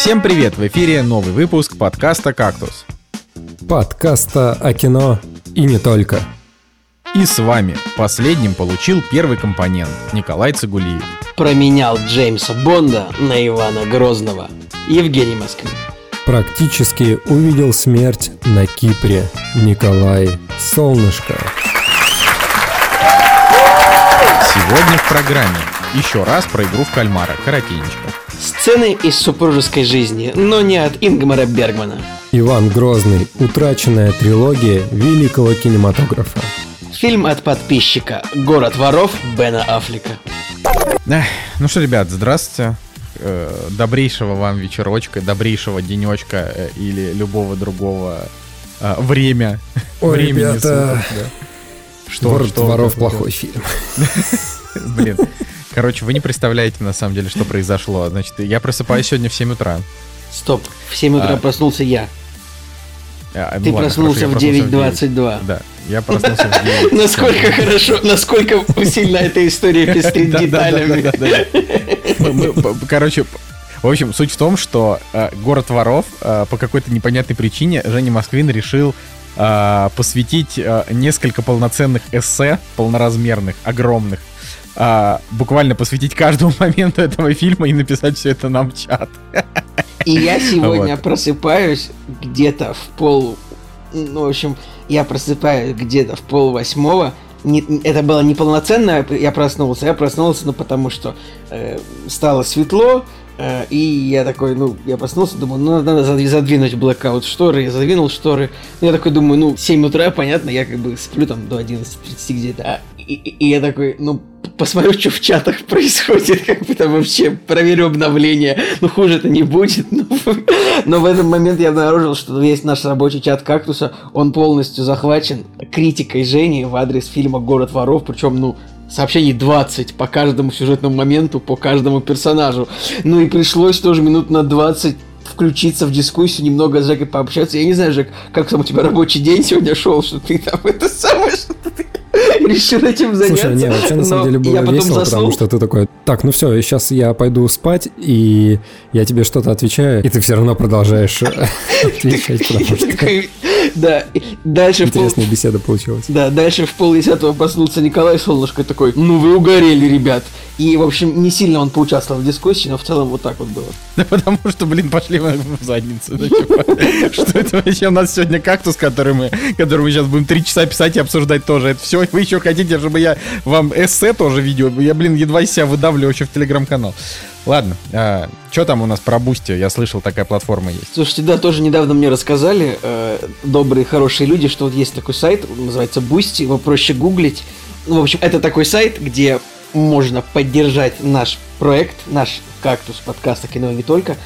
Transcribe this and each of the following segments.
Всем привет! В эфире новый выпуск подкаста «Кактус». Подкаста о кино и не только. И с вами последним получил первый компонент Николай Цигулиев. Променял Джеймса Бонда на Ивана Грозного. Евгений Москвин. Практически увидел смерть на Кипре. Николай Солнышко. Сегодня в программе еще раз про игру в кальмара коротенечко. Сцены из супружеской жизни, но не от Ингмара Бергмана. Иван Грозный. Утраченная трилогия великого кинематографа. Фильм от подписчика «Город воров» Бена Аффлека. Эх, ну что, ребят, здравствуйте. Э, добрейшего вам вечерочка, добрейшего денечка э, или любого другого э, время. Ой, времени ребята, суток, да. Что, Город что, воров плохой фильм. Блин. Короче, вы не представляете на самом деле, что произошло. Значит, я просыпаюсь сегодня в 7 утра. Стоп, в 7 утра А. проснулся я. А, ну Ты ладно, проснулся хорошо, в я проснулся 9.22. Да, я проснулся в 9. Насколько хорошо, насколько сильно эта история пестрит деталями. Короче, в общем, суть в том, что э, город воров э, по какой-то непонятной причине Женя Москвин решил э, посвятить несколько полноценных эссе, полноразмерных, огромных, э, буквально посвятить каждому моменту этого фильма и написать все это нам в чат. И я сегодня Вот. просыпаюсь где-то в пол... Ну, в общем, я просыпаюсь где-то в пол восьмого. Не- это было неполноценно, я проснулся. Я проснулся, ну, потому что э, стало светло, э, и я такой, ну, я проснулся, думаю, ну, надо задви- задвинуть блэкаут шторы. Я задвинул шторы. Ну, я такой думаю, ну, 7 утра, понятно, я как бы сплю там до 11.30 где-то. А, И, я такой, ну, посмотрю, что в чатах происходит, как бы там вообще проверю обновления. Ну, хуже это не будет. Но, но в этот момент я обнаружил, что весь наш рабочий чат кактуса, он полностью захвачен критикой Жени в адрес фильма «Город воров», причем, ну, сообщений 20 по каждому сюжетному моменту, по каждому персонажу. Ну и пришлось тоже минут на 20 включиться в дискуссию, немного с Жекой пообщаться. Я не знаю, Жек, как там у тебя рабочий день сегодня шел, что ты там это самое, что ты решил этим заняться. Слушай, не, вообще на самом деле было я весело, заснул. потому что ты такой, так, ну все, сейчас я пойду спать, и я тебе что-то отвечаю, и ты все равно продолжаешь отвечать, потому что Да, и дальше пол... интересная беседа получилась. Да, дальше в полдесятого проснулся Николай Солнышко такой, ну вы угорели, ребят. И, в общем, не сильно он поучаствовал в дискуссии, но в целом вот так вот было. Да потому что, блин, пошли мы в задницу. типа, Что это вообще у нас сегодня кактус, который мы, который мы сейчас будем три часа писать и обсуждать тоже. Это все, вы еще хотите, чтобы я вам эссе тоже видео? Я, блин, едва себя выдавливаю вообще в телеграм-канал. Ладно, что там у нас про Boosty? Я слышал, такая платформа есть. Слушайте, да, тоже недавно мне рассказали э, добрые, хорошие люди, что вот есть такой сайт, называется Boosty, его проще гуглить. Ну, в общем, это такой сайт, где можно поддержать наш проект, наш кактус подкаста кино и не только,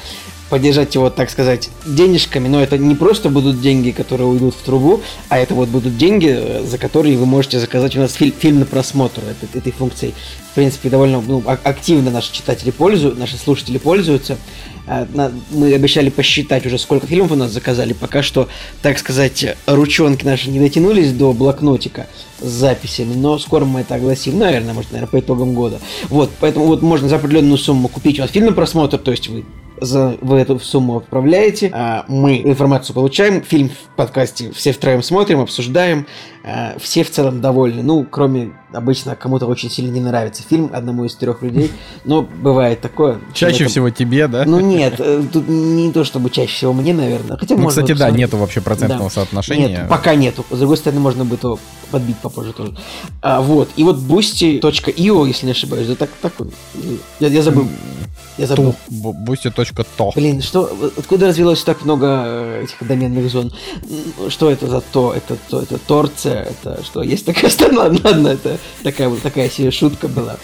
поддержать его, так сказать, денежками, но это не просто будут деньги, которые уйдут в трубу, а это вот будут деньги, э, за которые вы можете заказать у нас фильм, фильм на просмотр этой, этой функцией. В принципе, довольно ну, активно наши читатели пользуются, наши слушатели пользуются. А, Мы обещали посчитать уже, сколько фильмов у нас заказали. Пока что, так сказать, ручонки наши не дотянулись до блокнотика с записями, но скоро мы это огласим, наверное, может, наверное, по итогам года. Вот, поэтому вот можно за определенную сумму купить у вас фильм на просмотр, то есть вы за, вы эту сумму отправляете, а, мы информацию получаем, фильм в подкасте все втроем смотрим, обсуждаем, а, все в целом довольны, ну, кроме обычно кому-то очень сильно не нравится фильм одному из трех людей, но бывает такое. Чаще Это- всего тебе, да? Ну нет, э, тут не то чтобы чаще всего мне, наверное. Хотя Ну, можно кстати, вот да, посмотреть. нету вообще процентного Да. соотношения. Нет, пока нету. С другой стороны, можно будет его подбить попозже тоже. А, вот. И вот boosty.io, если не ошибаюсь, да так, так он. Я, я забыл. Я забыл. Boosty.to. Блин, что, откуда развилось так много э, этих доменных зон? Что это за то? Это то, это Торция, это что? Есть такая страна? Ладно, это такая, вот такая себе шутка была.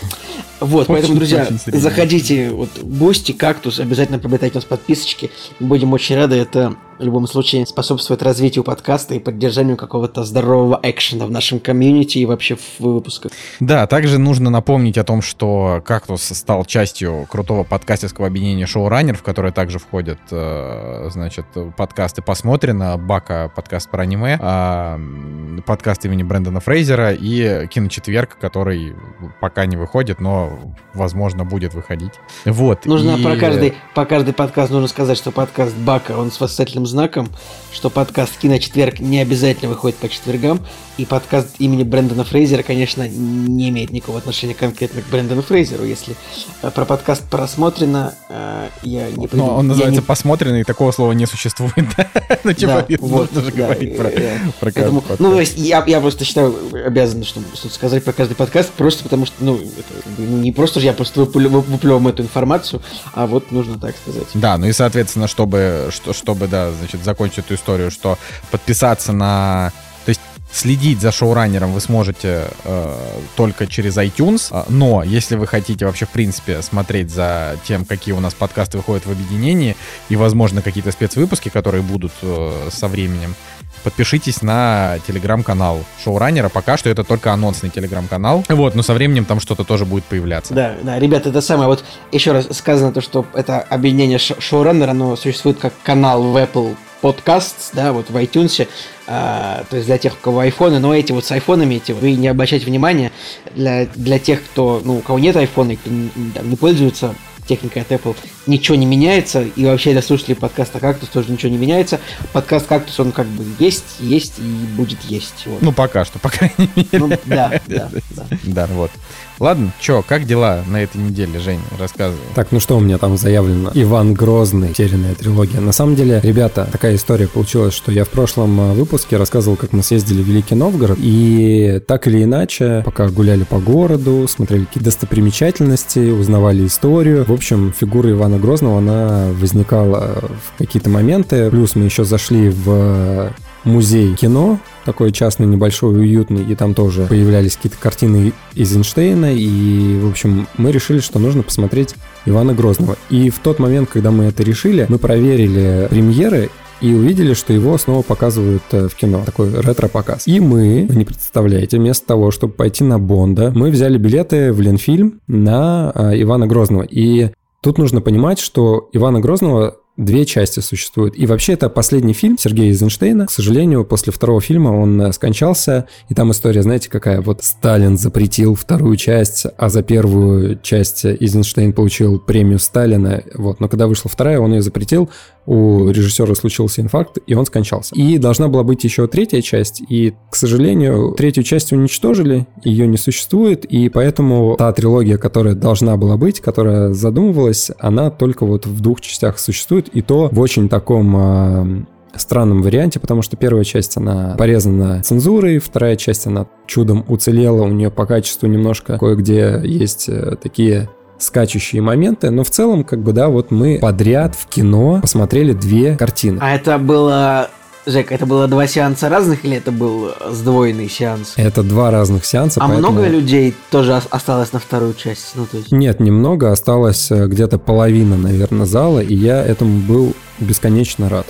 Вот, Очень, поэтому, друзья, заходите, вот, Boosty, Кактус, обязательно приобретайте у нас подписочки. Будем очень рады, это в любом случае способствует развитию подкаста и поддержанию какого-то здорового экшена в нашем комьюнити и вообще в выпусках. Да, также нужно напомнить о том, что «Кактус» стал частью крутого подкастерского объединения «Шоураннер», в которое также входят, э, значит, подкасты «Посмотрено», «Бака» подкаст про аниме, а, подкаст имени Брэндона Фрейзера и «Киночетверг», который пока не выходит, но, возможно, будет выходить. Вот. Нужно и... про каждый, по каждый подкаст нужно сказать, что подкаст Бака, он с восклицательным знаком, что подкаст Киночетверг не обязательно выходит по четвергам, и подкаст имени Брэндона Фрейзера, конечно, не имеет никакого отношения конкретно к Брэндону Фрейзеру. Если э, про подкаст просмотрено, э, я не Но он называется не... «Посмотренный», такого слова не существует. ну, типа, нужно же говорить про, про каждый Ну, я, просто считаю обязан что сказать про каждый подкаст, просто потому что, ну, это, не просто же я просто выплевываю эту информацию, а вот нужно так сказать. Да, ну и, соответственно, чтобы, что, чтобы да, значит, закончить эту историю, что подписаться на... То есть следить за шоураннером вы сможете э, только через iTunes, а, но если вы хотите вообще, в принципе, смотреть за тем, какие у нас подкасты выходят в объединении, и, возможно, какие-то спецвыпуски, которые будут э, со временем, подпишитесь на телеграм-канал шоураннера. Пока что это только анонсный телеграм-канал. Вот, но со временем там что-то тоже будет появляться. Да, да, ребята, это самое. Вот еще раз сказано то, что это объединение шоураннера, оно существует как канал в Apple Podcasts, да, вот в iTunes, а, то есть для тех, у кого айфоны, но эти вот с айфонами, эти вы не обращайте внимания, для, для тех, кто, ну, у кого нет айфона и кто не, не пользуется техникой от Apple, ничего не меняется, и вообще для слушателей подкаста «Кактус» тоже ничего не меняется. Подкаст «Кактус», он как бы есть, есть и будет есть. Вот. Ну, пока что, по крайней мере. Ну, да, да, да. Да, вот. Ладно, чё, как дела на этой неделе, Жень? Рассказывай. Так, ну что у меня там заявлено? Иван Грозный, терянная трилогия. На самом деле, ребята, такая история получилась, что я в прошлом а, выпуске рассказывал, как мы съездили в Великий Новгород, и так или иначе, пока гуляли по городу, смотрели какие достопримечательности, узнавали историю, в общем, фигура Ивана Грозного, она возникала в какие-то моменты, плюс мы еще зашли в музей кино, такой частный, небольшой, уютный, и там тоже появлялись какие-то картины из Эйнштейна, и, в общем, мы решили, что нужно посмотреть Ивана Грозного. И в тот момент, когда мы это решили, мы проверили премьеры, и увидели, что его снова показывают э, в кино. Такой ретро-показ. И мы, вы не представляете, вместо того, чтобы пойти на Бонда, мы взяли билеты в Ленфильм на э, Ивана Грозного. И тут нужно понимать, что Ивана Грозного две части существуют. И вообще это последний фильм Сергея Эйзенштейна. К сожалению, после второго фильма он э, скончался, и там история, знаете, какая? Вот Сталин запретил вторую часть, а за первую часть Эйзенштейн получил премию Сталина. Вот. Но когда вышла вторая, он ее запретил, у режиссера случился инфаркт, и он скончался. И должна была быть еще третья часть, и, к сожалению, третью часть уничтожили, ее не существует, и поэтому та трилогия, которая должна была быть, которая задумывалась, она только вот в двух частях существует, и то в очень таком э, странном варианте, потому что первая часть, она порезана цензурой, вторая часть, она чудом уцелела, у нее по качеству немножко кое-где есть э, такие скачущие моменты, но в целом, как бы, да, вот мы подряд в кино посмотрели две картины. А это было Жек, это было два сеанса разных или это был сдвоенный сеанс? Это два разных сеанса. А поэтому... много людей тоже осталось на вторую часть? Ну, то есть... Нет, немного. Осталось э, где-то половина, наверное, зала, и я этому был бесконечно рад.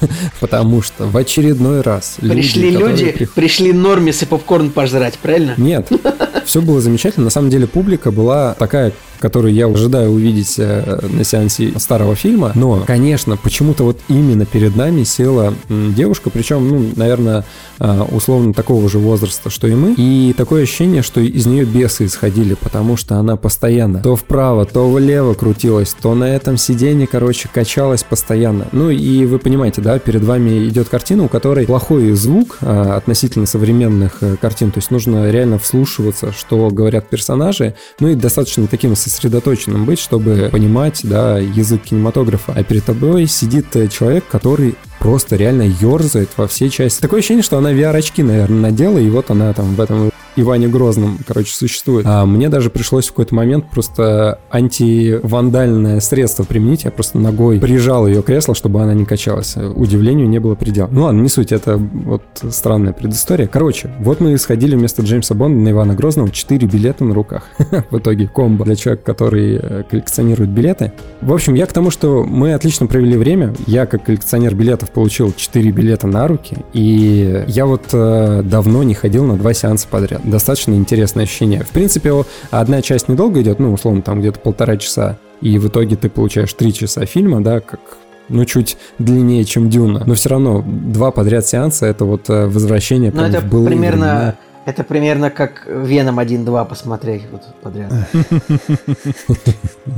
Потому что в очередной раз Пришли люди, люди пришли нормис и попкорн пожрать, правильно? Нет, все было замечательно. На самом деле публика была такая, которую я ожидаю увидеть э, на сеансе старого фильма. Но, конечно, почему-то вот именно перед нами села девушка, причем, ну, наверное, э, условно такого же возраста, что и мы. И такое ощущение, что из нее бесы исходили, потому что она постоянно то вправо, то влево крутилась, то на этом сиденье, короче, качалась постоянно. Ну и вы понимаете, да, перед вами идет картина, у которой плохой звук э, относительно современных картин, то есть нужно реально вслушиваться, что говорят персонажи, ну и достаточно таким сосредоточенным быть, чтобы понимать, да, язык кинематографа. А перед тобой сидит э, человек, который просто реально ерзает во все части. Такое ощущение, что она VR-очки, наверное, надела, и вот она там в этом Иване Грозном, короче, существует. А мне даже пришлось в какой-то момент просто антивандальное средство применить. Я просто ногой прижал ее кресло, чтобы она не качалась. Удивлению не было предела. Ну ладно, не суть, это вот странная предыстория. Короче, вот мы сходили вместо Джеймса Бонда на Ивана Грозного 4 билета на руках. в итоге комбо для человека, который э, коллекционирует билеты. В общем, я к тому, что мы отлично провели время. Я, как коллекционер билетов, получил 4 билета на руки. И я вот э, давно не ходил на два сеанса подряд. Достаточно интересное ощущение. В принципе, одна часть недолго идет, ну, условно, там где-то полтора часа. И в итоге ты получаешь 3 часа фильма, да, как ну, чуть длиннее, чем Дюна. Но все равно два подряд сеанса — это вот э, возвращение Ну, это примерно... Времена. Это примерно как Веном 1-2 посмотреть вот подряд.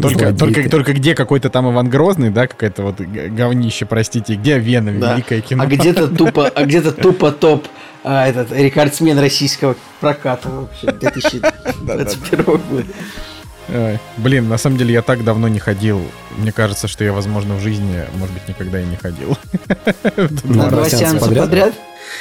Только, только, только где какой-то там Иван Грозный, да, какая-то вот говнище, простите, где Веном, великое кино. А где-то тупо, а где-то тупо топ а, этот рекордсмен российского проката вообще 2021 года. Блин, на самом деле я так давно не ходил. Мне кажется, что я, возможно, в жизни, может быть, никогда и не ходил. На два сеанса подряд?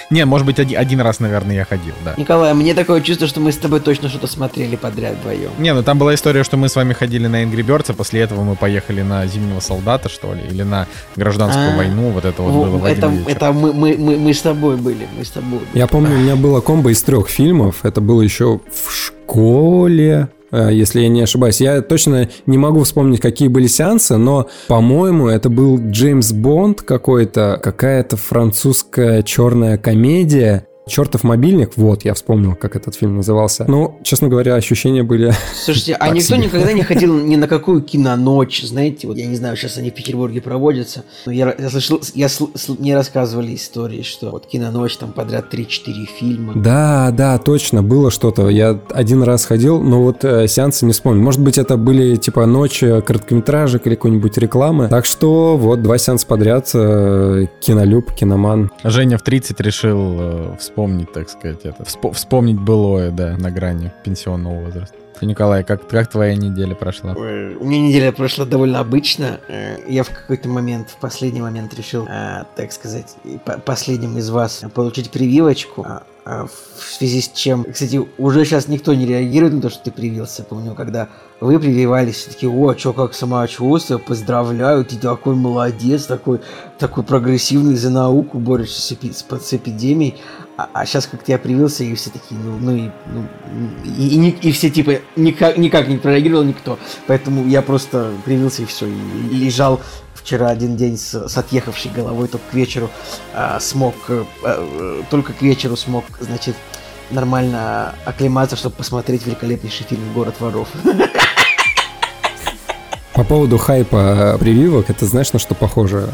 Не, может быть, один, один раз, наверное, я ходил, да. Николай, мне такое чувство, что мы с тобой точно что-то смотрели подряд вдвоем. Не, ну там была история, что мы с вами ходили на Angry Birds, а после этого мы поехали на Зимнего Солдата, что ли, или на Гражданскую а, войну, вот это вот было в Это, это мы, мы, мы, мы с тобой были, мы с тобой. Я помню, у меня было комбо из трех фильмов, это было еще в школе, если я не ошибаюсь. Я точно не могу вспомнить, какие были сеансы, но, по-моему, это был Джеймс Бонд какой-то, какая-то французская черная комедия, Чертов мобильник, вот, я вспомнил, как этот фильм назывался. Ну, честно говоря, ощущения были... Слушайте, а никто себе. никогда не ходил ни на какую киноночь, знаете, вот я не знаю, сейчас они в Петербурге проводятся, но я, я слышал, я, мне рассказывали истории, что вот киноночь там подряд 3-4 фильма. Да, да, точно, было что-то. Я один раз ходил, но вот э, сеансы не вспомню. Может быть, это были типа ночи короткометражек или какой-нибудь рекламы. Так что вот два сеанса подряд, э, кинолюб, киноман. Женя в 30 решил э, вспомнить, так сказать, это. Вспомнить былое, да, на грани пенсионного возраста. Николай, как, как твоя неделя прошла? У меня неделя прошла довольно обычно. Э, я в какой-то момент, в последний момент решил, э, так сказать, последним из вас получить прививочку. А, в связи с чем, кстати, уже сейчас никто не реагирует на то, что ты привился. Помню, когда вы прививались, все таки о, что как самочувствие, поздравляю, ты такой молодец, такой, такой прогрессивный за науку, борешься с эпидемией. А, а сейчас как-то я привился, и все такие, ну, ну и, ну, и, и, и все типа никак, никак не прореагировал никто. Поэтому я просто привился и все. И, и лежал вчера один день с, с отъехавшей головой, только к вечеру а, смог, а, только к вечеру смог, значит, нормально оклематься, чтобы посмотреть великолепнейший фильм «Город воров». По поводу хайпа прививок, это знаешь, на что похоже?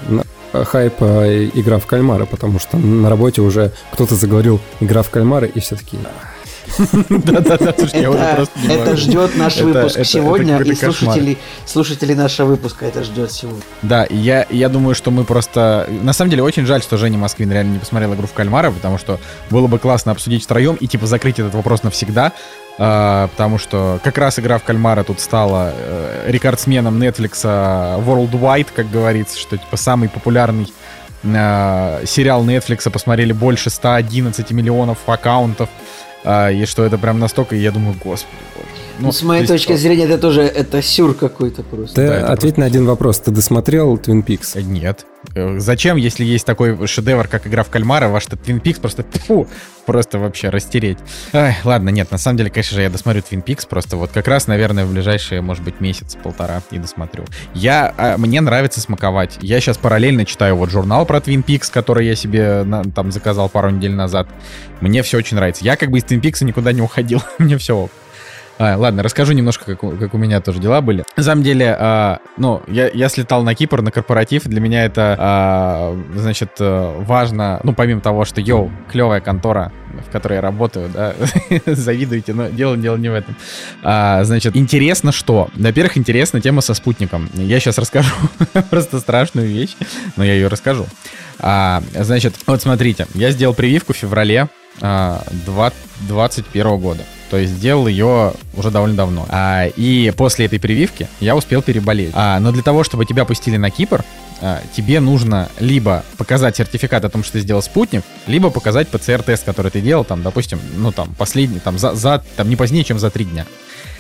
хайп игра в кальмара, потому что на работе уже кто-то заговорил игра в кальмара, и все таки да-да-да, Это ждет наш выпуск сегодня, и слушатели нашего выпуска это ждет сегодня. Да, я я думаю, что мы просто... На самом деле, очень жаль, что Женя Москвин реально не посмотрел игру в кальмара, потому что было бы классно обсудить втроем и, типа, закрыть этот вопрос навсегда, Uh, потому что как раз игра в кальмара тут стала uh, рекордсменом Netflix Worldwide, как говорится, что типа самый популярный uh, сериал Netflix посмотрели больше 111 миллионов аккаунтов. А, и что это прям настолько, я думаю, господи, боже. Ну, ну, с моей точки есть, зрения, это тоже это сюр какой-то просто. Ты да, ответь просто... на один вопрос. Ты досмотрел Twin Peaks? Э, нет. Э, зачем, если есть такой шедевр, как игра в кальмара, ваш Twin Peaks просто фу, просто вообще растереть. Ай, ладно, нет, на самом деле, конечно же, я досмотрю Twin Peaks, просто вот как раз, наверное, в ближайшие, может быть, месяц-полтора и досмотрю. Я, а, мне нравится смаковать. Я сейчас параллельно читаю вот журнал про Twin Peaks, который я себе на, там заказал пару недель назад. Мне все очень нравится. Я как бы из Twin Peaks никуда не уходил. мне все а, ладно, расскажу немножко, как, у, как у меня тоже дела были. На самом деле, а, ну, я, я слетал на Кипр на корпоратив. Для меня это, а, значит, э, важно, ну, помимо того, что, йоу, клевая контора, в которой я работаю, да, завидуете, но дело, дело не в этом. А, значит, интересно что? Во-первых, интересна тема со спутником. Я сейчас расскажу просто страшную вещь, но я ее расскажу. А, значит, вот смотрите, я сделал прививку в феврале а, 2021 года. То есть сделал ее уже довольно давно. А, и после этой прививки я успел переболеть. А, но для того, чтобы тебя пустили на Кипр, а, тебе нужно либо показать сертификат о том, что ты сделал спутник, либо показать ПЦР-тест, который ты делал, там, допустим, ну, там, последний, там, за, за, там, не позднее, чем за три дня.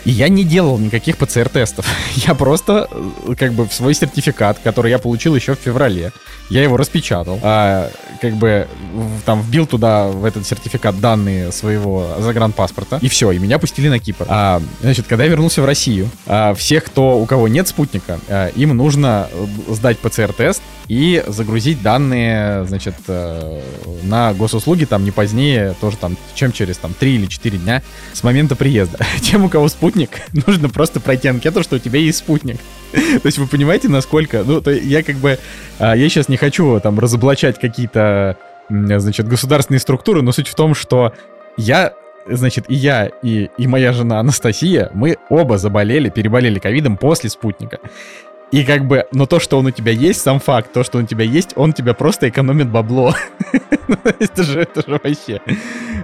И я не делал никаких ПЦР-тестов. Я просто, э, как бы, в свой сертификат, который я получил еще в феврале, я его распечатал, а, как бы, в, там, вбил туда, в этот сертификат, данные своего загранпаспорта, и все, и меня пустили на Кипр. А, значит, когда я вернулся в Россию, а, всех, кто, у кого нет спутника, а, им нужно э, сдать ПЦР-тест и загрузить данные, значит, э, на госуслуги, там, не позднее, тоже там, чем через, там, 3 или 4 дня с момента приезда. Тем, у кого спутник спутник, нужно просто пройти анкету, что у тебя есть спутник. То есть вы понимаете, насколько... Ну, то я как бы... А, я сейчас не хочу там разоблачать какие-то, значит, государственные структуры, но суть в том, что я значит, и я, и, и моя жена Анастасия, мы оба заболели, переболели ковидом после спутника. И как бы, но то, что он у тебя есть, сам факт, то, что он у тебя есть, он тебя просто экономит бабло. Ну, это же, это же вообще,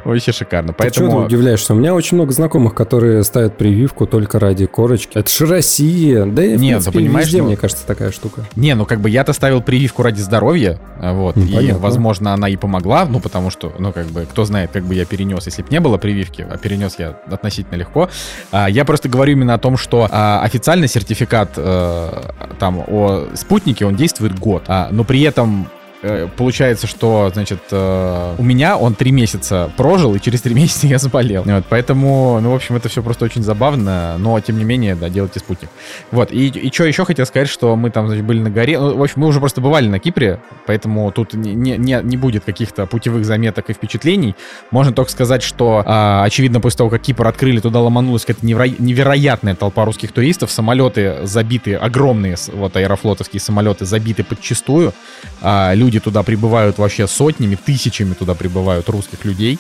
вообще шикарно. Поэтому... Ты ты удивляешься? У меня очень много знакомых, которые ставят прививку только ради корочки. Это же Россия. Да и, Нет, принципе, понимаешь, везде, ну... мне кажется, такая штука. Не, ну как бы я-то ставил прививку ради здоровья, вот, ну, и, понятно. возможно, она и помогла, ну, потому что, ну, как бы, кто знает, как бы я перенес, если бы не было прививки, а перенес я относительно легко. А, я просто говорю именно о том, что а, официальный сертификат а, там о спутнике, он действует год, а, но при этом получается, что, значит, э, у меня он три месяца прожил, и через три месяца я заболел. Вот, поэтому, ну, в общем, это все просто очень забавно, но, тем не менее, да, делайте спутник. Вот, и, и что еще хотел сказать, что мы там, значит, были на горе, ну, в общем, мы уже просто бывали на Кипре, поэтому тут не, не, не будет каких-то путевых заметок и впечатлений. Можно только сказать, что, а, очевидно, после того, как Кипр открыли, туда ломанулась какая-то невероятная толпа русских туристов, самолеты забиты, огромные, вот, аэрофлотовские самолеты забиты подчистую, а, люди люди туда прибывают вообще сотнями, тысячами туда прибывают русских людей.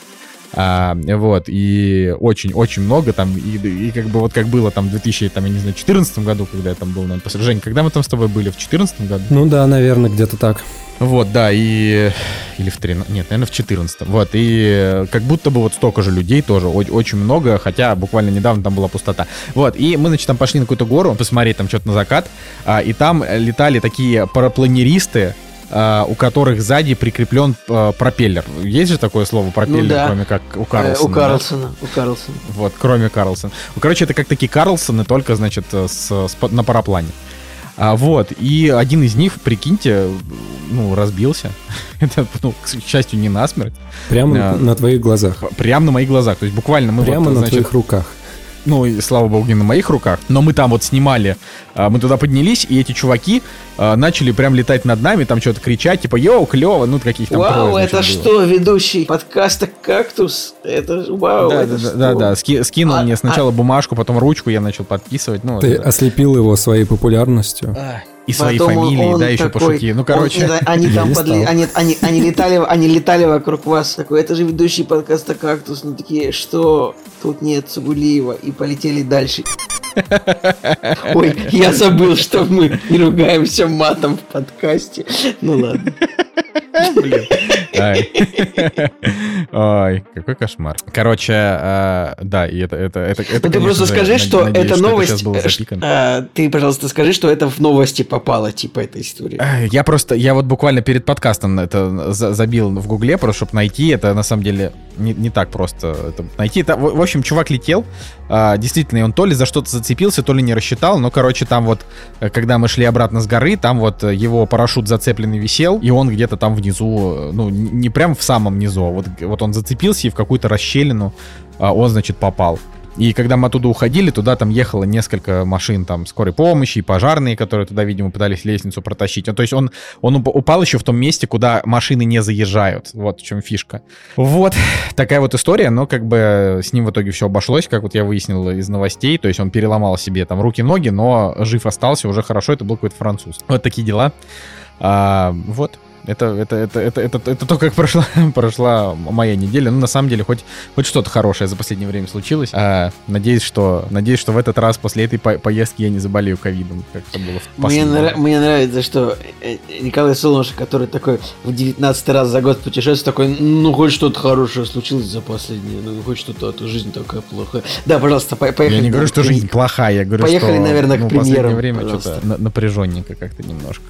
А, вот, и очень-очень много там, и, и как бы вот как было там в 2000, там, я не знаю, 2014 году, когда я там был, наверное, после... Жень, когда мы там с тобой были? В 2014 году? Ну да, наверное, где-то так. Вот, да, и... Или в 13... Нет, наверное, в 14 Вот, и как будто бы вот столько же людей тоже, очень много, хотя буквально недавно там была пустота. Вот, и мы, значит, там пошли на какую-то гору, посмотреть там что-то на закат, а, и там летали такие парапланеристы, у которых сзади прикреплен uh, пропеллер. Есть же такое слово пропеллер, ну, да. кроме как у Карлсона? Э, у Карлсона. Да? У Карлсона. Вот, кроме Карлсона. Ну, короче, это как такие Карлсоны, только, значит, с, с, на параплане. А, вот, и один из них, прикиньте, ну, разбился. это, ну, к счастью, не насмерть. Прямо а, на твоих глазах. Прямо на моих глазах. То есть буквально мы Прямо вот, на значит, твоих руках ну, и, слава богу, не на моих руках, но мы там вот снимали, а, мы туда поднялись, и эти чуваки а, начали прям летать над нами, там что-то кричать, типа, йоу, клево, ну, каких там Вау, трое, это что, было. ведущий подкаста «Кактус»? Это, вау, да, это да, что? Да, да, Ски, скинул а, мне сначала а... бумажку, потом ручку, я начал подписывать, ну. Ты да. ослепил его своей популярностью. А и своей фамилии, да, еще такой, пошути. Ну, короче. Он, они там подли, они, они, они, летали, они летали вокруг вас. Такой, это же ведущий подкаста «Кактус». Ну, такие, что тут нет Сугулиева. И полетели дальше. Ой, я забыл, что мы не ругаемся матом в подкасте. Ну ладно. Блин. Ой, какой кошмар. Короче, э, да, и это... это, это, это ну, ты просто скажи, что это новость... Э, ты, пожалуйста, скажи, что это в новости попало, типа, эта история. Э, я просто... Я вот буквально перед подкастом это забил в гугле, просто чтобы найти. Это, на самом деле, не, не так просто это найти. Это, в, в общем, чувак летел. Действительно, он то ли за что-то зацепился, то ли не рассчитал. Но, короче, там вот, когда мы шли обратно с горы, там вот его парашют зацепленный висел, и он где-то там внизу, ну, не прям в самом низу, а вот, вот он зацепился и в какую-то расщелину а, он, значит, попал. И когда мы оттуда уходили, туда там ехало несколько машин там скорой помощи и пожарные, которые туда, видимо, пытались лестницу протащить. Ну, то есть он, он упал еще в том месте, куда машины не заезжают. Вот в чем фишка. Вот такая вот история, но как бы с ним в итоге все обошлось, как вот я выяснил из новостей. То есть он переломал себе там руки-ноги, но жив остался, уже хорошо, это был какой-то француз. Вот такие дела. А, вот. Это, это, это, это, это, это то, как прошла, прошла моя неделя. Ну, на самом деле, хоть, хоть что-то хорошее за последнее время случилось. А, надеюсь, что, надеюсь, что в этот раз после этой по поездки я не заболею ковидом, как это было в мне, нрав, мне нравится, что э, Николай Солнышев, который такой в 19 раз за год путешествует, такой, ну, хоть что-то хорошее случилось за последнее, ну, хоть что-то, а то жизнь такая плохая. Да, пожалуйста, по поехали. Я не говорю, что жизнь плохая, я говорю, поехали, что наверное, к ну, премьерам, последнее время что-то напряженненько как-то немножко.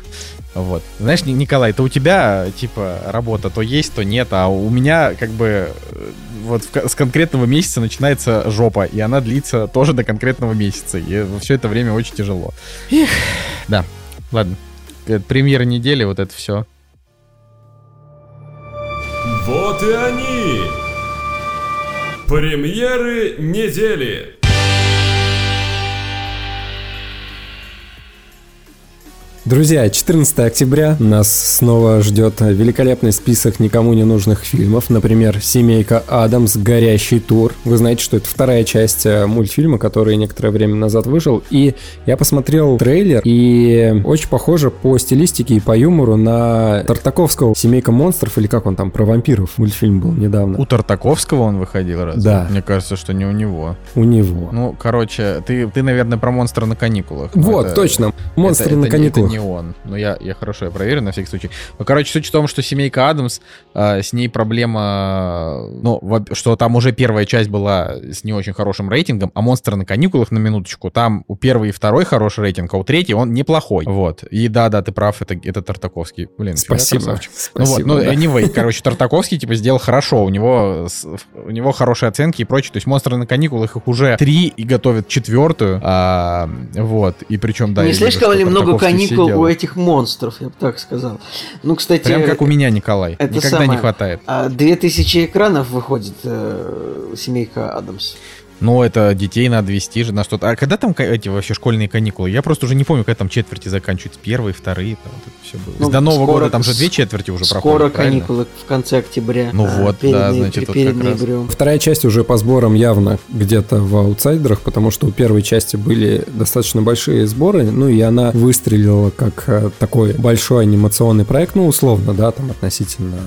Вот. Знаешь, Николай, это у тебя, типа, работа то есть, то нет, а у меня, как бы, э, вот в, с конкретного месяца начинается жопа, и она длится тоже до конкретного месяца, и все это время очень тяжело. Эх, да, ладно. Премьера недели, вот это все. Вот и они! Премьеры недели! Друзья, 14 октября нас снова ждет великолепный список никому не нужных фильмов. Например, «Семейка Адамс. Горящий тур». Вы знаете, что это вторая часть э, мультфильма, который некоторое время назад вышел. И я посмотрел трейлер, и очень похоже по стилистике и по юмору на Тартаковского «Семейка монстров», или как он там, про вампиров мультфильм был недавно. У Тартаковского он выходил раз? Да. Мне кажется, что не у него. У него. Ну, короче, ты, ты наверное, про «Монстра на каникулах». Вот, это, точно. «Монстры это, на это, каникулах» не он. Но я, я хорошо, я проверю на всякий случай. Ну, короче, суть в том, что семейка Адамс, э, с ней проблема, ну, что там уже первая часть была с не очень хорошим рейтингом, а «Монстры на каникулах», на минуточку, там у первой и второй хороший рейтинг, а у третьей он неплохой. Вот. И да-да, ты прав, это, это Тартаковский. Блин, спасибо. спасибо. Ну вот, ну, да. anyway, короче, Тартаковский, типа, сделал хорошо, у него, у него хорошие оценки и прочее, то есть «Монстры на каникулах» их уже три и готовят четвертую, а, вот, и причем, да... Не слишком ли много каникул сидел. у этих монстров, я бы так сказал. Ну, кстати... Прям как у меня, Николай. Это Никогда самое, не хватает. А, две тысячи экранов выходит э, «Семейка Адамс». Ну, это детей надо вести же на что-то. А когда там эти вообще школьные каникулы? Я просто уже не помню, когда там четверти заканчиваются. Первые, вторые, там вот это все было. Ну, До Нового скоро, года там же две четверти уже скоро проходят, Скоро каникулы в конце октября. Ну а, вот, перед, да, значит, перед вот ноябрем. Вторая часть уже по сборам явно где-то в аутсайдерах, потому что у первой части были достаточно большие сборы, ну и она выстрелила как э, такой большой анимационный проект, ну условно, да, там относительно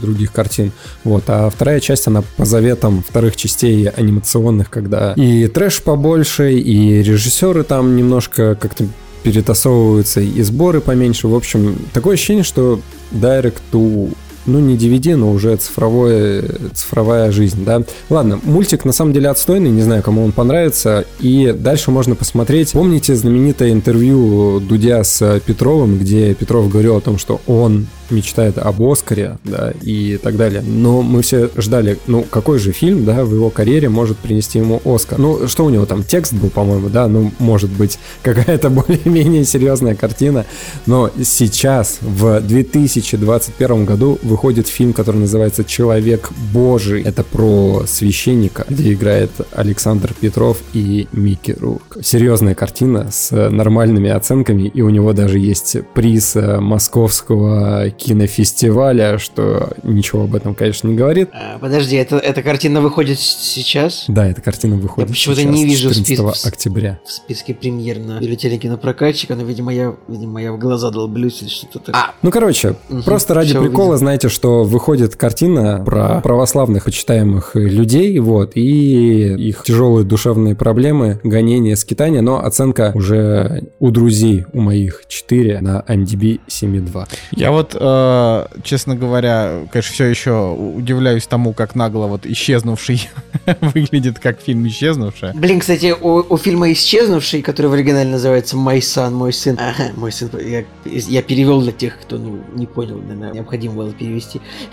других картин. Вот, а вторая часть, она по заветам вторых частей анимационных, когда и трэш побольше, и режиссеры там немножко как-то перетасовываются, и сборы поменьше. В общем, такое ощущение, что Direct to ну, не DVD, но уже цифровое, цифровая жизнь, да. Ладно, мультик на самом деле отстойный, не знаю, кому он понравится, и дальше можно посмотреть. Помните знаменитое интервью Дудя с Петровым, где Петров говорил о том, что он мечтает об Оскаре, да, и так далее. Но мы все ждали, ну, какой же фильм, да, в его карьере может принести ему Оскар. Ну, что у него там, текст был, по-моему, да, ну, может быть, какая-то более-менее серьезная картина. Но сейчас, в 2021 году, выходит фильм, который называется «Человек Божий». Это про священника, где играет Александр Петров и Микки Рурк. Серьезная картина с нормальными оценками, и у него даже есть приз московского кинофестиваля, что ничего об этом, конечно, не говорит. А, подожди, это, эта картина выходит сейчас? Да, эта картина выходит я почему-то не вижу 14 спис... октября. В списке премьер на бюллетене кинопрокатчика, но, видимо, я, видимо, я в глаза долблюсь или что-то такое. А, ну, короче, угу, просто ради прикола, увидел. знаете, что выходит картина про православных почитаемых людей, вот, и их тяжелые душевные проблемы, гонения, скитания, но оценка уже у друзей, у моих 4 на MDB 7.2. Я вот э, честно говоря, конечно, все еще удивляюсь тому, как нагло вот «Исчезнувший» выглядит как фильм «Исчезнувшая». Блин, кстати, у, у фильма «Исчезнувший», который в оригинале называется «Мой сан, мой сын», ага, мой сын, я, я перевел для тех, кто ну, не понял, наверное, необходимо было перевести.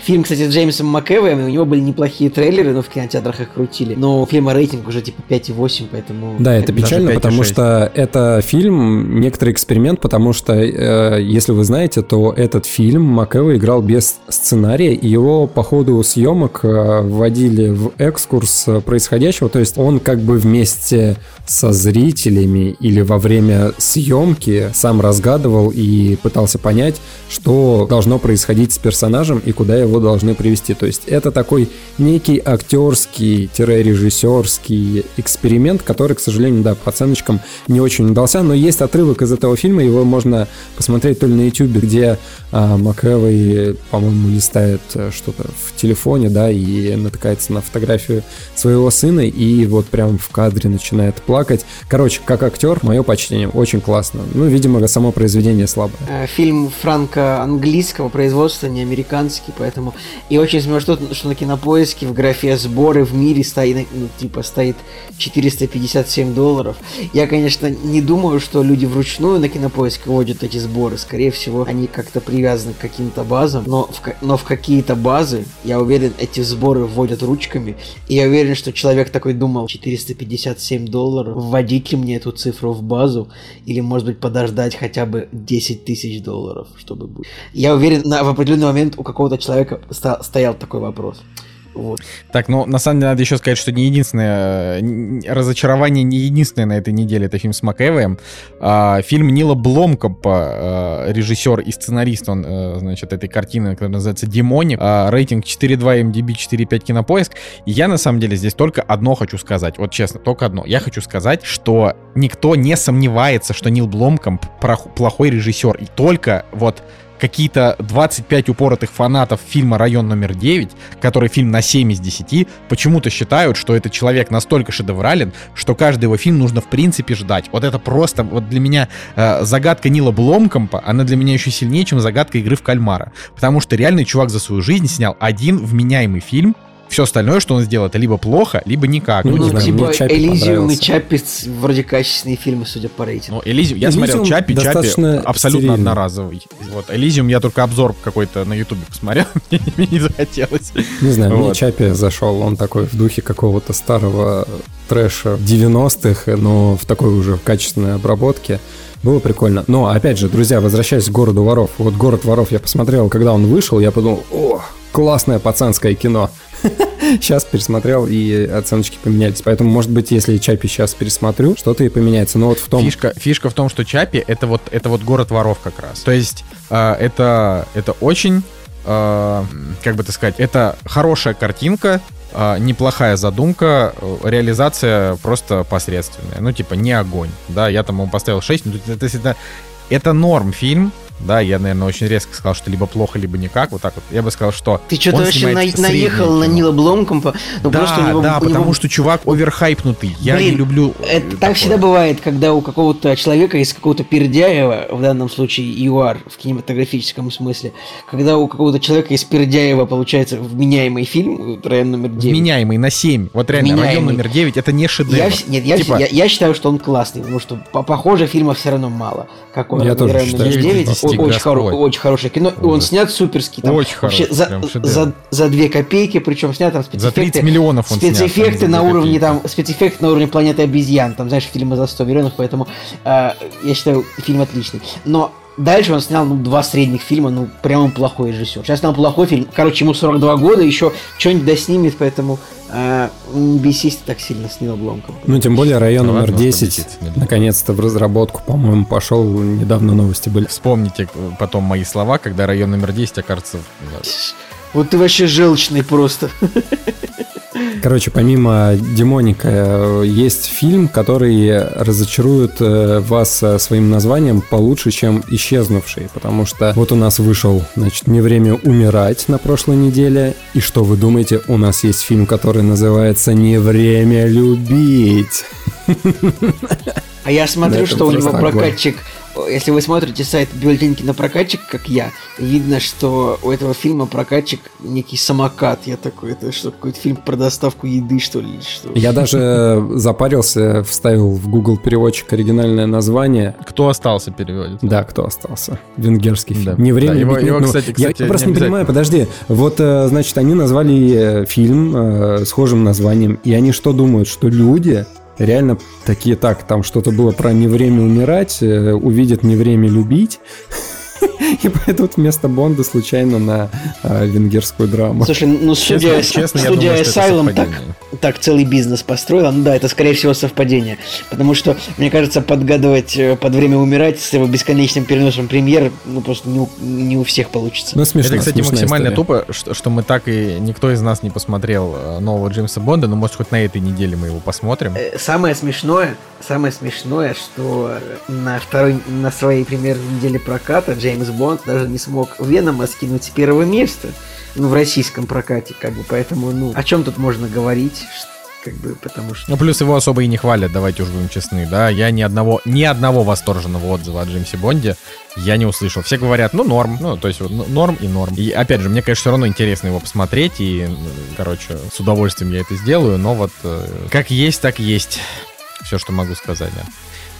Фильм, кстати, с Джеймсом МакЭвоем, у него были неплохие трейлеры, но в кинотеатрах их крутили. Но у фильма рейтинг уже типа 5,8, поэтому... Да, это печально, потому что это фильм, некоторый эксперимент, потому что, э, если вы знаете, то этот фильм Макэва играл без сценария, и его по ходу съемок э, вводили в экскурс происходящего, то есть он как бы вместе со зрителями или во время съемки сам разгадывал и пытался понять, что должно происходить с персонажем, персонажем и куда его должны привести. То есть это такой некий актерский-режиссерский эксперимент, который, к сожалению, да, по оценочкам не очень удался, но есть отрывок из этого фильма, его можно посмотреть то ли на YouTube, где а, МакЭвой, по-моему, листает э, что-то в телефоне, да, и натыкается на фотографию своего сына, и вот прям в кадре начинает плакать. Короче, как актер, мое почтение, очень классно. Ну, видимо, само произведение слабое. Э, фильм франко-английского производства, не американский, поэтому... И очень смешно, что на кинопоиске в графе сборы в мире стоит, ну, типа, стоит 457 долларов. Я, конечно, не думаю, что люди вручную на кинопоиске вводят эти сборы. Скорее всего, они как-то привязаны к каким-то базам. Но в, но в какие-то базы, я уверен, эти сборы вводят ручками. И я уверен, что человек такой думал, 457 долларов, вводить ли мне эту цифру в базу? Или, может быть, подождать хотя бы 10 тысяч долларов, чтобы. Я уверен, на, в определенный момент у какого-то человека стоял такой вопрос. Вот. Так, ну, на самом деле, надо еще сказать, что не единственное, разочарование не единственное на этой неделе, это фильм с МакЭвоем. А, фильм Нила Бломкопа, а, режиссер и сценарист, он, а, значит, этой картины, которая называется «Демоник», а, рейтинг 4.2, MDB 4.5 кинопоиск. И я, на самом деле, здесь только одно хочу сказать, вот честно, только одно. Я хочу сказать, что никто не сомневается, что Нил Бломкомп плохой режиссер, и только вот какие-то 25 упоротых фанатов фильма «Район номер 9», который фильм на 7 из 10, почему-то считают, что этот человек настолько шедеврален, что каждый его фильм нужно в принципе ждать. Вот это просто, вот для меня э, загадка Нила Бломкомпа, она для меня еще сильнее, чем загадка игры в кальмара. Потому что реальный чувак за свою жизнь снял один вменяемый фильм, все остальное, что он сделал, это либо плохо, либо никак. Ну, ну знаю, типа Элизиум и Чаппи вроде качественные фильмы, судя по рейтингу. Ну, Элизиум, я Элизиум смотрел Чаппи, Чаппи абсолютно стерильный. одноразовый. Вот, Элизиум я только обзор какой-то на Ютубе посмотрел, мне не захотелось. Не знаю, вот. мне Чаппи зашел, он такой в духе какого-то старого трэша 90-х, но в такой уже качественной обработке. Было прикольно. Но, опять же, друзья, возвращаясь к городу воров. Вот город воров я посмотрел, когда он вышел, я подумал, о, классное пацанское кино. Сейчас пересмотрел, и оценочки поменялись. Поэтому, может быть, если Чапи сейчас пересмотрю, что-то и поменяется. Но вот в том... Фишка, фишка в том, что Чапи — это вот, это вот город воров как раз. То есть э, это, это очень... Э, как бы так сказать, это хорошая картинка, э, неплохая задумка, реализация просто посредственная. Ну, типа, не огонь. Да, я там ему поставил 6. Ну, это, это, это норм фильм, да, я, наверное, очень резко сказал, что либо плохо, либо никак, вот так вот. Я бы сказал, что Ты что-то вообще на, наехал на Нила Бломкомпа. Ну, да, просто у него, да, у потому него... что чувак оверхайпнутый. Я Блин, не люблю э, это Так всегда бывает, когда у какого-то человека из какого-то Пердяева, в данном случае ЮАР в кинематографическом смысле, когда у какого-то человека из Пердяева получается вменяемый фильм, район номер 9. Вменяемый на 7. Вот реально, вменяемый. район номер 9 это не шедевр. Я, нет, я, типа... я, я считаю, что он классный, потому что похоже фильма все равно мало. Как он, я тоже район считаю. номер 9 очень, хоро- очень хорошее кино. Ужас. Он снят суперски. Там, очень вообще хороший, за, за, за 2 копейки, причем снят там спецэффекты. За 30 миллионов он Спецэффекты снят, на уровне там, спецэффекты на уровне планеты обезьян. Там, знаешь, фильмы за 100 миллионов, поэтому э, я считаю, фильм отличный. Но Дальше он снял ну, два средних фильма, ну, прямо плохой режиссер. Сейчас снял плохой фильм. Короче, ему 42 года, еще что-нибудь доснимет, поэтому э, не бесись так сильно с Нил Бломком. Ну, тем более район ну, номер 10 наконец-то в разработку, по-моему, пошел. Недавно новости были. Вспомните потом мои слова, когда район номер 10 окажется... Вот ты вообще желчный просто. Короче, помимо Демоника, э, есть фильм, который разочарует э, вас э, своим названием получше, чем «Исчезнувший», потому что вот у нас вышел, значит, «Не время умирать» на прошлой неделе, и что вы думаете, у нас есть фильм, который называется «Не время любить». А я смотрю, что у него прокатчик если вы смотрите сайт бюллетень кинопрокатчик, как я, видно, что у этого фильма прокатчик некий самокат. Я такой, это что, какой-то фильм про доставку еды, что ли? Что? Я даже запарился, вставил в Google переводчик оригинальное название. Кто остался переводит? Да, кто остался. Венгерский фильм. Да. Не время. Да, его, его, ну, кстати, кстати, я, я просто не, не понимаю, подожди. Вот, э, значит, они назвали э, фильм э, схожим названием, и они что думают, что люди реально такие, так, там что-то было про не время умирать, э, увидят не время любить. И пойдут вместо Бонда случайно на э, венгерскую драму. Слушай, ну студия, Честно- студия думаю, Asylum так, целый бизнес построила. Ну да, это скорее всего совпадение. Потому что, мне кажется, подгадывать э, под время умирать с его бесконечным переносом премьер, ну просто не у, не у всех получится. Ну, смешно, Это, кстати, максимально история. тупо, что, что мы так и никто из нас не посмотрел э, нового Джеймса Бонда, но может хоть на этой неделе мы его посмотрим. Э, Самое смешное, самое смешное, что на второй, на своей примерной неделе проката Джеймс Бонд даже не смог Венома скинуть с первого места, ну, в российском прокате, как бы, поэтому, ну, о чем тут можно говорить, как бы, потому что... Ну, плюс его особо и не хвалят, давайте уж будем честны, да. Я ни одного, ни одного восторженного отзыва о Джеймсе Бонде я не услышал. Все говорят, ну, норм, ну, то есть ну, норм и норм. И, опять же, мне, конечно, все равно интересно его посмотреть, и, короче, с удовольствием я это сделаю, но вот э, как есть, так есть. Все, что могу сказать, да.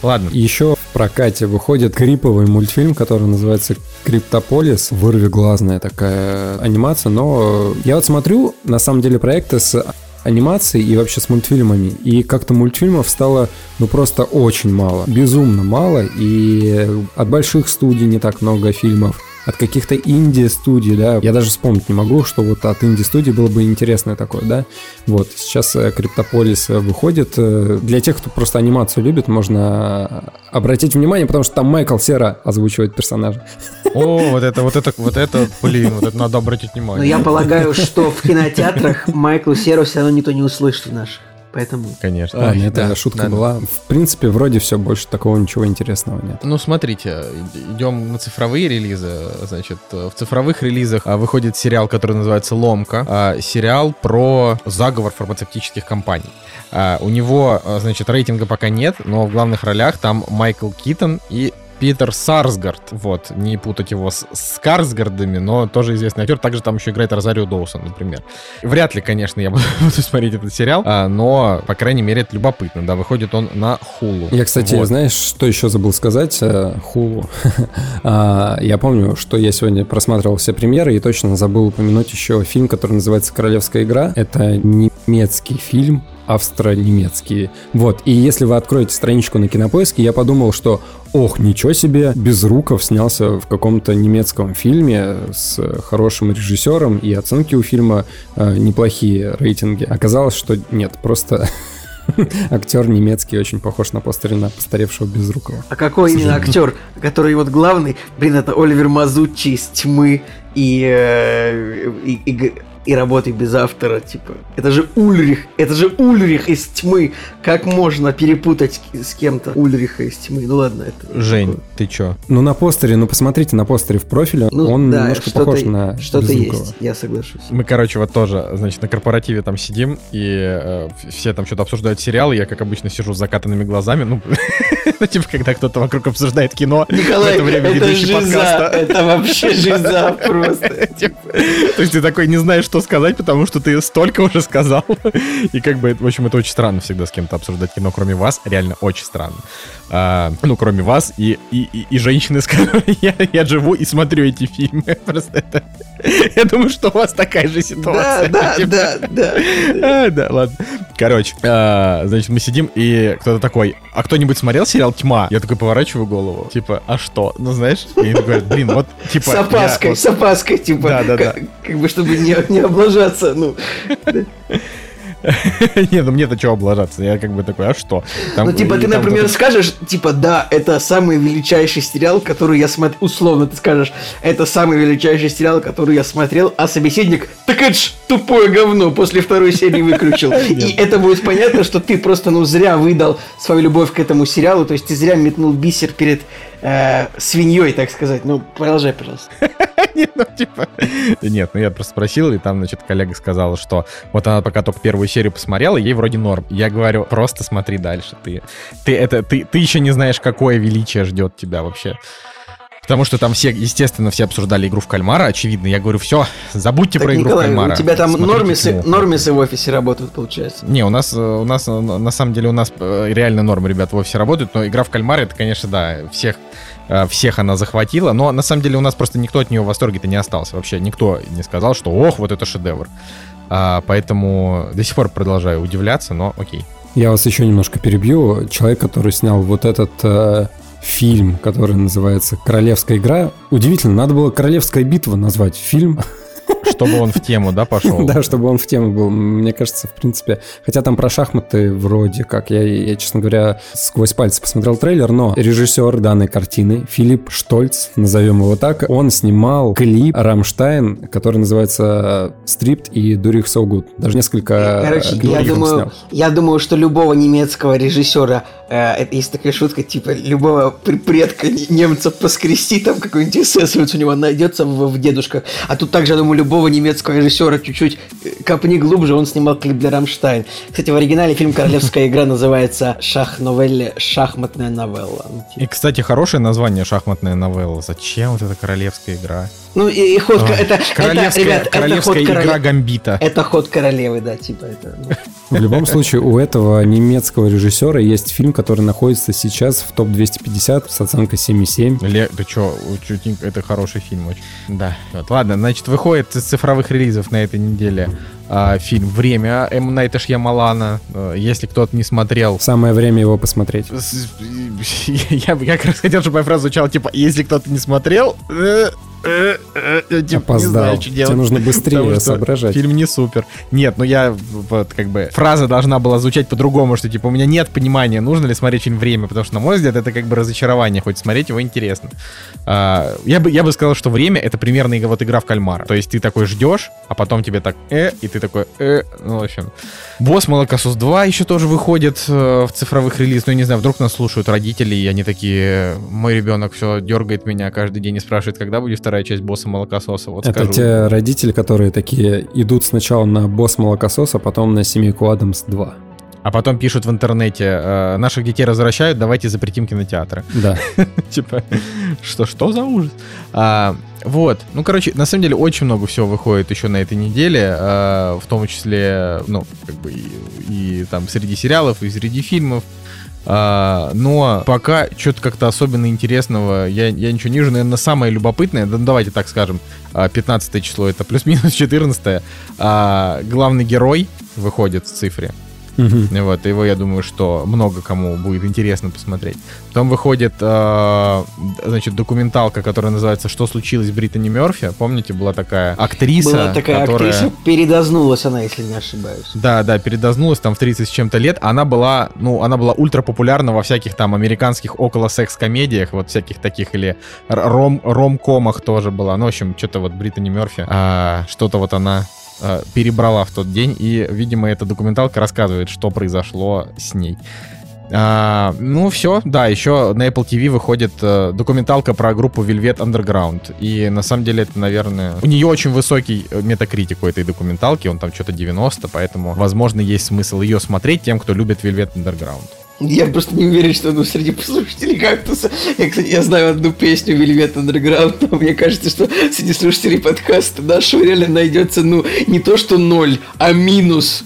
Ладно. Еще в прокате выходит криповый мультфильм, который называется Криптополис. Вырвиглазная такая анимация, но я вот смотрю, на самом деле, проекты с анимацией и вообще с мультфильмами. И как-то мультфильмов стало, ну, просто очень мало. Безумно мало. И от больших студий не так много фильмов. От каких-то инди-студий, да, я даже вспомнить не могу, что вот от инди-студии было бы интересное такое, да. Вот, сейчас э, Криптополис э, выходит. Э, Для тех, кто просто анимацию любит, можно обратить внимание, потому что там Майкл Сера озвучивает персонажа. О, вот это, вот это, вот это, блин, вот это надо обратить Но внимание. я полагаю, что в кинотеатрах Майклу Серу все равно никто не услышит в наших. Поэтому... Конечно. Ой, это да, шутка да, да. была. В принципе, вроде все, больше такого ничего интересного нет. Ну, смотрите, идем на цифровые релизы. Значит, в цифровых релизах а, выходит сериал, который называется «Ломка». А, Сериал про заговор фармацевтических компаний. А, У него, а, значит, рейтинга пока нет, но в главных ролях там Майкл Китон и Питер Сарсгард. Вот, не путать его с Скарсгардами, но тоже известный актер. Также там еще играет Розарио Доусон, например. Вряд ли, конечно, я буду смотреть этот сериал, а, но, по крайней мере, это любопытно. Да, выходит он на Хулу. Я, кстати, Вот. знаешь, что еще забыл сказать? Э, Хулу. А, Я помню, что я сегодня просматривал все премьеры и точно забыл упомянуть еще фильм, который называется «Королевская игра». Это немецкий фильм, австро-немецкий. Вот, и если вы откроете страничку на Кинопоиске, я подумал, что ох, ничего себе, Безруков снялся в каком-то немецком фильме с хорошим режиссером, и оценки у фильма э, неплохие рейтинги. Оказалось, что нет, просто актер немецкий очень похож на постере на постаревшего Безрукова. А какой именно актер, который вот главный, блин, это Оливер Мазуччи из «Тьмы» и, э, и, и и работы без автора, типа. Это же Ульрих, это же Ульрих из «Тьмы». Как можно перепутать с кем-то Ульриха из «Тьмы»? Ну ладно, это... Жень, такое. ты чё? Ну, на постере, ну, посмотрите на постере в профиле, Ну, он да, немножко что-то- похож на Что-то есть, я соглашусь. Мы, короче, вот тоже, значит, на корпоративе там сидим, и э, все там что-то обсуждают сериал, и я, как обычно, сижу с закатанными глазами, ну, ну, типа, когда кто-то вокруг обсуждает кино, Николай, в это время это ведущий жиза, подкаста. это вообще жиза просто. Типа, То есть ты такой не знаешь, что сказать, потому что ты столько уже сказал. И как бы, в общем, это очень странно всегда с кем-то обсуждать кино, кроме вас. Реально очень странно. А, ну, кроме вас и, и, и, и женщины, с которой я, я живу и смотрю эти фильмы. Просто это... Я думаю, что у вас такая же Да, ситуация. да, Типа, да, да. а, да, ладно. Короче, а, значит, мы сидим, и кто-то такой, а кто-нибудь смотрел сериал «Тьма»? Я такой поворачиваю голову, типа, а что? Ну, знаешь, и говорят, блин, вот, типа... С опаской, с опаской, типа, Да, да, как, как бы, чтобы не, не облажаться, ну. Не, ну мне-то чего облажаться? Я как бы такой, а что? Там- ну, типа, ты, там например, кто-то- скажешь, типа, да, это самый величайший сериал, который я смотрел, условно ты скажешь, это самый величайший сериал, который я смотрел, а собеседник, так это ж тупое говно, после второй серии выключил. И это будет понятно, что ты просто, ну, зря выдал свою любовь к этому сериалу, то есть ты зря метнул бисер перед э, свиньей, так сказать. Ну, продолжай, пожалуйста. Нет, ну типа... Нет, ну я просто спросил, и там, значит, коллега сказала, что вот она пока только первую серию посмотрела, ей вроде норм. Я говорю, просто смотри дальше. Ты, ты, это, ты, ты еще не знаешь, какое величие ждет тебя вообще. Потому что там все, естественно, все обсуждали игру в кальмара, очевидно. Я говорю, все, забудьте Так, про игру Николай, в кальмара. у тебя там Смотрите нормисы, «Тьму». нормисы в офисе работают, получается. Не, у нас, э, у нас, э, на самом деле, у нас э, реально норм ребят в офисе работают, но игра в кальмара, это, конечно, да, всех, всех она захватила, но на самом деле у нас просто никто от нее в восторге-то не остался. Вообще никто не сказал, что ох, вот это шедевр. А, поэтому до сих пор продолжаю удивляться, но окей. Я вас еще немножко перебью. Человек, который снял вот этот э, фильм, который называется «Королевская игра». Удивительно, надо было «Королевская битва» назвать фильм. Чтобы он в тему, да, пошел? Да, чтобы он в тему был. Мне кажется, в принципе, хотя там про шахматы вроде как. Я, я, честно говоря, сквозь пальцы посмотрел трейлер, но режиссер данной картины, Филипп Штольц, назовем его так, он снимал клип Рамштайн, который называется «Стриpt» и «Do You So Good». Даже несколько Короче, я клипов он думаю, снял. я думаю, что любого немецкого режиссера, э, это есть такая шутка, типа, любого пр- предка немца поскрести, там какой-нибудь эсэсовец у него найдется в, в дедушках. А тут также, я думаю, любого немецкого режиссера чуть-чуть э, копни глубже, он снимал клип для Рамштайн. Кстати, в оригинале фильм «Королевская игра» называется «Шах-новелле», «Шахматная новелла». Ну, типа. И, кстати, хорошее название шахматная новелла. Зачем вот эта королевская игра? Ну и, и ход, Ой, это, королевская это, ребят, это королевская ход игра королевы. Гамбита. Это ход королевы, да, типа это. ну. В любом случае, у этого немецкого режиссера есть фильм, который находится сейчас в топ-250 с оценкой 7,7. Ле, ты чё, это хороший фильм очень. Да. Вот, ладно, значит, выходит из цифровых релизов на этой неделе а, фильм «Время» М. Найта Шьямалана. А, Если кто-то не смотрел, Самое время его посмотреть. я бы как раз хотел, чтобы моя фраза звучала, типа, если кто-то не смотрел, э, э, э, э, типа, Опоздал. Тебе нужно быстрее соображать. Фильм не супер. Нет, ну я вот как бы фраза должна была звучать по-другому, что типа у меня нет понимания, нужно ли смотреть фильм «Время», потому что, на мой взгляд, это как бы разочарование, хоть смотреть его интересно. А, я, бы, я бы сказал, что «Время» — это примерно вот игра в кальмара. То есть ты такой ждешь, а потом тебе так «э», и ты такой «э», ну, в общем. «Босс Молокосос 2» еще тоже выходит в цифровых релиз. Ну, я не знаю, вдруг нас слушают родители, и они такие «Мой ребенок все дергает меня каждый день и спрашивает, когда будет вторая часть «Босса Молокососа». Вот Это скажу. те родители, которые такие идут сначала на босс молокососа, потом на семейку Адамс 2. А потом пишут в интернете, э, наших детей возвращают, давайте запретим кинотеатры. Да. Типа, что, что за ужас? А, вот, ну, короче, на самом деле очень много всего выходит еще на этой неделе, а, в том числе, ну, как бы и, и там среди сериалов, и среди фильмов. А, но пока что-то как-то особенно интересного я, я ничего не вижу. Наверное, самое любопытное, да, ну, давайте так скажем, а, 15 число это плюс-минус 14 а, главный герой выходит в цифре. Мгм. Вот, его, я думаю, что много кому будет интересно посмотреть. Потом выходит, э, значит, документалка, которая называется «Что случилось с Бриттани Мерфи». Помните, была такая актриса, Была такая которая... актриса, передознулась она, если не ошибаюсь. Да, да, передознулась там в 30 с чем-то лет. Она была, ну, она была ультра популярна во всяких там американских около секс-комедиях, вот всяких таких, или ром, ромкомах тоже была. Ну, в общем, что-то вот Бриттани Мерфи, а, что-то вот она перебрала в тот день, и, видимо, эта документалка рассказывает, что произошло с ней. А, ну, все, да, еще на Apple TV выходит э, документалка про группу Velvet Underground. И на самом деле это, наверное... У нее очень высокий э, метакритик у этой документалки, он там что-то 90, поэтому, возможно, есть смысл ее смотреть тем, кто любит Velvet Underground. Я просто не уверен, что ну, среди слушателей кактуса. Я, кстати, я знаю одну песню Velvet Underground, но мне кажется, что среди слушателей подкаста нашего реально найдется, ну, не то что ноль, а минус,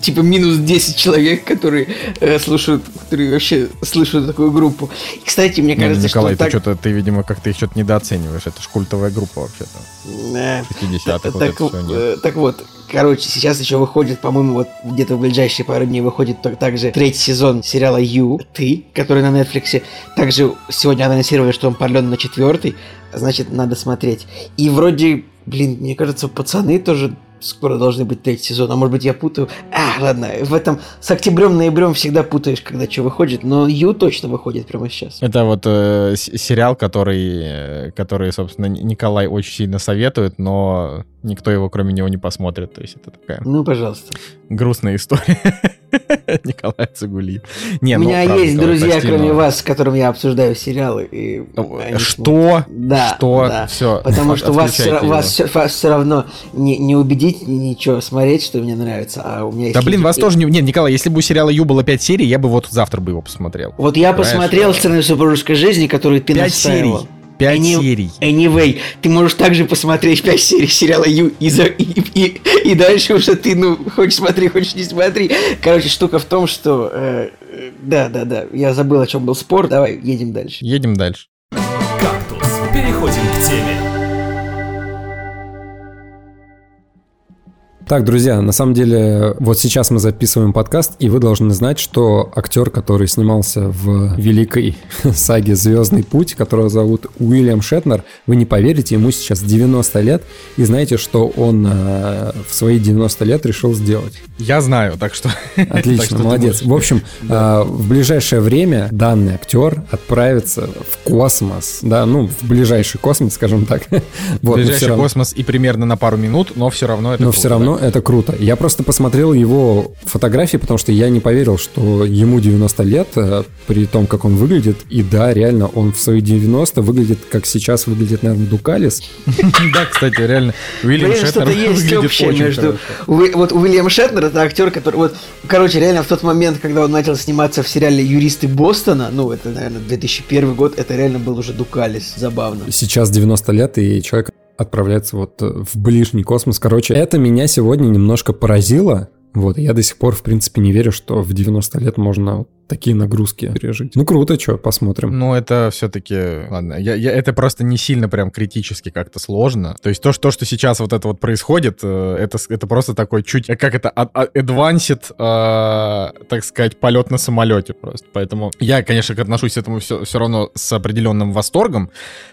типа минус 10 человек, которые э, слушают, которые вообще слышат такую группу. И, кстати, мне Не, кажется, Николай, что ты так... что-то, ты, видимо, как-то их что-то недооцениваешь. Это ж культовая группа вообще-то. Э, 50-х вот так, э, так вот, короче, сейчас еще выходит, по-моему, вот где-то в ближайшие пару дней выходит так- также третий сезон сериала Ю, Ты, который на Нетфликсе. Также сегодня анонсировали, что он продлен на четвертый, значит, надо смотреть. И вроде, блин, мне кажется, пацаны тоже скоро должны быть третий сезон, а может быть я путаю. А, ладно, в этом с октябрем-ноябрем всегда путаешь, когда что выходит, но Ю точно выходит прямо сейчас. Это вот э, сериал, который, э, который, собственно, Николай очень сильно советует, но никто его кроме него не посмотрит. То есть это такая Ну, пожалуйста. грустная история Николая Цигулиев. Не, У ну, меня правда, есть Николай, друзья, почти, кроме но- вас, с которыми я обсуждаю сериалы. И Ну, они Что? Да, Что? да. Все. Потому что вас, все равно не, не убедить ни- ничего смотреть, что мне нравится, а у меня есть... Да блин, вас тоже не... Нет, Николай, если бы у сериала Ю было 5 серий, я бы вот завтра бы его посмотрел. Вот я Понимаешь, посмотрел сцены супружеской жизни, которые ты 5 серий. 5 Они- серий. Anyway, ты можешь также посмотреть 5 серий сериала Ю и, за- и, и- и дальше уже ты, ну, хочешь смотри, хочешь не смотри. Короче, штука в том, что... э, э, да, да, да, я забыл, о чем был спор. Давай, едем дальше. Едем дальше. «Кактус». Переходим к теме. Так, друзья, на самом деле, вот сейчас мы записываем подкаст, и вы должны знать, что актер, который снимался в великой саге «Звездный путь», которого зовут Уильям Шетнер, вы не поверите, ему сейчас 90 лет, и знаете, что он э, в свои 90 лет решил сделать? Я знаю, так что... Отлично, так что молодец. В общем, да. э, в ближайшее время данный актер отправится в космос, да, ну, в ближайший космос, скажем так. вот, ближайший космос и примерно на пару минут, но все равно это Но круто, все равно это круто. Я просто посмотрел его фотографии, потому что я не поверил, что ему 90 лет, э, при том, как он выглядит. И да, реально, он в свои 90 выглядит, как сейчас выглядит, наверное, Дукалис. Да, кстати, реально. Уильям Шетнер выглядит очень между... Вот Уильям Шетнер это актер, который... Вот, короче, реально в тот момент, когда он начал сниматься в сериале «Юристы Бостона», ну, это, наверное, 2001 год, это реально был уже Дукалис. Забавно. Сейчас 90 лет, и человек отправляться вот э, в ближний космос. Короче, это меня сегодня немножко поразило. Вот, я до сих пор, в принципе, не верю, что в 90 лет можно такие нагрузки пережить. Ну круто, что, посмотрим. Ну это все-таки, ладно, я, я, это просто не сильно прям критически как-то сложно. То есть то, что, что сейчас вот это вот происходит, э, это, это просто такой чуть, как это, advanced, э, так сказать, полет на самолете просто. Поэтому я, конечно, отношусь к этому все, все равно с определенным восторгом,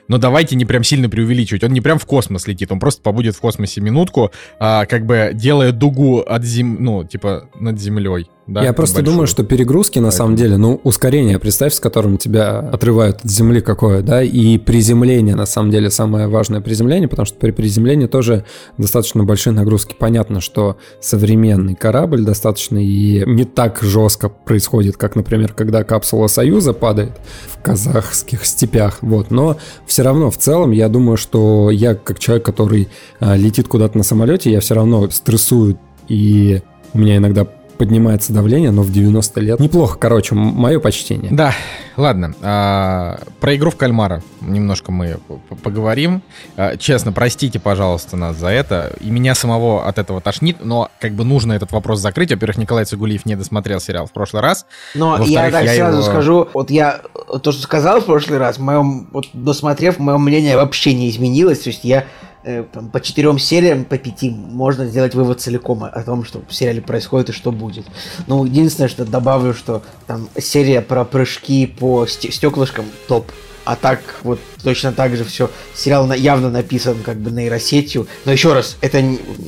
но давайте не прям сильно преувеличивать. Он не прям в космос летит, он просто побудет в космосе минутку, э, как бы делая дугу от зем... ну, типа, над землей. Да, я просто большую. думаю, что перегрузки на самом деле, ну, ускорение, представь, с которым тебя отрывают от земли какое, да, и приземление, на самом деле, самое важное приземление, потому что при приземлении тоже достаточно большие нагрузки. Понятно, что современный корабль достаточно и не так жестко происходит, как, например, когда капсула Союза падает в казахских степях, вот, но все равно, в целом, я думаю, что я, как человек, который а, летит куда-то на самолете, я все равно стрессую и у меня иногда поднимается давление, но в 90 лет. Неплохо, короче, мое почтение. Да, ладно. А, про игру в кальмара немножко мы поговорим. А, честно, простите, пожалуйста, нас за это. И меня самого от этого тошнит, но как бы нужно этот вопрос закрыть. Во-первых, Николай Цигулиев не досмотрел сериал в прошлый раз. Но я так я сразу его... скажу, вот я то, что сказал в прошлый раз, в моем, вот досмотрев, мое мнение вообще не изменилось. То есть я там, по четырем сериям, по пяти можно сделать вывод целиком о том, что в сериале происходит и что будет. Ну, единственное, что добавлю, что там серия про прыжки по стеклышкам топ. А так, вот точно так же все. Сериал явно написан как бы нейросетью. Но еще раз, это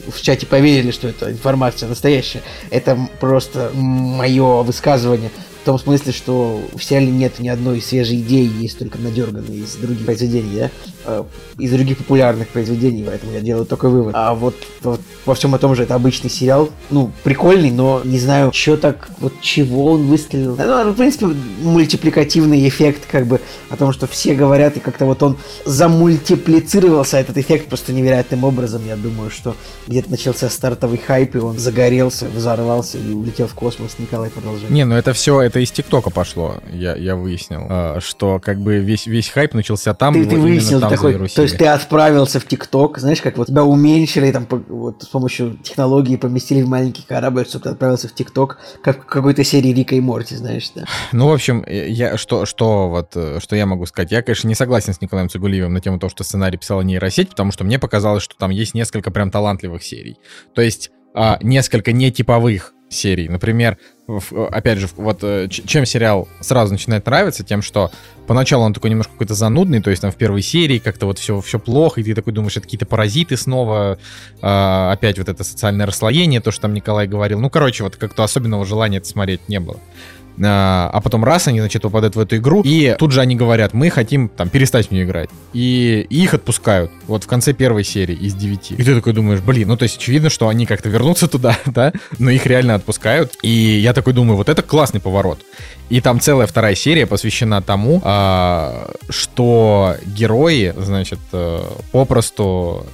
в чате поверили, что это информация настоящая. Это просто мое высказывание. В том смысле, что в сериале нет ни одной свежей идеи, есть только надерганные из других произведений, да? Э, из других популярных произведений, поэтому я делаю такой вывод. А вот, вот во всем этом же это обычный сериал, ну, прикольный, но не знаю, что так, вот чего он выстрелил. Ну, в принципе, мультипликативный эффект, как бы, о том, что все говорят, и как-то вот он замультиплицировался, этот эффект просто невероятным образом. Я думаю, что где-то начался стартовый хайп, и он загорелся, взорвался и улетел в космос. Николай продолжает. Не, ну это все, это это из ТикТока пошло, я, я выяснил, а, что как бы весь, весь хайп начался там. Ты, ты выяснил там такой, то есть ты отправился в ТикТок, знаешь, как вот тебя уменьшили там вот с помощью технологии поместили в маленький корабль, чтобы ты отправился в ТикТок, как в какой-то серии Рика и Морти, знаешь, да. Ну, в общем, я что, что вот, э, что я могу сказать? Я, конечно, не согласен с Николаем Цигулиевым на тему того, что сценарий писала нейросеть, потому что мне показалось, что там есть несколько прям талантливых серий. То есть а, несколько нетиповых серий. Например, опять же, вот э, чем сериал сразу начинает нравиться, тем, что поначалу он такой немножко какой-то занудный, то есть там в первой серии как-то вот все, все плохо, и ты такой думаешь, это какие-то паразиты снова, а, опять вот это социальное расслоение, то, что там Николай говорил. Ну, короче, вот как-то особенного желания это смотреть не было. А, а потом раз они, значит, попадают в эту игру, и тут же они говорят, мы хотим там перестать в нее играть. И, и их отпускают. Вот в конце первой серии из девяти. И ты такой думаешь, блин, ну то есть очевидно, что они как-то вернутся туда, да, но их реально отпускают. И я такой думаю, вот это классный поворот. И там целая вторая серия посвящена тому, а, что герои, значит, э, попросту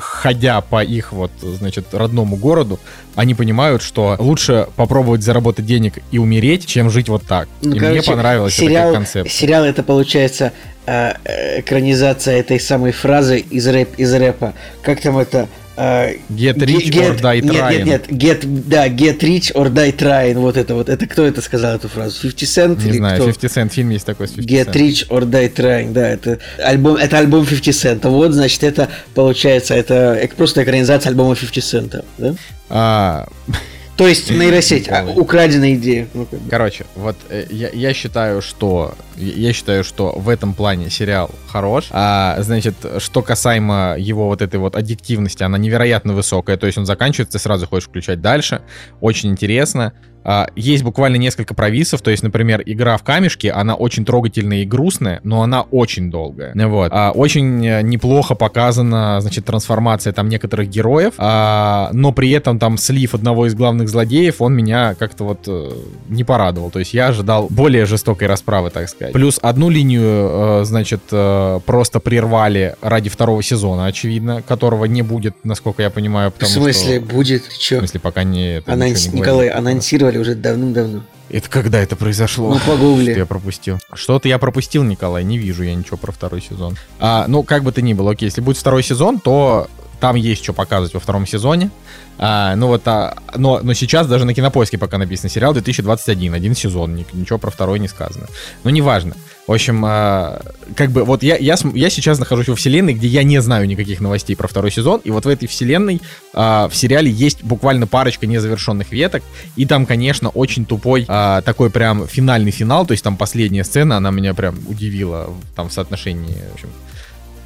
ходя по их вот, значит, родному городу, они понимают, что лучше попробовать заработать денег и умереть, чем жить вот так. Ну, и короче, мне понравилась сериал, эта концепция. Сериал это получается э, экранизация этой самой фразы из рэп из рэпа. Как там это? А, Get rich get- or die нет, trying. Нет, нет, get, да, get rich or die trying, вот это вот. Это кто это сказал эту фразу? 50 Cent Не или знаю, кто? 50 Cent, фильм есть такой с 50 Get Cent. Rich or Die Trying, да, это альбом, это альбом 50 Cent. Вот, значит, это получается, это просто экранизация альбома 50 Cent, да? А, То есть нейросеть, а, украденная идея. Ну. Короче, вот э, я, я считаю, что я считаю, что в этом плане сериал хорош. А, значит, что касаемо его вот этой вот аддиктивности, она невероятно высокая. То есть он заканчивается, ты сразу хочешь включать дальше. Очень интересно. А, есть буквально несколько провисов. То есть, например, игра в камешки, она очень трогательная и грустная, но она очень долгая. Вот. А, очень э, неплохо показана, значит, трансформация там некоторых героев. А, но при этом там слив одного из главных злодеев, он меня как-то вот э, не порадовал. То есть я ожидал более жестокой расправы, так сказать. Плюс одну линию, э, значит, просто прервали ради второго сезона, очевидно, которого не будет, насколько я понимаю, В потому смысле, что... будет? Ты В смысле, пока не... Анонс- не Николай, говорили. Анонсировали уже давным-давно. Это когда это произошло? Ну, погугли. Что я пропустил? Что-то я пропустил, Николай, не вижу я ничего про второй сезон. А, ну, как бы то ни было, окей, если будет второй сезон, то там есть что показывать во втором сезоне. А, ну вот, а, но, но сейчас даже на кинопоиске пока написано сериал 2021, один сезон, ни- ничего про второй не сказано. Ну, неважно. В общем, а, как бы вот я, я, я сейчас нахожусь во вселенной, где я не знаю никаких новостей про второй сезон, и вот в этой вселенной а, в сериале есть буквально парочка незавершенных веток, и там, конечно, очень тупой а, такой прям финальный финал, то есть там последняя сцена, она меня прям удивила там в соотношении, в общем,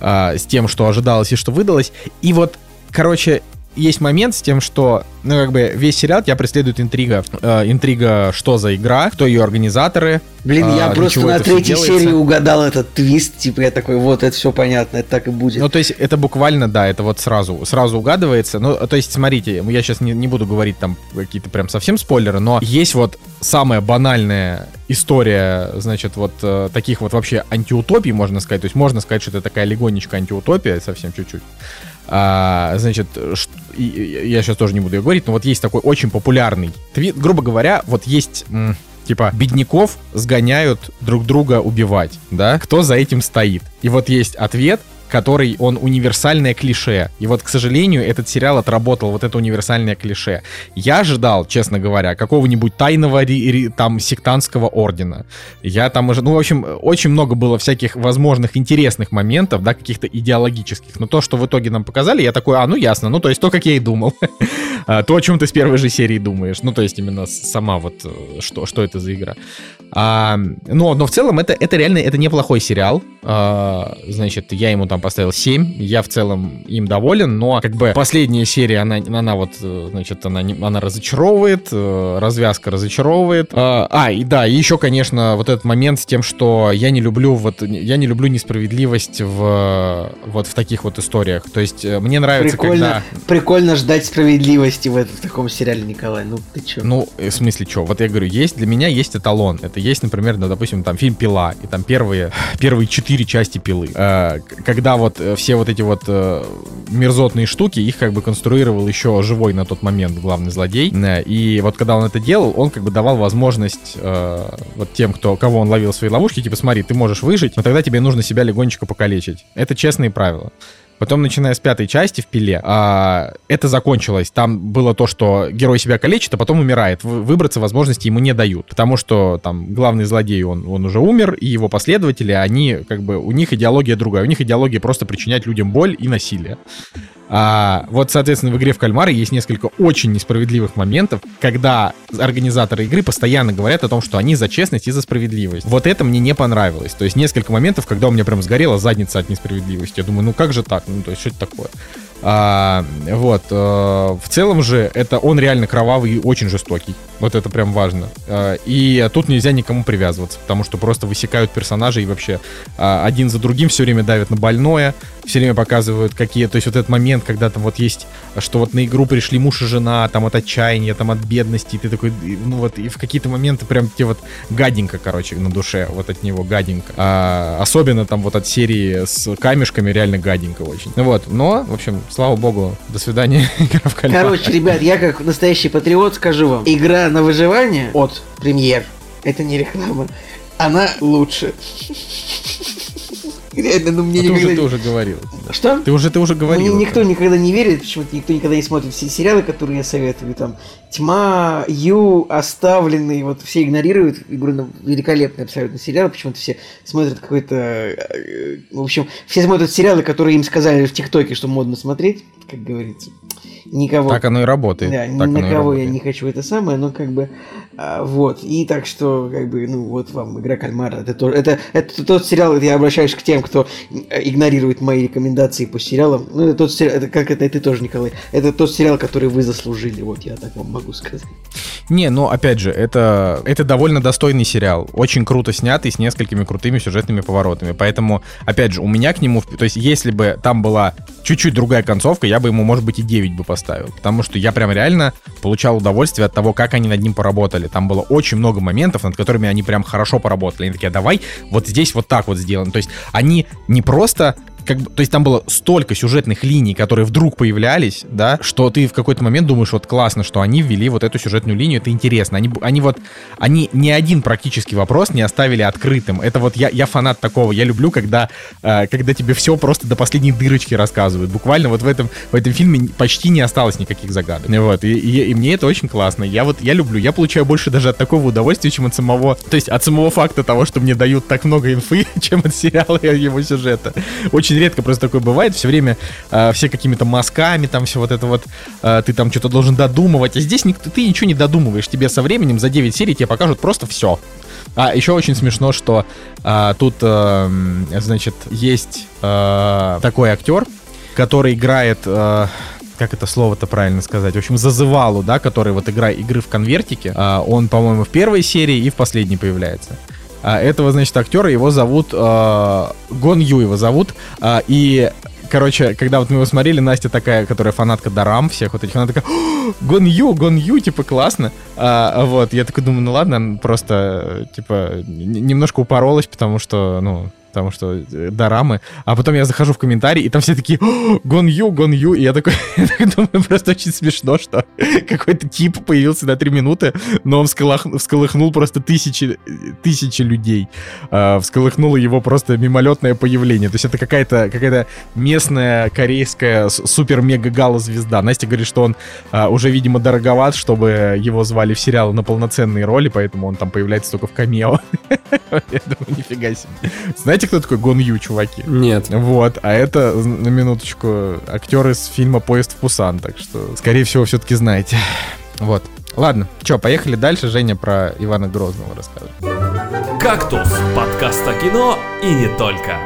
с тем, что ожидалось и что выдалось. И вот, короче, есть момент с тем, что, ну, как бы, весь сериал тебя преследует интрига. Э, интрига, что за игра, кто ее организаторы. Блин, а, я просто на третьей серии угадал этот твист, типа я такой, вот, это все понятно, это так и будет. Ну, то есть, это буквально, да, это вот сразу, сразу угадывается. Ну, то есть, смотрите, я сейчас не, не буду говорить там какие-то прям совсем спойлеры, но есть вот самая банальная история, значит, вот э, таких вот вообще антиутопий, можно сказать. То есть, можно сказать, что это такая легонечко антиутопия, совсем чуть-чуть. А, значит, и- и- я сейчас тоже не буду ее говорить, но вот есть такой очень популярный твит, грубо говоря, вот есть... Типа, бедняков сгоняют друг друга убивать, да? Кто за этим стоит? И вот есть ответ, который, он универсальное клише. И вот, к сожалению, этот сериал отработал вот это универсальное клише. Я ожидал, честно говоря, какого-нибудь тайного там сектантского ордена. Я там уже, ну, в общем, очень много было всяких возможных интересных моментов, да, каких-то идеологических. Но то, что в итоге нам показали, я такой, а, ну, ясно, ну, то есть то, как я и думал. А, То, о чем ты с первой же серии думаешь. Ну, то есть именно сама вот, э, что, что это за игра. А, но, но в целом это, это реально это неплохой сериал. А, значит, я ему там поставил 7. Я в целом им доволен, но как бы последняя серия, она, она вот, э, значит, она, она разочаровывает, э, развязка разочаровывает. А, а, и да, и еще, конечно, вот этот момент с тем, что я не люблю вот, я не люблю несправедливость в вот в таких вот историях. То есть э, мне нравится, прикольно, когда... прикольно ждать справедливости в, этом, в таком сериале, Николай. Ну, ты чё? Ну, в смысле, что? Вот я говорю, есть для меня есть эталон. Это есть, например, ну, допустим, там фильм «Пила», и там первые, первые четыре части «Пилы». Э, когда вот э, все вот эти вот э, мерзотные штуки, их как бы конструировал еще живой на тот момент главный злодей. Э, И вот когда он это делал, он как бы давал возможность э, вот тем, кто, кого он ловил в свои ловушки, типа, смотри, ты можешь выжить, но тогда тебе нужно себя легонечко покалечить. Это честные правила. Потом, начиная с пятой части в пиле, а, это закончилось. Там было то, что герой себя калечит, а потом умирает. Вы- Выбраться возможности ему не дают. Потому что там главный злодей, он, он уже умер, и его последователи, они как бы, у них идеология другая. У них идеология просто причинять людям боль и насилие. А, вот, соответственно, в игре в кальмары есть несколько очень несправедливых моментов, когда организаторы игры постоянно говорят о том, что они за честность и за справедливость. Вот это мне не понравилось. То есть несколько моментов, когда у меня прям сгорела задница от несправедливости. Я думаю, ну как же так? Ну, то есть, что это такое? А, вот. э, в целом же, это он реально кровавый и очень жестокий. Вот это прям важно. А, и тут нельзя никому привязываться, потому что просто высекают персонажей и вообще а, один за другим все время давят на больное, все время показывают какие... То есть вот этот момент, когда там вот есть, что вот на игру пришли муж и жена, там от отчаяния, там от бедности, и ты такой, ну вот, и в какие-то моменты прям тебе вот гаденько, короче, на душе, вот от него гаденько. А, особенно там вот от серии с камешками реально гаденько очень. Вот, но, в общем, слава богу, до свидания, игра в. Короче, ребят, я как настоящий патриот скажу вам. Игра на выживание от премьер, это не реклама, она лучше. Реально, ну мне А ты уже, никогда... ты уже говорил. Что? Ты уже, ты уже говорил. Мне никто никогда не верит, почему-то никто никогда не смотрит все сериалы, которые я советую. Там Тьма, Ю, Оставленный, вот все игнорируют. И говорю, ну, великолепный абсолютно сериал, почему-то все смотрят какой-то... э, В общем, все смотрят сериалы, которые им сказали в ТикТоке, что модно смотреть, как говорится. Никого... Так оно и работает. Да, так на кого я не хочу это самое, но как бы а, вот. И так что, как бы, ну вот вам игра кальмара. Это, тоже, это, это тот сериал, я обращаюсь к тем, кто э, игнорирует мои рекомендации по сериалам. Ну, это тот сериал, это как это и ты тоже, Николай. Это тот сериал, который вы заслужили. Вот я так вам могу сказать. Не, ну опять же, это, это довольно достойный сериал. Очень круто снятый, с несколькими крутыми сюжетными поворотами. Поэтому, опять же, у меня к нему... То есть, если бы там была чуть-чуть другая концовка, я бы ему, может быть, и 9 бы поставил. Потому что я прям реально получал удовольствие от того, как они над ним поработали. Там было очень много моментов, над которыми они прям хорошо поработали. Они такие, «А давай вот здесь вот так вот сделаем. То есть, они не просто как бы, то есть там было столько сюжетных линий, которые вдруг появлялись, да, что ты в какой-то момент думаешь, вот классно, что они ввели вот эту сюжетную линию, это интересно. Они, они вот, они ни один практически вопрос не оставили открытым. Это вот я, я фанат такого, я люблю, когда, э, когда тебе все просто до последней дырочки рассказывают. Буквально вот в этом, в этом фильме почти не осталось никаких загадок. Вот, и, и, и мне это очень классно. Я вот, я люблю, я получаю больше даже от такого удовольствия, чем от самого, то есть от самого факта того, что мне дают так много инфы, чем от сериала и его сюжета. Очень редко просто такое бывает, все время э, все какими-то мазками, там все вот это вот, э, ты там что-то должен додумывать, а здесь никто, ты ничего не додумываешь, тебе со временем за 9 серий тебе покажут просто все. А еще очень смешно, что а, тут, э, значит, есть э, такой актер, который играет, э, как это слово-то правильно сказать, в общем, зазывалу, да, который вот игра игры в конвертике. А, он, по-моему, в первой серии и в последней появляется. А, этого, значит, актера его зовут э, Гон Ю его зовут, а, и Короче, когда вот мы его смотрели, Настя такая, которая фанатка Дарам всех вот этих, она такая, «О, Гон Ю, Гон Ю, типа, классно. А, вот, я такой думаю, ну ладно, просто, типа, немножко упоролась, потому что, ну, потому что э, дорамы. А потом я захожу в комментарии, и там все такие, «О, Гон Ю, Гон Ю, и я такой, я думаю, просто очень смешно, что какой-то тип появился на три минуты, но он всколыхнул просто тысячи, тысячи людей. А, всколыхнуло его просто мимолетное появление. То есть это какая-то какая местная корейская супер-мега-гала-звезда. Настя говорит, что он а, уже, видимо, дороговат, чтобы его звали в сериал на полноценные роли, поэтому он там появляется только в камео. Я думаю, нифига себе. Знаете, кто такой Гон Ю, чуваки? Нет. Вот, а это, на минуточку, актер из фильма «Поезд в Пусан», так что, скорее всего, все-таки знаете. Вот. Ладно, что, поехали дальше. Женя про Ивана Грозного расскажет. «Кактус» — подкаст о кино и не только.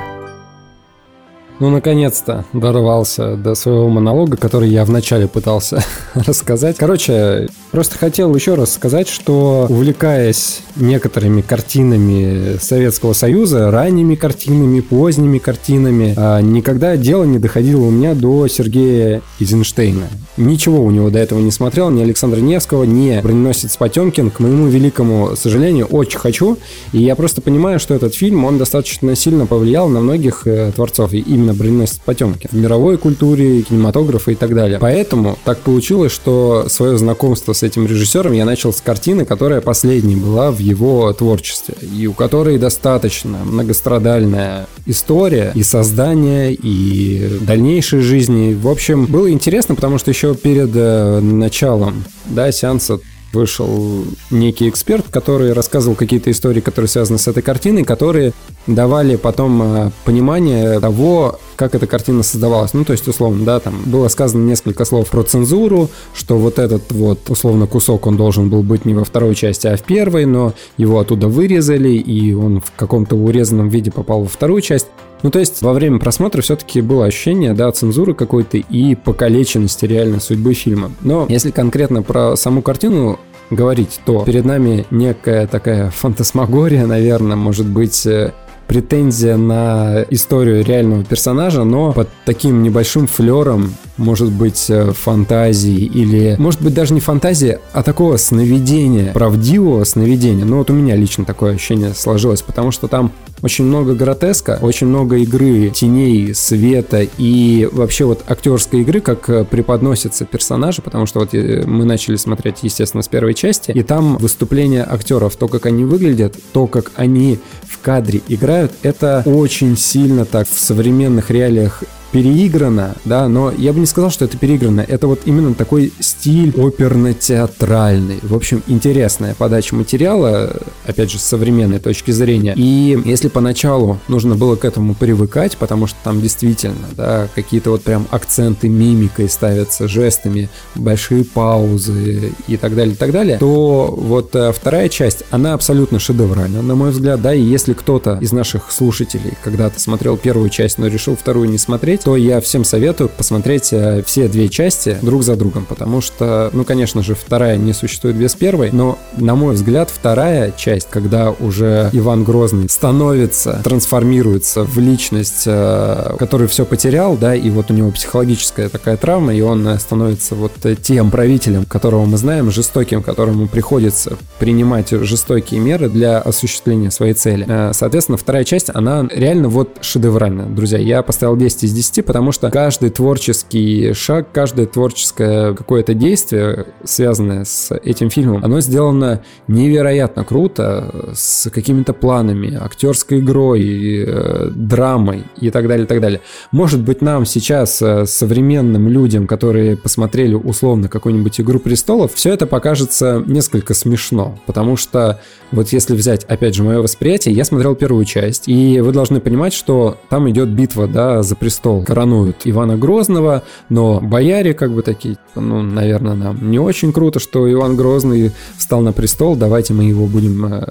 Ну, наконец-то дорвался до своего монолога, который я вначале пытался рассказать. Короче, просто хотел еще раз сказать, что увлекаясь некоторыми картинами Советского Союза, ранними картинами, поздними картинами, а, никогда дело не доходило у меня до Сергея Эйзенштейна. Ничего у него до этого не смотрел, ни Александра Невского, ни Броненосец Потемкин. К моему великому сожалению, очень хочу. И я просто понимаю, что этот фильм, он достаточно сильно повлиял на многих э, творцов. И именно Броненосец Потемкин. В мировой культуре, кинематографа и так далее. Поэтому так получилось, что свое знакомство с этим режиссером я начал с картины, которая последней была в его творчестве. И у которой достаточно многострадальная история и создание, и дальнейшей жизни. В общем, было интересно, потому что еще перед э, началом да, сеанса вышел некий эксперт, который рассказывал какие-то истории, которые связаны с этой картиной, которые давали потом э, понимание того, как эта картина создавалась. Ну, то есть, условно, да, там было сказано несколько слов про цензуру, что вот этот вот, условно, кусок, он должен был быть не во второй части, а в первой, но его оттуда вырезали, и он в каком-то урезанном виде попал во вторую часть. Ну, то есть, во время просмотра все-таки было ощущение, да, цензуры какой-то и покалеченности реально судьбы фильма. Но если конкретно про саму картину говорить, то перед нами некая такая фантасмагория, наверное, может быть, э, претензия на историю реального персонажа, но под таким небольшим флером, может быть, э, фантазии или, может быть, даже не фантазии, а такого сновидения, правдивого сновидения. Ну вот у меня лично такое ощущение сложилось, потому что там очень много гротеска, очень много игры теней, света и вообще вот актерской игры, как э, преподносятся персонажи, потому что вот э, мы начали смотреть, естественно, с первой части, и там выступление актеров, то, как они выглядят, то, как они кадре играют, это очень сильно так в современных реалиях переиграно, да, но я бы не сказал, что это переиграно. Это вот именно такой стиль оперно-театральный. В общем, интересная подача материала, опять же, с современной точки зрения. И если поначалу нужно было к этому привыкать, потому что там действительно, да, какие-то вот прям акценты мимикой ставятся, жестами, большие паузы и так далее, и так далее, то вот э, вторая часть, она абсолютно шедевральна, на мой взгляд, да, и если кто-то из наших слушателей когда-то смотрел первую часть, но решил вторую не смотреть, то я всем советую посмотреть э, все две части друг за другом, потому что, ну, конечно же, вторая не существует без первой, но, на мой взгляд, вторая часть, когда уже Иван Грозный становится, трансформируется в личность, э, который все потерял, да, и вот у него психологическая такая травма, и он э, становится вот тем правителем, которого мы знаем, жестоким, которому приходится принимать жестокие меры для осуществления своей цели. Соответственно, вторая часть, она реально вот шедевральная, друзья. Я поставил 10 из 10, вести, потому что каждый творческий шаг, каждое творческое какое-то действие, связанное с этим фильмом, оно сделано невероятно круто, с какими-то планами, актерской игрой, э, драмой и так далее, и так далее. Может быть, нам сейчас, э, современным людям, которые посмотрели условно какую-нибудь «Игру престолов», все это покажется несколько смешно, потому что вот если взять, опять же, мое восприятие, я смотрел первую часть, и вы должны понимать, что там идет битва, да, за престол, коронуют Ивана Грозного, но бояре как бы такие, ну, наверное, нам не очень круто, что Иван Грозный встал на престол, давайте мы его будем э,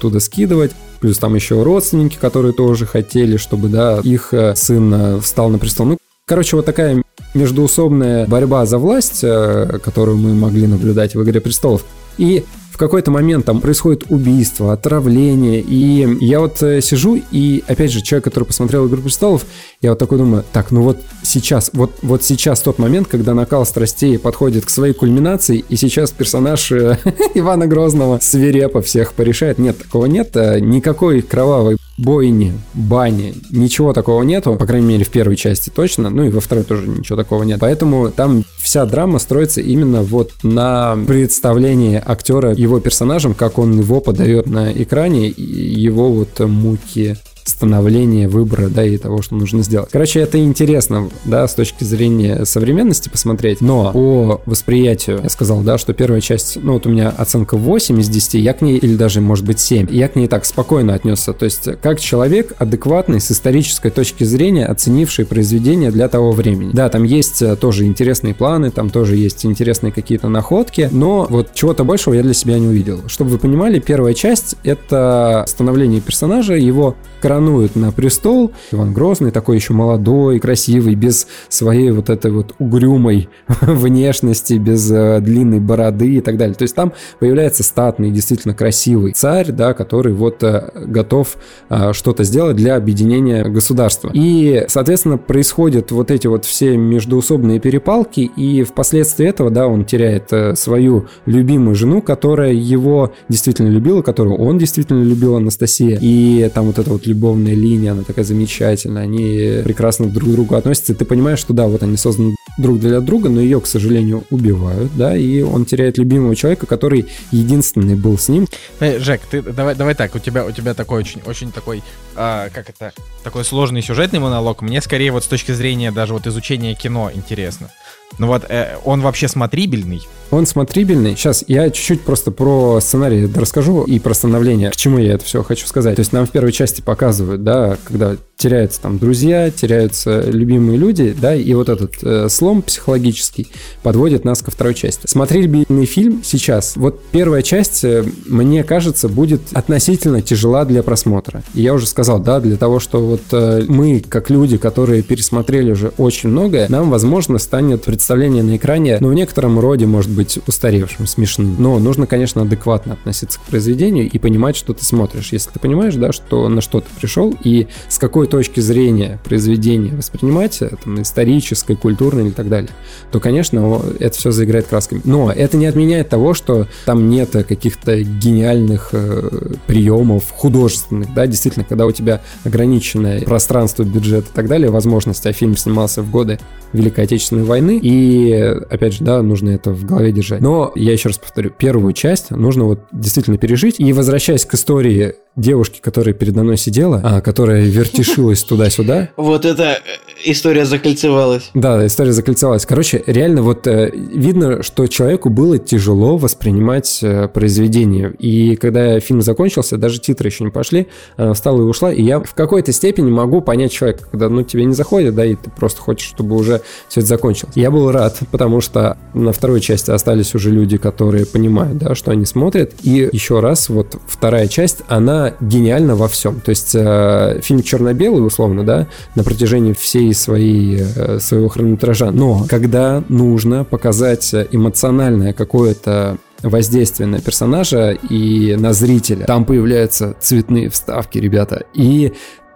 туда скидывать. Плюс там еще родственники, которые тоже хотели, чтобы, да, их э, сын э, встал на престол. Ну, короче, вот такая междуусобная борьба за власть, которую мы могли наблюдать в «Игре престолов». И в какой-то момент там происходит убийство, отравление, и я вот э, сижу, и опять же, человек, который посмотрел «Игру престолов», я вот такой думаю, так, ну вот сейчас, вот, вот сейчас тот момент, когда накал страстей подходит к своей кульминации, и сейчас персонаж э, Ивана Грозного свирепо всех порешает. Нет, такого нет, э, никакой кровавой бойни, бани, ничего такого нету, по крайней мере в первой части точно, ну и во второй тоже ничего такого нет. Поэтому там вся драма строится именно вот на представлении актера его персонажем, как он его подает на экране, его вот муки становления выбора, да, и того, что нужно сделать. Короче, это интересно, да, с точки зрения современности посмотреть, но по восприятию я сказал, да, что первая часть, ну вот у меня оценка 8 из 10, я к ней, или даже, может быть, 7, я к ней так спокойно отнесся, то есть как человек адекватный с исторической точки зрения, оценивший произведение для того времени. Да, там есть э, тоже интересные планы, там тоже есть интересные какие-то находки, но вот чего-то большего я для себя не увидел. Чтобы вы понимали, первая часть — это становление персонажа, его коронуют на престол. Иван Грозный такой еще молодой, красивый, без своей вот этой вот угрюмой внешности, без э, длинной бороды и так далее. То есть там появляется статный, действительно красивый царь, да, который вот э, готов э, что-то сделать для объединения государства. И, соответственно, происходят вот эти вот все междуусобные перепалки, и впоследствии этого, да, он теряет э, свою любимую жену, которая его действительно любила, которую он действительно любил, Анастасия. И там вот это вот любовная линия, она такая замечательная, они прекрасно друг к другу относятся, ты понимаешь, что да, вот они созданы друг для друга, но ее, к сожалению, убивают, да, и он теряет любимого человека, который единственный был с ним. Э, Жек, ты давай, давай так, у тебя, у тебя такой очень, очень такой, а, как это, такой сложный сюжетный монолог. Мне скорее вот с точки зрения даже вот изучения кино интересно. Ну вот, э, он вообще смотрибельный? Он смотрибельный. Сейчас я чуть-чуть просто про сценарий расскажу и про становление. К чему я это все хочу сказать. То есть нам в первой части показывают, да, когда теряются там друзья, теряются любимые люди, да, и вот этот э, слом психологический подводит нас ко второй части. Смотрибельный фильм сейчас. Вот первая часть, э, мне кажется, будет относительно тяжела для просмотра. И я уже сказал, да, для того, что вот э, мы, как люди, которые пересмотрели уже очень многое, нам, возможно, станет представление на экране, ну, в некотором роде, может быть, устаревшим, смешным. Но нужно, конечно, адекватно относиться к произведению и понимать, что ты смотришь. Если ты понимаешь, да, что на что ты пришел и с какой точки зрения произведения воспринимать, э, там, исторической, культурной и так далее, то, конечно, это все заиграет красками. Но это не отменяет того, что там нет каких-то гениальных э, приемов художественных, да, действительно, когда у тебя ограниченное пространство, бюджет и так далее, возможности, а фильм снимался в годы Великой Отечественной войны, опять же, да, нужно это в голове держать. Но, я еще раз повторю, первую часть нужно вот действительно пережить, и возвращаясь к истории девушки, которая передо мной сидела, а, которая вертишилась туда-сюда. Вот эта э, история закольцевалась. Да, история закольцевалась. Короче, реально вот э, видно, что человеку было тяжело воспринимать э, произведение. И когда фильм закончился, даже титры еще не пошли, она встала и ушла. И я в какой-то степени могу понять человека, когда ну тебе не заходит, да, и ты просто хочешь, чтобы уже все это закончилось. Я был рад, потому что на второй части остались уже люди, которые понимают, да, что они смотрят. И еще раз, вот вторая часть, она гениальна во всем. То есть э, фильм черно-белый, условно, да, на протяжении всей своей, э, своего хронометража. Но когда нужно показать эмоциональное какое-то воздействие на персонажа и на зрителя. Там появляются цветные вставки, ребята. И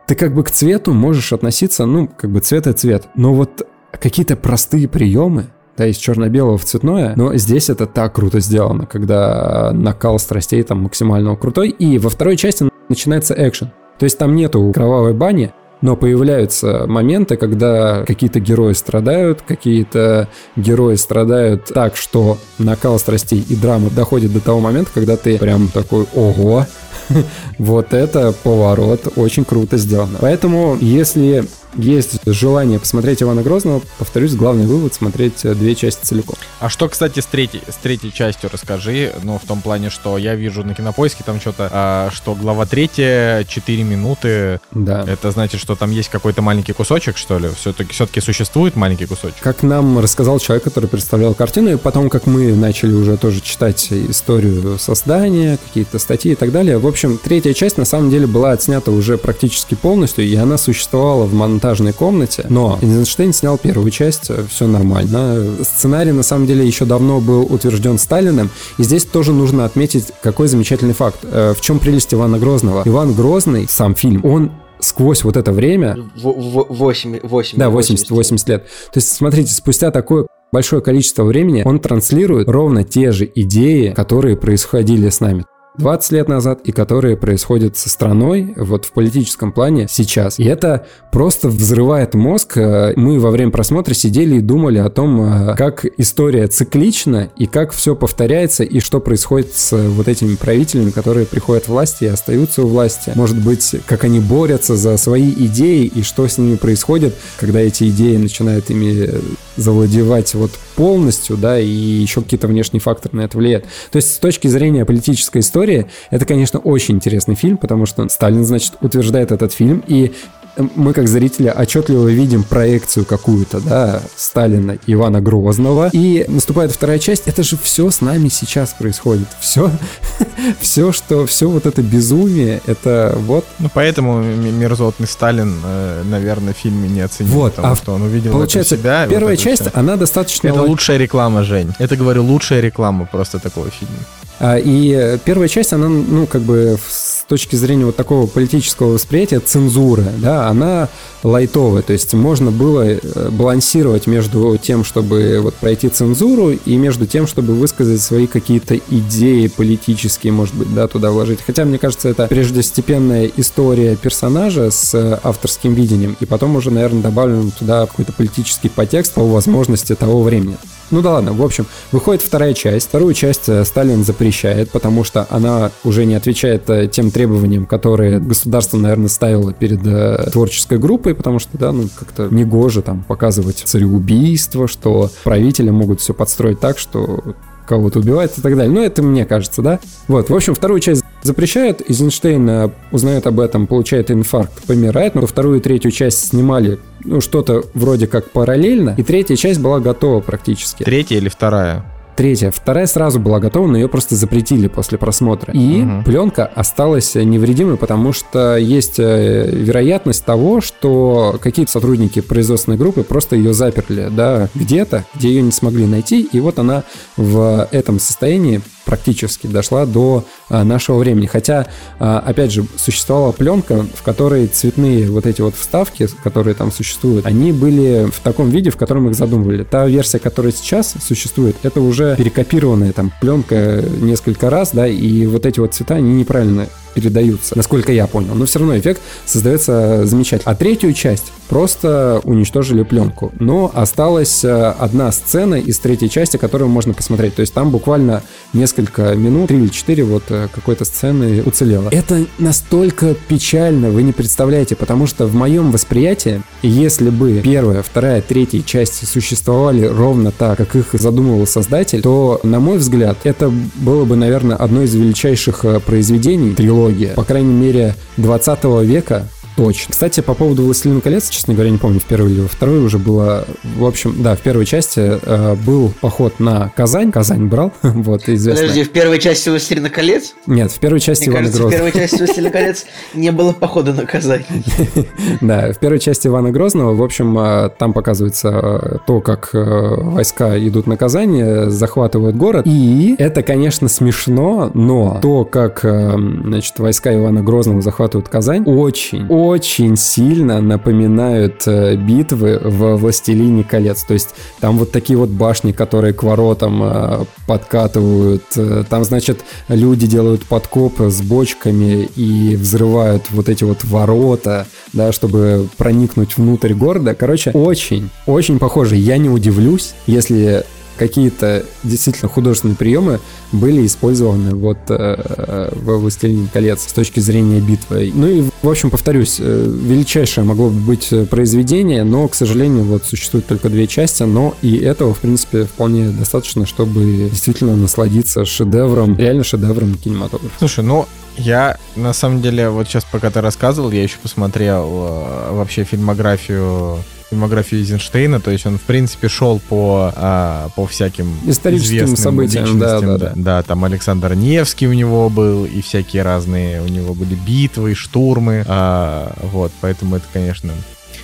ты как бы к цвету можешь относиться, ну, как бы цвет и цвет. Но вот какие-то простые приемы, да, из черно-белого в цветное, но здесь это так круто сделано, когда накал страстей там максимально крутой, и во второй части начинается экшен. То есть там нету кровавой бани, но появляются моменты, когда какие-то герои страдают, какие-то герои страдают так, что накал страстей и драмы доходит до того момента, когда ты прям такой «Ого!» Вот это поворот очень круто сделано. Поэтому, если есть желание посмотреть Ивана Грозного, повторюсь, главный вывод — смотреть э, две части целиком. А что, кстати, с третьей, с третьей частью расскажи, ну, в том плане, что я вижу на Кинопоиске там что-то, а, что глава третья, 4 минуты, да. это значит, что там есть какой-то маленький кусочек, что ли? Все-таки все существует маленький кусочек? Как нам рассказал человек, который представлял картину, и потом, как мы начали уже тоже читать историю создания, какие-то статьи и так далее. В общем, третья часть на самом деле была отснята уже практически полностью, и она существовала в монтажной комнате, но Эйзенштейн снял первую часть, э, все нормально. Сценарий, на самом деле, еще давно был утвержден Сталиным, и здесь тоже нужно отметить, какой замечательный факт. Э, в чем прелесть Ивана Грозного? Иван Грозный, сам фильм, он сквозь вот это время... 8, 8, да, 80, 80 лет. То есть, смотрите, спустя такое большое количество времени он транслирует ровно те же идеи, которые происходили с нами. 20 лет назад и которые происходят со страной вот в политическом плане сейчас. И это просто взрывает мозг. Э, мы во время просмотра сидели и думали о том, э, как история циклична и как все повторяется и что происходит с вот этими правителями, которые приходят в власти и остаются у власти. Может быть, как они борются за свои идеи и что с ними происходит, когда эти идеи начинают ими завладевать вот полностью, да, и еще какие-то внешние факторы на это влияют. То есть с точки зрения политической истории, это, конечно, очень интересный фильм, потому что Сталин, значит, утверждает этот фильм, и мы как зрители отчетливо видим проекцию какую-то, да, Сталина, Ивана Грозного. И наступает вторая часть, это же все с нами сейчас происходит. Все, все, что, все вот это безумие, это вот. Ну, поэтому мерзотный Сталин, э, наверное, в фильме не оценил, вот, потому а что он увидел получается, себя. Первая вот часть, все. она достаточно... Это лучшая реклама, Жень. Это, говорю, лучшая реклама просто такого фильма. А, и первая часть, она, ну, как бы с точки зрения вот такого политического восприятия цензуры, да, она лайтовая, то есть можно было э, балансировать между тем, чтобы вот пройти цензуру и между тем, чтобы высказать свои какие-то идеи политические, может быть, да, туда вложить. Хотя, мне кажется, это преждестепенная история персонажа с авторским видением, и потом уже, наверное, добавим туда какой-то политический подтекст по возможности того времени. Ну да ладно, в общем, выходит вторая часть. Вторую часть э, Сталин запрещает, потому что она уже не отвечает э, тем требованиям, которые государство, наверное, ставило перед э, творческой группой, потому что, да, ну как-то негоже там показывать цареубийство, что правители могут все подстроить так, что кого-то убивает и так далее. Но это мне кажется, да? Вот, в общем, вторую часть запрещают, Эйзенштейн узнает об этом, получает инфаркт, помирает, но вторую и третью часть снимали ну, что-то вроде как параллельно, и третья часть была готова практически. Третья или вторая? Третья. Вторая сразу была готова, но ее просто запретили после просмотра. И угу. пленка осталась невредимой, потому что есть э, вероятность того, что какие-то сотрудники производственной группы просто ее заперли, да, где-то, где ее не смогли найти, и вот она в этом состоянии практически дошла до а, нашего времени. Хотя, а, опять же, существовала пленка, в которой цветные вот эти вот вставки, которые там существуют, они были в таком виде, в котором их задумывали. Та версия, которая сейчас существует, это уже перекопированная там пленка несколько раз, да, и вот эти вот цвета, они неправильно передаются, насколько я понял. Но все равно эффект создается замечательно. А третью часть просто уничтожили пленку. Но осталась э, одна сцена из третьей части, которую можно посмотреть. То есть там буквально несколько минут, три или четыре вот э, какой-то сцены уцелело. Это настолько печально, вы не представляете, потому что в моем восприятии, если бы первая, вторая, третья части существовали ровно так, как их задумывал создатель, то, на мой взгляд, это было бы, наверное, одно из величайших э, произведений трилогии. По крайней мере, 20 века, Точно. Кстати, по поводу «Властелина колец», честно говоря, не помню, в первой или во второй уже было... В общем, да, в первой части э, был поход на Казань. Казань брал, вот, известно. Подожди, в первой части «Властелина колец»? Нет, в первой части Мне Ивана кажется, Грозного. в первой части «Властелина колец» не было похода на Казань. Да, в первой части Ивана Грозного, в общем, э, там показывается э, то, как э, войска идут на Казань, захватывают город. И это, конечно, смешно, но то, как, значит, войска Ивана Грозного захватывают Казань, очень, очень сильно напоминают э, битвы в «Властелине колец». То есть там вот такие вот башни, которые к воротам э, подкатывают. Э, Там, значит, люди делают подкоп с бочками и взрывают вот эти вот ворота, да, чтобы проникнуть внутрь города. Короче, очень, очень похоже. Я не удивлюсь, если какие-то действительно художественные приемы были использованы вот э, в «Властелине колец» с точки зрения битвы. Ну и, в общем, повторюсь, э, величайшее могло бы быть э, произведение, но, к сожалению, вот существует только две части, но и этого, в принципе, вполне достаточно, чтобы действительно насладиться шедевром, реально шедевром кинематографа. Слушай, ну, я, на самом деле, вот сейчас, пока ты рассказывал, я еще посмотрел э, вообще фильмографию фильмографию Эйзенштейна, то есть он, в принципе, шел по, а, по всяким Историческим событиям, да, да, да. Да, там Александр Невский у него был, и всякие разные, у него были битвы, штурмы, а, вот, поэтому это, конечно,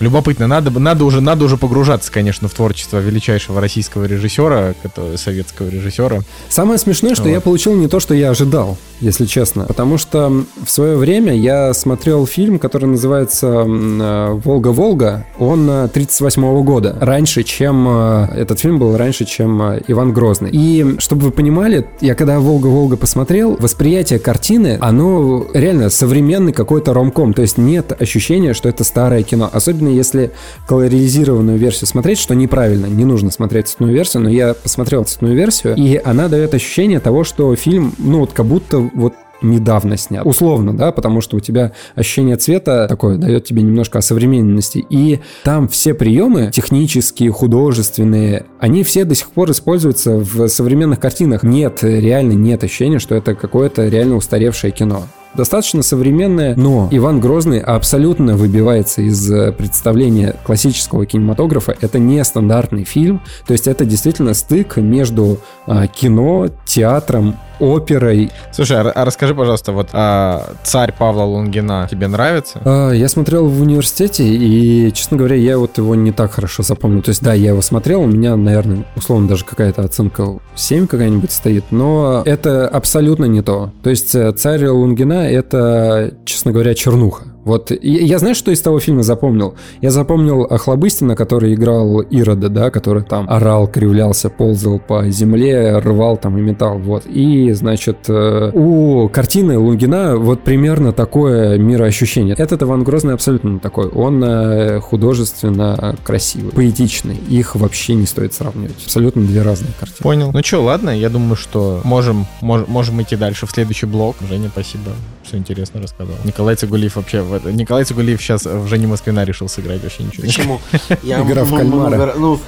Любопытно, надо, надо, уже, надо уже погружаться, конечно, в творчество величайшего российского режиссера, советского режиссера. Самое смешное, что Вот. я получил не то, что я ожидал, если честно. Потому что в свое время я смотрел фильм, который называется м, э, «Волга-Волга». Он э, 38 года. Раньше, чем... э, Этот фильм был раньше, чем э, «Иван Грозный». И, чтобы вы понимали, я когда «Волга-Волга» посмотрел, восприятие картины, оно реально современный какой-то ромком. То есть нет ощущения, что это старое кино. Особенно если колоризированную версию смотреть, что неправильно, не нужно смотреть цветную версию, но я посмотрел цветную версию, и она дает ощущение того, что фильм, ну вот как будто вот недавно снят. Условно, да, потому что у тебя ощущение цвета такое дает тебе немножко осовремененности. И там все приемы технические, художественные, они все до сих пор используются в современных картинах. Нет, реально нет ощущения, что это какое-то реально устаревшее кино. Достаточно современное, но Иван Грозный абсолютно выбивается из э, представления классического кинематографа. Это не стандартный фильм, то есть это действительно стык между а, кино, театром, оперой. Слушай, а, а расскажи, пожалуйста, вот а, царь Павла Лунгина тебе нравится? А, Я смотрел в университете, и, честно говоря, я вот его не так хорошо запомнил. То есть, да, я его смотрел, у меня, наверное, условно даже какая-то оценка 7 какая-нибудь стоит, но это абсолютно не то. То есть, э, царь Лунгина — это, честно говоря, чернуха. Вот, и я знаю, что из того фильма запомнил? Я запомнил Охлобыстина, который играл Ирода, да, который там орал, кривлялся, ползал по земле, рвал там и металл, вот. И, значит, э, у картины Лунгина вот примерно такое мироощущение. Этот Иван Грозный абсолютно такой. Он э, художественно красивый, поэтичный. Их вообще не стоит сравнивать. Абсолютно две разные картины. Понял. Ну что, ладно, я думаю, что можем, мож- можем идти дальше в следующий блок. Женя, спасибо, что интересно рассказал. Николай Цигулиев вообще... Николай Цигулиев сейчас в Жене Москвина решил сыграть вообще ничего. Почему? Я Игра в кальмара. Ну,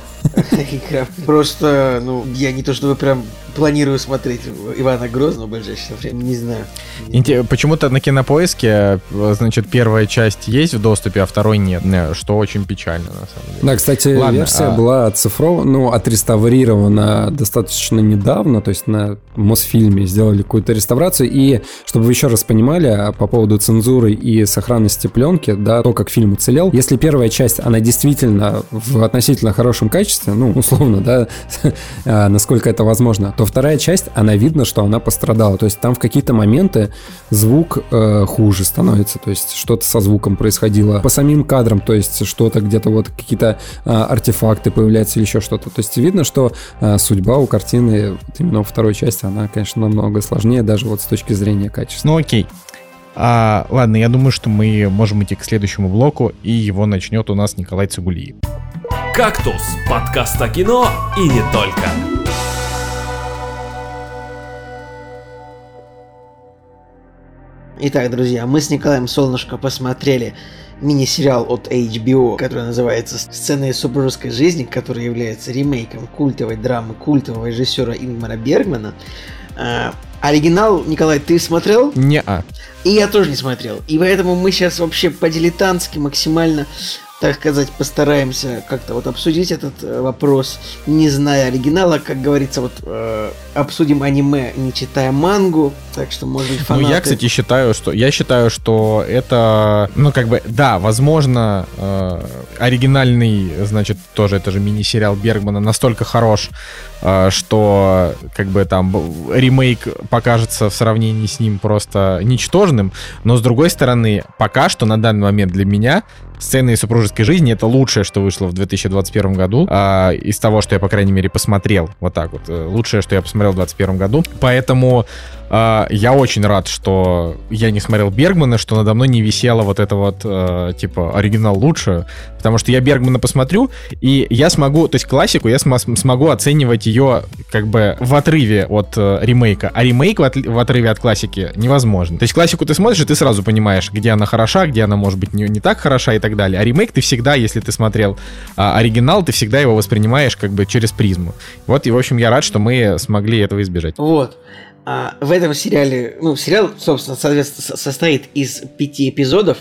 просто, ну, я не то чтобы прям планирую смотреть Ивана Грозного в ближайшее время, не знаю. Инте- Почему-то на кинопоиске, э, значит, первая часть есть в доступе, а второй нет. Э, Что очень печально, на самом деле. Да, кстати, Ладно, версия а- была оцифрована, ну, отреставрирована достаточно недавно, то есть на Мосфильме сделали какую-то реставрацию, и чтобы вы еще раз понимали а, по поводу цензуры и сохранности пленки, да, то, как фильм уцелел, если первая часть, она действительно в относительно хорошем качестве, ну, условно, да, а, насколько это возможно, то вторая часть, она видно, что она пострадала. То есть там в какие-то моменты звук э, хуже становится, то есть что-то со звуком происходило. По самим кадрам, то есть что-то где-то вот какие-то э, артефакты появляются или еще что-то. То есть видно, что э, судьба у картины вот именно второй части, она, конечно, намного сложнее, даже вот с точки зрения качества. Ну окей. А, ладно, я думаю, что мы можем идти к следующему блоку, и его начнет у нас Николай Цигулиев. «Кактус» — подкаст о кино и не только. Итак, друзья, мы с Николаем Солнышко посмотрели мини-сериал от HBO, который называется «Сцены из супружеской жизни», который является ремейком культовой драмы культового режиссера Ингмара Бергмана. А, оригинал, Николай, ты смотрел? Не-а. И я тоже не смотрел. И поэтому мы сейчас вообще по-дилетантски максимально так сказать, постараемся как-то вот обсудить этот э, вопрос, не зная оригинала, как говорится, вот э, обсудим аниме, не читая мангу, так что, может быть, фанаты... Ну, я, кстати, считаю, что я считаю, что это, ну, как бы, да, возможно, э, оригинальный, значит, тоже это же мини-сериал Бергмана настолько хорош, э, что, как бы, там ремейк покажется в сравнении с ним просто ничтожным, но с другой стороны, пока что на данный момент для меня сцены из супружеской жизни это лучшее, что вышло в 2021 году. А, из того, что я, по крайней мере, посмотрел. Вот так вот. Э, лучшее, что я посмотрел в 2021 году. Поэтому а, я очень рад, что я не смотрел Бергмана, что надо мной не висело вот это вот, а, типа, оригинал лучше. Потому что я Бергмана посмотрю, и я смогу, то есть классику, я см- смогу оценивать ее как бы в отрыве от э, ремейка. А ремейк в отрыве от классики невозможно. То есть классику ты смотришь, и ты сразу понимаешь, где она хороша, где она может быть не, не так хороша и так далее. А ремейк ты всегда, если ты смотрел а, оригинал, ты всегда его воспринимаешь как бы через призму. Вот, и, в общем, я рад, что мы смогли этого избежать. Вот. А, в этом сериале, ну, сериал, собственно, соответственно, состоит из пяти эпизодов.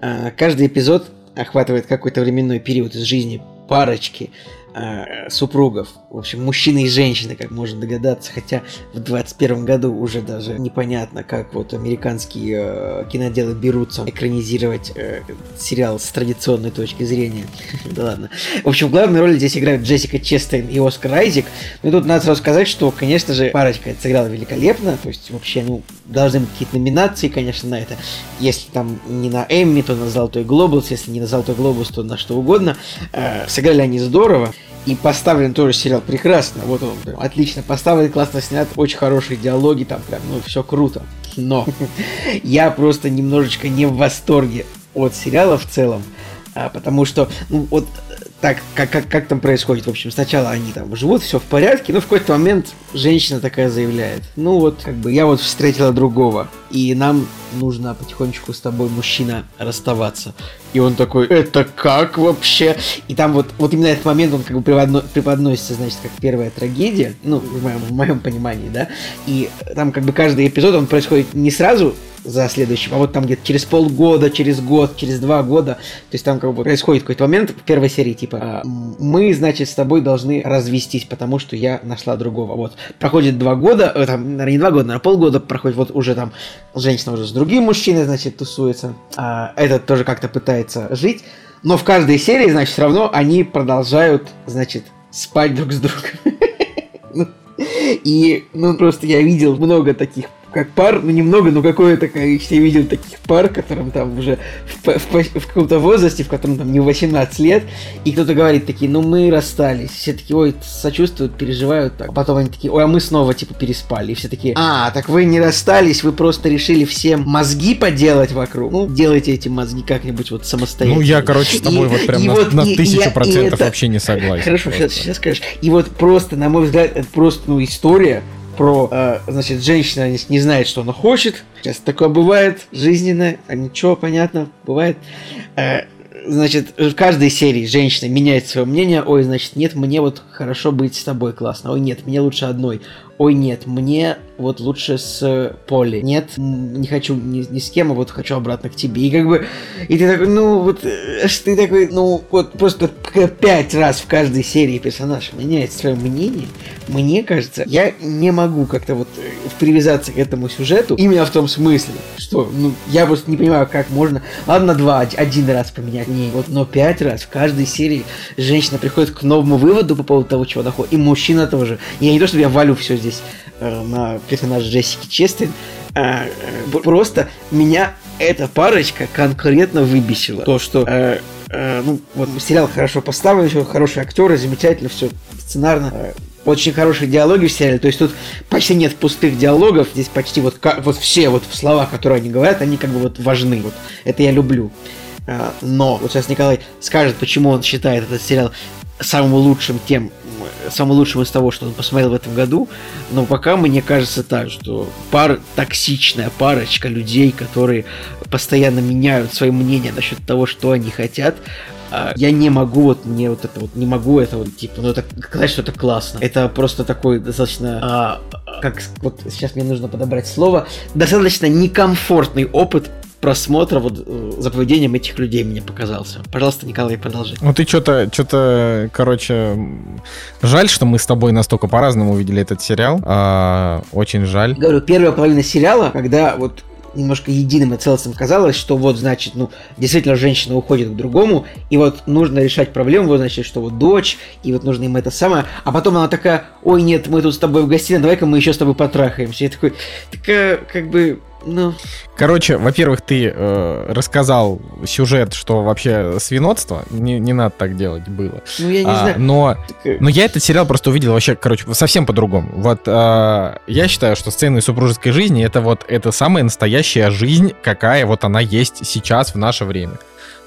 А, каждый эпизод охватывает какой-то временной период из жизни парочки э, супругов. В общем, мужчины и женщины, как можно догадаться. Хотя в 21 году уже даже непонятно, как вот американские э, киноделы берутся экранизировать э, сериал с традиционной точки зрения. Да ладно. В общем, в главной роли здесь играют Джессика Честейн и Оскар Айзек. Ну и тут надо сразу сказать, что, конечно же, парочка сыграла великолепно. То есть вообще, ну, должны быть какие-то номинации, конечно, на это. Если там не на Эмми, то на Золотой Глобус. Если не на Золотой Глобус, то на что угодно. Э, сыграли они здорово. И поставлен тоже сериал прекрасно. Вот он прям отлично поставлен, классно снят, очень хорошие диалоги, там прям, ну, все круто. Но я просто немножечко не в восторге от сериала в целом, а, потому что, ну, вот так, как, как, как там происходит, в общем, сначала они там живут, все в порядке, но в какой-то момент женщина такая заявляет, ну вот, как бы, я вот встретила другого, и нам нужно потихонечку с тобой, мужчина, расставаться. И он такой, это как вообще? И там вот, вот именно этот момент, он как бы преподно, преподносится, значит, как первая трагедия, ну, в моем, в моем понимании, да, и там как бы каждый эпизод, он происходит не сразу за следующим, а вот там где-то через полгода, через год, через два года, то есть там как бы происходит какой-то момент в первой серии, типа, мы, значит, с тобой должны развестись, потому что я нашла другого. Вот, проходит два года, э, там, наверное, не два года, наверное, полгода проходит, вот уже там женщина уже с другим мужчиной, значит, тусуется, а этот тоже как-то пытается жить, но в каждой серии, значит, все равно они продолжают, значит, спать друг с другом. И, ну, просто я видел много таких как пар, ну немного, но какое-то количество я видел таких пар, которым там уже в, в, в каком-то возрасте, в котором там не 18 лет, и кто-то говорит такие, ну мы расстались, все такие, ой, сочувствуют, переживают так. А потом они такие, ой, а мы снова типа переспали, и все такие, а, так вы не расстались, вы просто решили всем мозги поделать вокруг. Ну, делайте эти мозги как-нибудь вот самостоятельно. Ну, я, короче, с тобой и, вот прям на, вот, на тысячу процентов вообще не согласен. Хорошо, сейчас, сейчас скажешь. И вот просто, на мой взгляд, это просто, ну, история, про, э, значит, женщина не, знает, что она хочет. Сейчас такое бывает, жизненное, а ничего, понятно, бывает. Э, значит, в каждой серии женщина меняет свое мнение. Ой, значит, нет, мне вот хорошо быть с тобой классно. Ой, нет, мне лучше одной. Ой, нет, мне вот лучше с э, Поли. Нет, не хочу ни, ни с кем, а вот хочу обратно к тебе. И как бы, и ты такой, ну, вот, э, ты такой, ну, вот просто пять раз в каждой серии персонаж меняет свое мнение. Мне кажется, я не могу как-то вот э, привязаться к этому сюжету именно в том смысле, что, ну, я просто не понимаю, как можно, ладно, два, один раз поменять мнение, вот, но пять раз в каждой серии женщина приходит к новому выводу по поводу того, чего хочет, и мужчина тоже. Я не то, чтобы я валю все здесь э, на персонаж Джессики Честин, э, э, просто меня эта парочка конкретно выбесила. То, что э, э, ну, вот сериал хорошо поставлен, еще хорошие актеры, замечательно все сценарно. Э, очень хорошие диалоги в сериале, то есть тут почти нет пустых диалогов, здесь почти вот, вот все вот слова, которые они говорят, они как бы вот важны, вот это я люблю. Э, но вот сейчас Николай скажет, почему он считает этот сериал самым лучшим тем, самым лучшим из того, что он посмотрел в этом году, но пока мне кажется так, что пар, токсичная парочка людей, которые постоянно меняют свои мнения насчет того, что они хотят, а, я не могу вот мне вот это вот не могу это вот типа ну это сказать что это классно. Это просто такой достаточно а, как вот сейчас мне нужно подобрать слово достаточно некомфортный опыт просмотра вот э, за поведением этих людей мне показался. Пожалуйста, Николай, продолжи. Ну ты что-то, что-то, короче, жаль, что мы с тобой настолько по-разному увидели этот сериал. А, очень жаль. Говорю, первая половина сериала, когда вот немножко единым и целостным казалось, что вот, значит, ну, действительно женщина уходит к другому, и вот нужно решать проблему, вот, значит, что вот дочь, и вот нужно им это самое, а потом она такая, ой, нет, мы тут с тобой в гостиной, давай-ка мы еще с тобой потрахаемся. Я такой, такая, как бы, ну. Короче, во-первых, ты э, рассказал сюжет, что вообще свинотство. Не, не надо так делать было. Ну, я не а, знаю. Но, э, но я этот сериал просто увидел вообще, короче, совсем по-другому. Вот э, я считаю, что сцены супружеской жизни это вот это самая настоящая жизнь, какая вот она есть сейчас в наше время.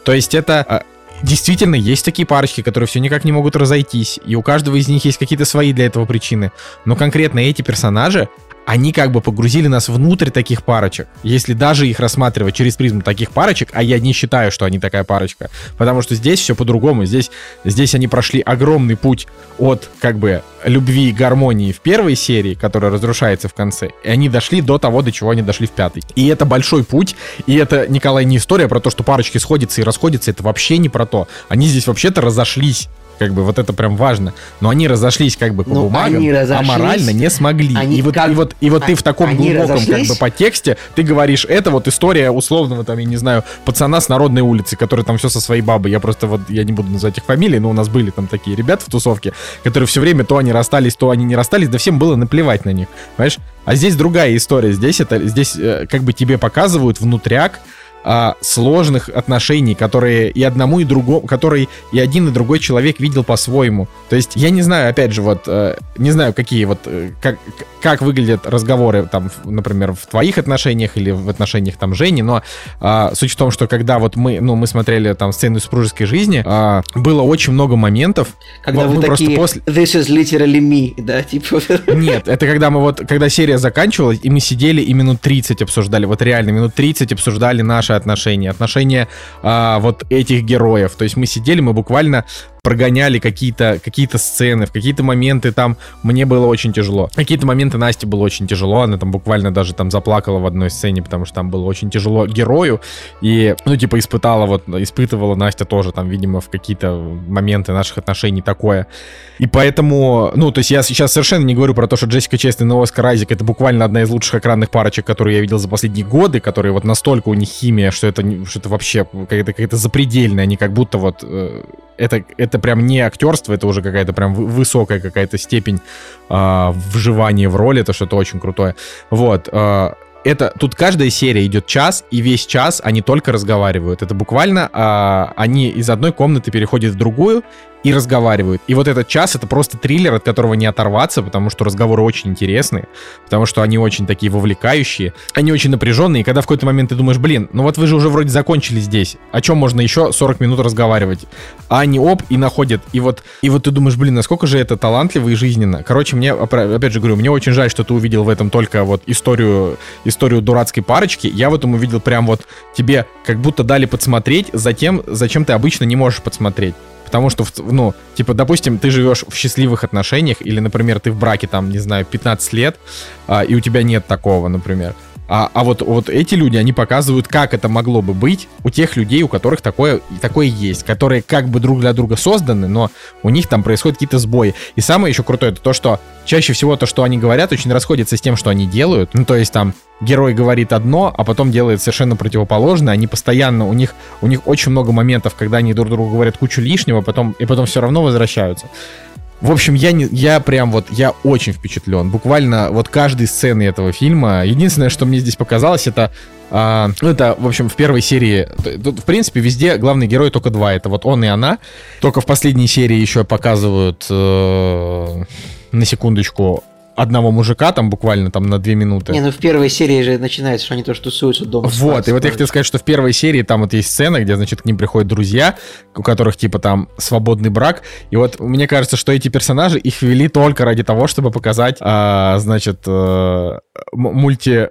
То есть это э, действительно есть такие парочки, которые все никак не могут разойтись, и у каждого из них есть какие-то свои для этого причины. Но конкретно эти персонажи, они как бы погрузили нас внутрь таких парочек. Если даже их рассматривать через призму таких парочек, а я не считаю, что они такая парочка, потому что здесь все по-другому. Здесь, здесь они прошли огромный путь от как бы любви и гармонии в первой серии, которая разрушается в конце, и они дошли до того, до чего они дошли в пятой. И это большой путь, и это, Николай, не история про то, что парочки сходятся и расходятся, это вообще не про то. Они здесь вообще-то разошлись как бы вот это прям важно. Но они разошлись как бы по ну, бумагам, а морально не смогли. Они и, вот, как... и вот и вот а, ты в таком глубоком разошлись? как бы по тексте ты говоришь, это вот история условного там, я не знаю, пацана с народной улицы, который там все со своей бабой. Я просто вот, я не буду называть их фамилии, но у нас были там такие ребята в тусовке, которые все время то они расстались, то они не расстались, да всем было наплевать на них, понимаешь? А здесь другая история. Здесь это, здесь э, как бы тебе показывают внутряк, а, сложных отношений, которые и одному, и другому, которые и один, и другой человек видел по-своему. То есть, я не знаю, опять же, вот, э, не знаю, какие вот, э, как, как выглядят разговоры, там, например, в твоих отношениях или в отношениях, там, Жени, но э, суть в том, что когда вот мы, ну, мы смотрели там сцену супружеской жизни, э, было очень много моментов. Когда вы такие, после... this is literally me, да, типа? Нет, это когда мы вот, когда серия заканчивалась, и мы сидели и минут 30 обсуждали, вот реально, минут 30 обсуждали наши отношения, отношения а, вот этих героев. То есть мы сидели, мы буквально прогоняли какие-то какие сцены, в какие-то моменты там мне было очень тяжело. Какие-то моменты Насте было очень тяжело, она там буквально даже там заплакала в одной сцене, потому что там было очень тяжело герою, и, ну, типа, испытала вот, испытывала Настя тоже там, видимо, в какие-то моменты наших отношений такое. И поэтому, ну, то есть я сейчас совершенно не говорю про то, что Джессика Честин и Оскар Айзек это буквально одна из лучших экранных парочек, которые я видел за последние годы, которые вот настолько у них химия, что это, что это вообще какая-то какая запредельная, они как будто вот э, это, это прям не актерство, это уже какая-то прям высокая какая-то степень э, вживания в роли, это что-то очень крутое. Вот. Э, это тут каждая серия идет час, и весь час они только разговаривают. Это буквально э, они из одной комнаты переходят в другую, и разговаривают. И вот этот час — это просто триллер, от которого не оторваться, потому что разговоры очень интересные, потому что они очень такие вовлекающие, они очень напряженные, и когда в какой-то момент ты думаешь, блин, ну вот вы же уже вроде закончили здесь, о чем можно еще 40 минут разговаривать? А они оп, и находят, и вот, и вот ты думаешь, блин, насколько же это талантливо и жизненно. Короче, мне, опять же говорю, мне очень жаль, что ты увидел в этом только вот историю, историю дурацкой парочки, я в этом увидел прям вот тебе как будто дали подсмотреть за тем, зачем ты обычно не можешь подсмотреть. Тому, что, ну, типа, допустим, ты живешь в счастливых отношениях, или, например, ты в браке, там, не знаю, 15 лет, а, и у тебя нет такого, например. А, а вот, вот эти люди, они показывают, как это могло бы быть у тех людей, у которых такое, такое есть, которые как бы друг для друга созданы, но у них там происходят какие-то сбои. И самое еще крутое, это то, что чаще всего то, что они говорят, очень расходится с тем, что они делают. Ну, то есть там герой говорит одно, а потом делает совершенно противоположное. Они постоянно, у них, у них очень много моментов, когда они друг другу говорят кучу лишнего, потом, и потом все равно возвращаются. В общем, я, не, я прям вот, я очень впечатлен. Буквально вот каждой сцены этого фильма. Единственное, что мне здесь показалось, это а, ну, это, в общем, в первой серии, тут, в принципе, везде главный герой только два. Это вот он и она. Только в последней серии еще показывают, э, на секундочку, одного мужика там буквально там на две минуты. Не, ну в первой серии же начинается, что они тоже тусуются дома. Вот, и вот я хотел сказать, что в первой серии там вот есть сцена, где, значит, к ним приходят друзья, у которых типа там свободный брак, и вот мне кажется, что эти персонажи их ввели только ради того, чтобы показать, а, значит, а, мульти,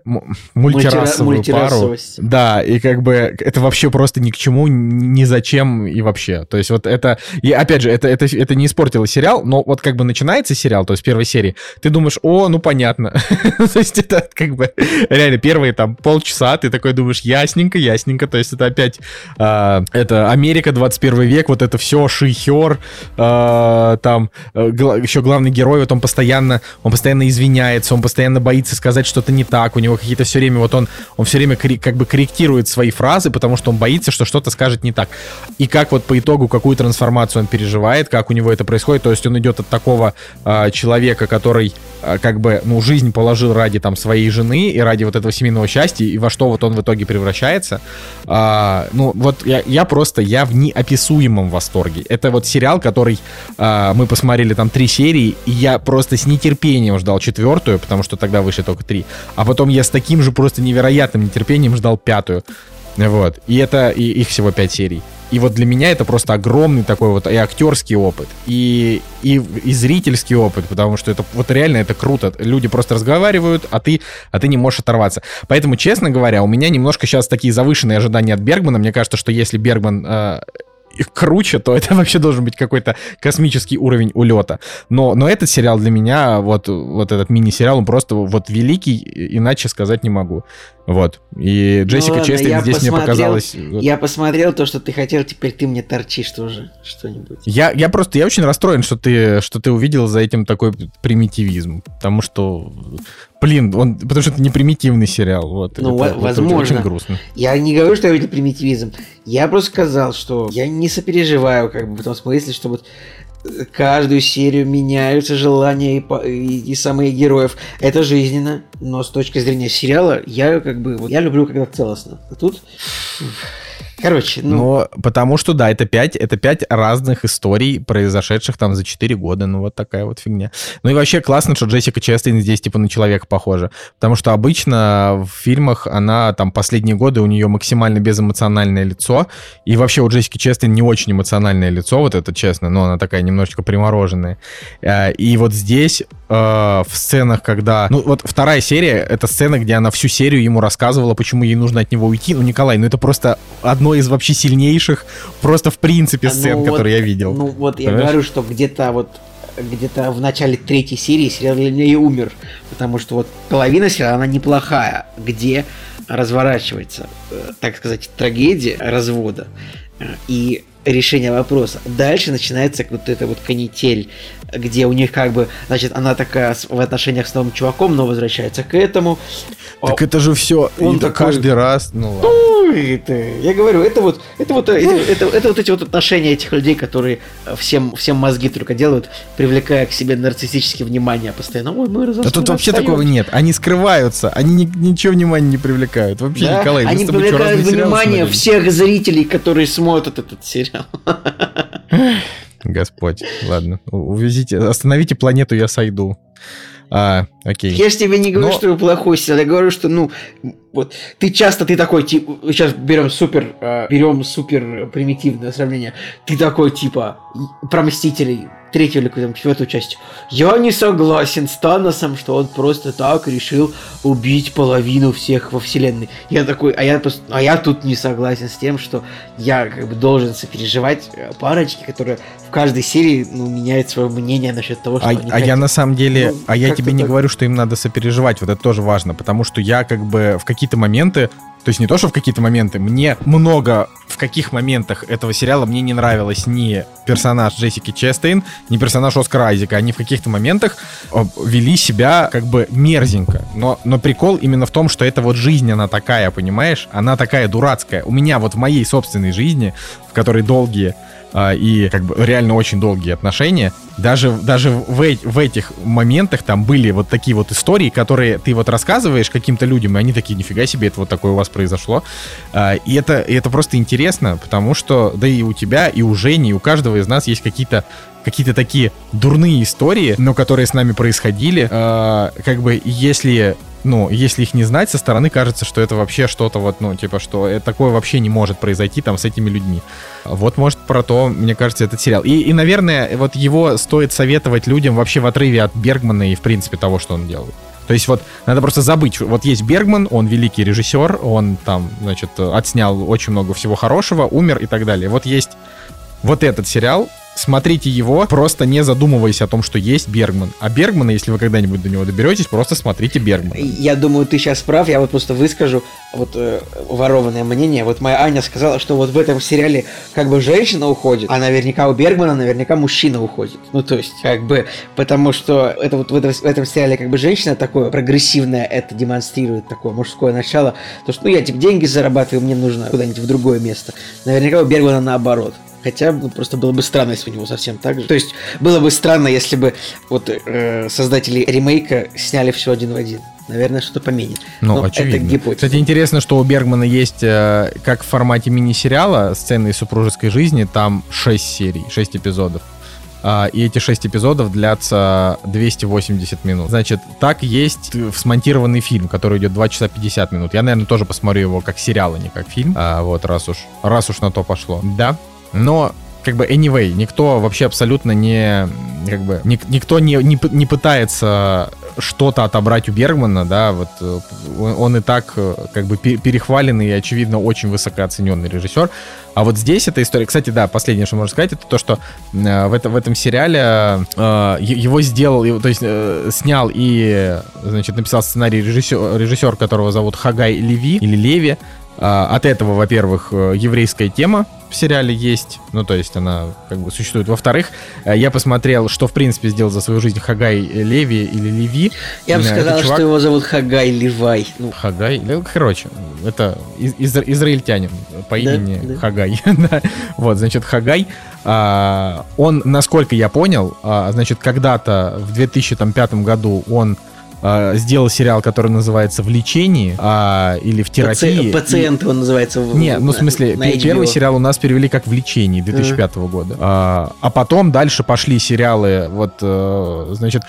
мультирасовую Мультира, пару. Да, и как бы это вообще просто ни к чему, ни зачем и вообще. То есть вот это, и опять же, это, это, это не испортило сериал, но вот как бы начинается сериал, то есть первой серии, ты думаешь, о, ну понятно. то есть это как бы реально первые там полчаса ты такой думаешь, ясненько, ясненько. То есть это опять э, это Америка 21 век, вот это все, шихер, э, там э, еще главный герой, вот он постоянно, он постоянно извиняется, он постоянно боится сказать что-то не так, у него какие-то все время, вот он, он все время как бы корректирует свои фразы, потому что он боится, что что-то скажет не так. И как вот по итогу, какую трансформацию он переживает, как у него это происходит, то есть он идет от такого э, человека, который как бы, ну, жизнь положил ради там своей жены и ради вот этого семейного счастья, и во что вот он в итоге превращается. А, ну, вот я, я просто, я в неописуемом восторге. Это вот сериал, который а, мы посмотрели там три серии, и я просто с нетерпением ждал четвертую, потому что тогда вышли только три. А потом я с таким же просто невероятным нетерпением ждал пятую. Вот. И это, и их всего пять серий. И вот для меня это просто огромный такой вот и актерский опыт, и, и, и зрительский опыт, потому что это вот реально это круто. Люди просто разговаривают, а ты, а ты не можешь оторваться. Поэтому, честно говоря, у меня немножко сейчас такие завышенные ожидания от Бергмана. Мне кажется, что если Бергман э, круче, то это вообще должен быть какой-то космический уровень улета. Но, но этот сериал для меня, вот, вот этот мини-сериал, он просто вот великий, иначе сказать не могу. Вот. И Джессика ну, Честейн здесь мне показалось... Я посмотрел то, что ты хотел, теперь ты мне торчишь тоже что-нибудь. Я, я просто, я очень расстроен, что ты, что ты увидел за этим такой примитивизм. Потому что, блин, он, потому что это не примитивный сериал. Вот, ну, это, возможно. Это очень грустно. Я не говорю, что я увидел примитивизм. Я просто сказал, что я не сопереживаю, как бы, в том смысле, что вот каждую серию меняются желания и, и, и самые героев. Это жизненно, но с точки зрения сериала я как бы вот, я люблю когда целостно. А тут Короче, ну... Но потому что, да, это пять, это пять разных историй, произошедших там за 4 года. Ну, вот такая вот фигня. Ну и вообще классно, что Джессика Честейн здесь типа на человека похожа. Потому что обычно в фильмах она там последние годы у нее максимально безэмоциональное лицо. И вообще у Джессики Честейн не очень эмоциональное лицо, вот это честно, но она такая немножечко примороженная. Э, и вот здесь э, в сценах, когда... Ну, вот вторая серия, это сцена, где она всю серию ему рассказывала, почему ей нужно от него уйти. Ну, Николай, ну это просто одно из вообще сильнейших, просто в принципе, ну сцен, ну, которые я видел. Ну вот Понимаешь? я говорю, что где-то вот где-то в начале третьей серии сериал для и умер, потому что вот половина сериала, она неплохая, где разворачивается, э, так сказать, трагедия развода э, и решение вопроса. Дальше начинается вот эта вот канитель, где у них как бы, значит, она такая в отношениях с новым чуваком, но возвращается к этому. Так это же все, он это такой, каждый раз, ну ладно. Ну, это, я говорю, это вот, это вот, это, это, это вот эти вот отношения этих людей, которые всем, всем мозги только делают, привлекая к себе нарциссическое внимание постоянно. Ой, мы разошлись. Да тут вообще такого нет. Они скрываются, они ни, ничего внимания не привлекают. Вообще, да? Николай, они привлекают внимание всех зрителей, которые смотрят этот сериал. Господь, ладно. Увезите, остановите планету, я сойду. А, окей. Я же тебе не говорю, Но... что вы плохой сериал, я говорю, что, ну, вот ты часто, ты такой, типа, сейчас берем супер, э, берем супер примитивное сравнение, ты такой, типа, про Мстителей, третью или там, четвертую часть. Я не согласен с Таносом, что он просто так решил убить половину всех во вселенной. Я такой, а я, а я тут не согласен с тем, что я как бы должен сопереживать э, парочки, которые в каждой серии ну, меняют свое мнение насчет того, что а, они а хотят. я на самом деле, Ну, а я тебе не так. говорю, что им надо сопереживать, вот это тоже важно, потому что я как бы в какие-то моменты то есть не то, что в какие-то моменты, мне много в каких моментах этого сериала мне не нравилось ни персонаж Джессики Честейн, ни персонаж Оскара Айзека. Они в каких-то моментах э, вели себя как бы мерзенько. Но, но прикол именно в том, что это вот жизнь, она такая, понимаешь? Она такая дурацкая. У меня вот в моей собственной жизни, в которой долгие а, и как бы реально очень долгие отношения. Даже, даже в, э- в этих моментах там были вот такие вот истории, которые ты вот рассказываешь каким-то людям, и они такие, нифига себе, это вот такое у вас произошло. А, и, это, и это просто интересно, потому что, да и у тебя, и у Жени, и у каждого из нас есть какие-то какие-то такие дурные истории, но которые с нами происходили. А, как бы если ну, если их не знать, со стороны кажется, что это вообще что-то вот, ну, типа, что это такое вообще не может произойти там с этими людьми. Вот, может, про то, мне кажется, этот сериал. И, и, наверное, вот его стоит советовать людям вообще в отрыве от Бергмана и, в принципе, того, что он делает. То есть вот надо просто забыть, вот есть Бергман, он великий режиссер, он там, значит, отснял очень много всего хорошего, умер и так далее. Вот есть вот этот сериал, смотрите его, просто не задумываясь о том, что есть Бергман. А Бергмана, если вы когда-нибудь до него доберетесь, просто смотрите Бергмана. Я думаю, ты сейчас прав, я вот просто выскажу вот э, ворованное мнение. Вот моя Аня сказала, что вот в этом сериале как бы женщина уходит, а наверняка у Бергмана наверняка мужчина уходит. Ну, то есть, как бы, потому что это вот в этом, в этом сериале как бы женщина такое прогрессивное это демонстрирует, такое мужское начало. То, что, ну, я типа деньги зарабатываю, мне нужно куда-нибудь в другое место. Наверняка у Бергмана наоборот. Хотя ну, просто было бы странно, если у него совсем так же. То есть было бы странно, если бы вот э, создатели ремейка сняли все один в один. Наверное, что-то поменит. Ну, Но очевидно. Это гипотеза. Кстати, интересно, что у Бергмана есть, э, как в формате мини-сериала, сцены из супружеской жизни, там 6 серий, 6 эпизодов. А, и эти 6 эпизодов длятся 280 минут. Значит, так есть э, смонтированный фильм, который идет 2 часа 50 минут. Я, наверное, тоже посмотрю его как сериал, а не как фильм. А, вот, раз уж, раз уж на то пошло. Да. Но как бы anyway, никто вообще абсолютно не, как бы, ник- никто не, не, не пытается что-то отобрать у Бергмана, да, вот э, он, и так э, как бы пе- перехваленный и, очевидно, очень высокооцененный режиссер. А вот здесь эта история, кстати, да, последнее, что можно сказать, это то, что э, в, это, в этом сериале э, его сделал, то есть э, снял и, значит, написал сценарий режиссер, режиссер, которого зовут Хагай Леви или Леви. А, От этого, во-первых, э, еврейская тема в сериале есть, ну, то есть она как бы существует. Во-вторых, э, я посмотрел, что, в принципе, сделал за свою жизнь Хагай Леви или Леви. Я бы Э, сказал, чувак- что его зовут Хагай Ливай. Ну, Хагай, ну, короче, это из- из- израильтянин по Да, имени да. Хагай. Да. Вот, значит, Хагай, а, он, насколько я понял, а, значит, когда-то в 2005 году он а, сделал сериал, который называется «В лечении» а, или «В терапии». паци- пациент он называется. в- Не, ну в на- смысле, на пе- первый сериал у нас перевели как в лечении 2005 года. А, а потом дальше пошли сериалы, вот, э, значит,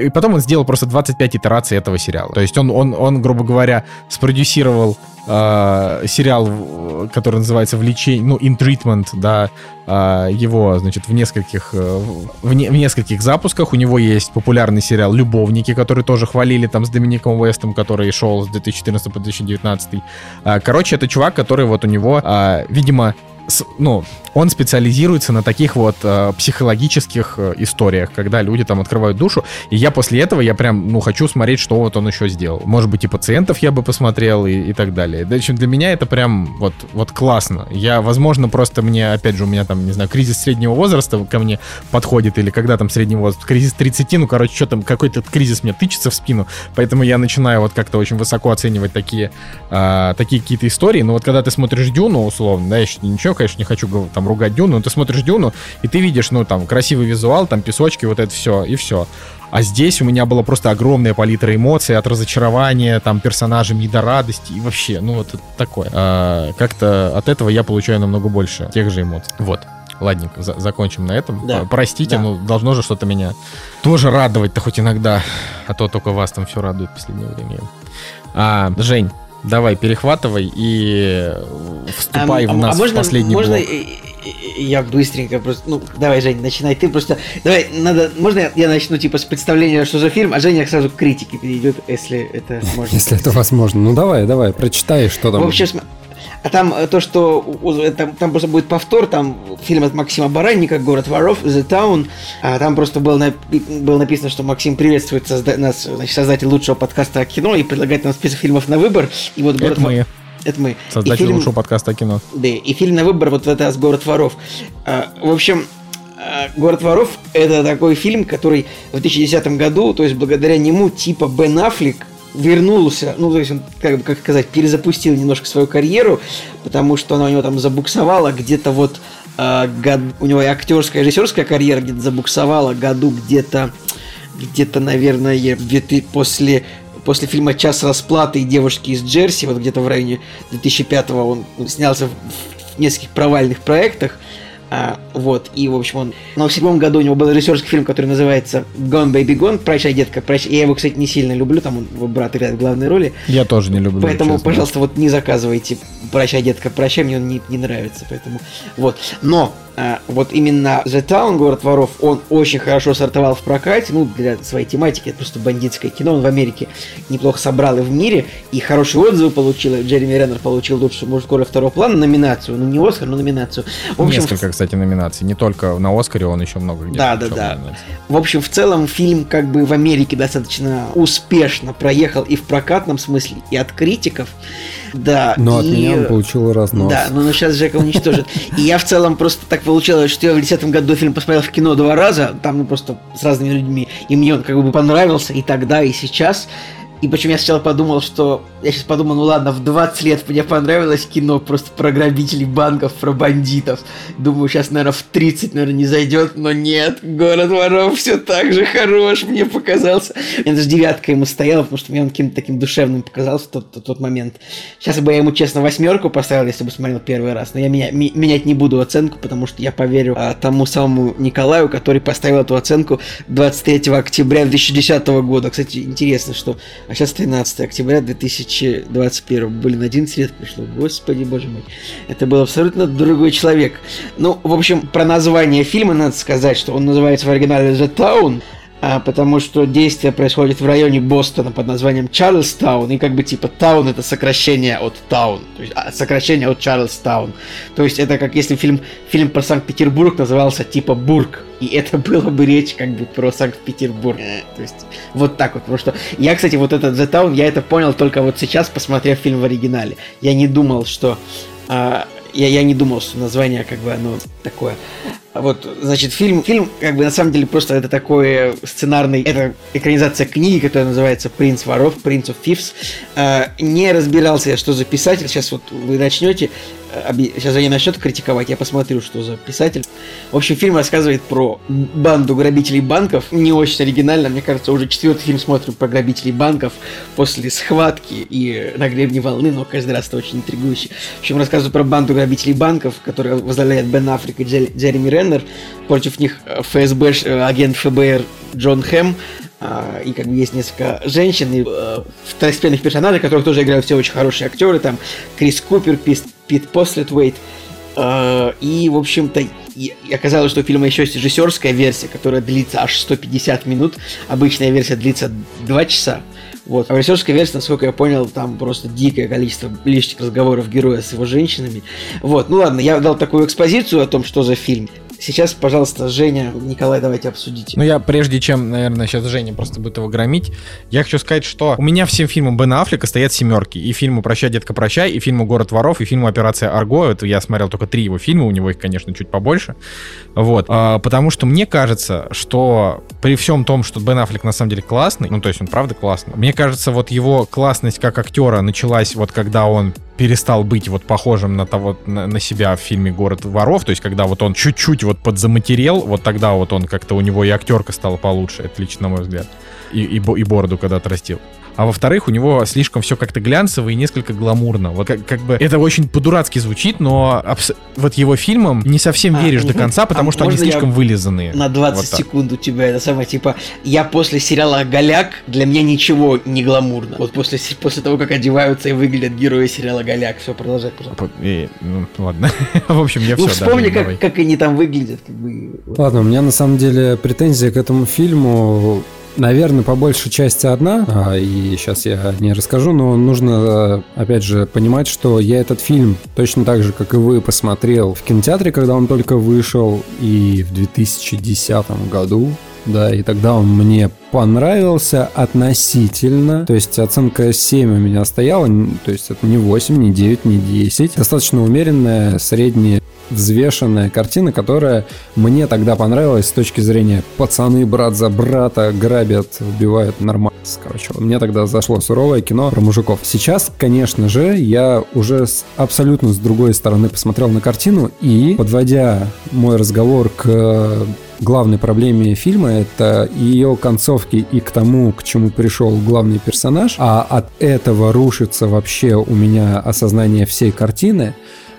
и потом он сделал просто 25 итераций этого сериала. То есть он, он, он грубо говоря, спродюсировал э, сериал, который называется «В лечении», ну, «In Treatment», да, а, его, значит, в нескольких, э, в, не- в нескольких запусках. У него есть популярный сериал «Любовники», который тоже хвалили там с Домиником Уэстом, который шел с 2014 по 2019. А, Короче, это чувак, который вот у него, а, видимо, ну, он специализируется на таких вот э, психологических э, историях, когда люди там открывают душу. И я после этого, я прям, ну, хочу смотреть, что вот он еще сделал. Может быть, и пациентов я бы посмотрел и, и так далее. В общем, для меня это прям вот, вот классно. Я, возможно, просто мне, опять же, у меня там, не знаю, кризис среднего возраста ко мне подходит, или когда там средний возраст, кризис 30, ну, короче, что там, какой-то кризис мне тычется в спину, поэтому я начинаю вот как-то очень высоко оценивать такие, а, такие какие-то истории. Но вот когда ты смотришь Дюну, условно, да, щ- ничего, конечно, не хочу там ругать Дюну, но ты смотришь Дюну, и ты видишь, ну, там, красивый визуал, там, песочки, вот это все, и все. А здесь у меня была просто огромная палитра эмоций от разочарования, там, персонажей до радости, и вообще, ну, вот такое. А, как-то от этого я получаю намного больше тех же эмоций. Вот. Ладненько, за- закончим на этом. Да, Простите, да. ну должно же что-то меня тоже радовать-то хоть иногда, а то только вас там все радует в последнее время. А, Жень, Давай, перехватывай и вступай а, в нас а можно, в последний можно блок. я быстренько просто... Ну, давай, Жень, начинай ты просто... Давай, надо... Можно я, я начну, типа, с представления, что за фильм, а Женя сразу к критике перейдет, если это можно. Если это возможно. Ну, давай, давай, прочитай, что там. В общем, а там э, то, что у- там, там просто будет повтор, там фильм от Максима Баранника «Город воров», «The Town», а там просто было, напи- было написано, что Максим приветствует созда- нас, значит, создатель лучшего подкаста о кино и предлагает нам список фильмов на выбор. И вот «Город Это мы, Это мы. И создатели фильм- лучшего подкаста о кино. да, и фильм на выбор вот это с «Город воров». А, в общем, а, «Город воров» — это такой фильм, который в 2010 году, то есть благодаря нему типа Бен Аффлек вернулся, ну, то есть он, как бы, как сказать, перезапустил немножко свою карьеру, потому что она у него там забуксовала где-то вот а, год- у него и актерская, и режиссерская карьера где-то забуксовала году где-то, где-то, наверное, 2000 после после фильма «Час расплаты» и «Девушки из Джерси», вот где-то в районе 2005-го он снялся в нескольких провальных проектах, а, вот, и, в общем, он... Но в седьмом году у него был режиссерский фильм, который называется «Gone, Baby, Gone», «Прощай, детка, прощай». Я его, кстати, не сильно люблю, там он, его брат играет в главной роли. Я тоже не люблю. Поэтому, честно. пожалуйста, вот не заказывайте «Прощай, детка, прощай», мне он не, не нравится, поэтому... Вот, но вот именно «The Town», «Город воров», он очень хорошо стартовал в прокате, ну, для своей тематики, это просто бандитское кино, он в Америке неплохо собрал и в мире, и хорошие отзывы получил, и Джереми Реннер получил лучшую мужскую роль второго плана, номинацию, ну, не Оскар, но номинацию. В общем, Несколько, кстати, номинаций. Не только на Оскаре, он еще много где. Да, да, да. номинаций. В общем, в целом фильм как бы в Америке достаточно успешно проехал и в прокатном смысле, и от критиков. Да. Но от и- меня он получил разнос. Да, ну, ну сейчас Жека уничтожит. И я в целом просто так получилось, что я в 2010 году фильм посмотрел в кино два раза, там ну, просто с разными людьми, и мне он как бы понравился и тогда, и сейчас. И причем я сначала подумал, что... Я сейчас подумал, ну ладно, в 20 лет мне понравилось кино просто про грабителей банков, про бандитов. Думаю, сейчас, наверное, в 30, наверное, не зайдет, но нет. Город воров все так же хорош, мне показался. Мне даже девятка ему стояла, потому что мне он каким-то таким душевным показался в тот, тот, тот момент. Сейчас бы я ему, честно, восьмерку поставил, если бы смотрел первый раз. Но я меня, ми- менять не буду оценку, потому что я поверю а, тому самому Николаю, который поставил эту оценку 23 октября 2010 года. Кстати, интересно, что... А сейчас 13 октября 2021. Блин, 11 лет пришло. Господи, боже мой. Это был абсолютно другой человек. Ну, в общем, про название фильма надо сказать, что он называется в оригинале The Town, потому что действие происходит в районе Бостона под названием Чарльстаун, и как бы типа Таун это сокращение от Таун, то есть а, сокращение от Чарльстаун. То есть это как если фильм, фильм про Санкт-Петербург назывался типа Бург, и это было бы речь как бы про Санкт-Петербург. То есть вот так вот, потому что я, кстати, вот этот The Town, я это понял только вот сейчас, посмотрев фильм в оригинале. Я не думал, что а, я, я не думал, что название как бы оно такое. А Вот, значит, фильм, фильм, как бы, на самом деле, просто это такой сценарный, это экранизация книги, которая называется «Принц воров», «Prince of Thieves». А, не разбирался я, что за писатель, сейчас вот вы начнете, э, сейчас они начнет критиковать, я посмотрю, что за писатель. В общем, фильм рассказывает про банду грабителей банков, не очень оригинально, мне кажется, уже четвертый фильм смотрим про грабителей банков после схватки и на гребне волны, но каждый раз это очень интригующе. В общем, рассказываю про банду грабителей банков, которую возглавляет Бен Аффлек и Джер- Джереми Реннер. Против них э, ФСБ, э, агент ФБР Джон Хэм. а, И как бы есть несколько женщин и э, второстепенных персонажей, которых тоже играют все очень хорошие актеры. Там Крис Купер, Пис- Пит Послетвейт. И, в общем-то, оказалось, что у фильма еще есть режиссерская версия, которая длится аж 150 минут. Обычная версия длится 2 часа. Вот. А в режиссерской версии, насколько я понял, там просто дикое количество лишних разговоров героя с его женщинами. Вот, ну ладно, я дал такую экспозицию о том, что за фильм. Сейчас, пожалуйста, Женя, Николай, давайте обсудите. Ну, я прежде чем, наверное, сейчас Женя просто будет его громить, я хочу сказать, что у меня всем фильмам Бена Аффлека стоят семерки. И фильму «Прощай, детка, прощай», и фильму «Город воров», и фильму «Операция Арго». Это я смотрел только три его фильма, у него их, конечно, чуть побольше. Вот. А, потому что мне кажется, что при всем том, что Бен Аффлек на самом деле классный, ну, то есть он правда классный, мне кажется, вот его классность как актера началась вот когда он перестал быть вот похожим на того, на, на себя в фильме «Город воров», то есть когда вот он чуть-чуть вот подзаматерел, вот тогда вот он как-то у него и актерка стала получше, это лично на мой взгляд, и, и, и бороду когда отрастил. А во-вторых, у него слишком все как-то глянцево и несколько гламурно. Вот как, как бы это очень по-дурацки звучит, но абс- вот его фильмам не совсем А, веришь до мгм. конца, потому А что они слишком вылизанные. На 20 Вот так. секунд у тебя это самое, типа, я после сериала «Голяк», для меня ничего не гламурно. Вот после, после того, как одеваются и выглядят герои сериала «Голяк». Все, продолжай, пожалуйста. И, ну, ладно. В общем, я Ну, все. вспомни, как, как они там выглядят, как бы. Ладно, у меня на самом деле претензия к этому фильму, наверное, по большей части одна, а, и сейчас я не расскажу, но нужно, э, опять же, понимать, что я этот фильм точно так же, как и вы, посмотрел в кинотеатре, когда он только вышел, и в 2010 году. Да, и тогда он мне понравился относительно. То есть оценка 7 у меня стояла. То есть это не 8, не 9, не 10. Достаточно умеренная, средняя, взвешенная картина, которая мне тогда понравилась с точки зрения пацаны брат за брата грабят, убивают нормально. Короче, мне тогда зашло суровое кино про мужиков. Сейчас, конечно же, я уже с- абсолютно с другой стороны посмотрел на картину и, подводя мой разговор к главной проблеме фильма это ее концовки и к тому, к чему пришел главный персонаж, а от этого рушится вообще у меня осознание всей картины.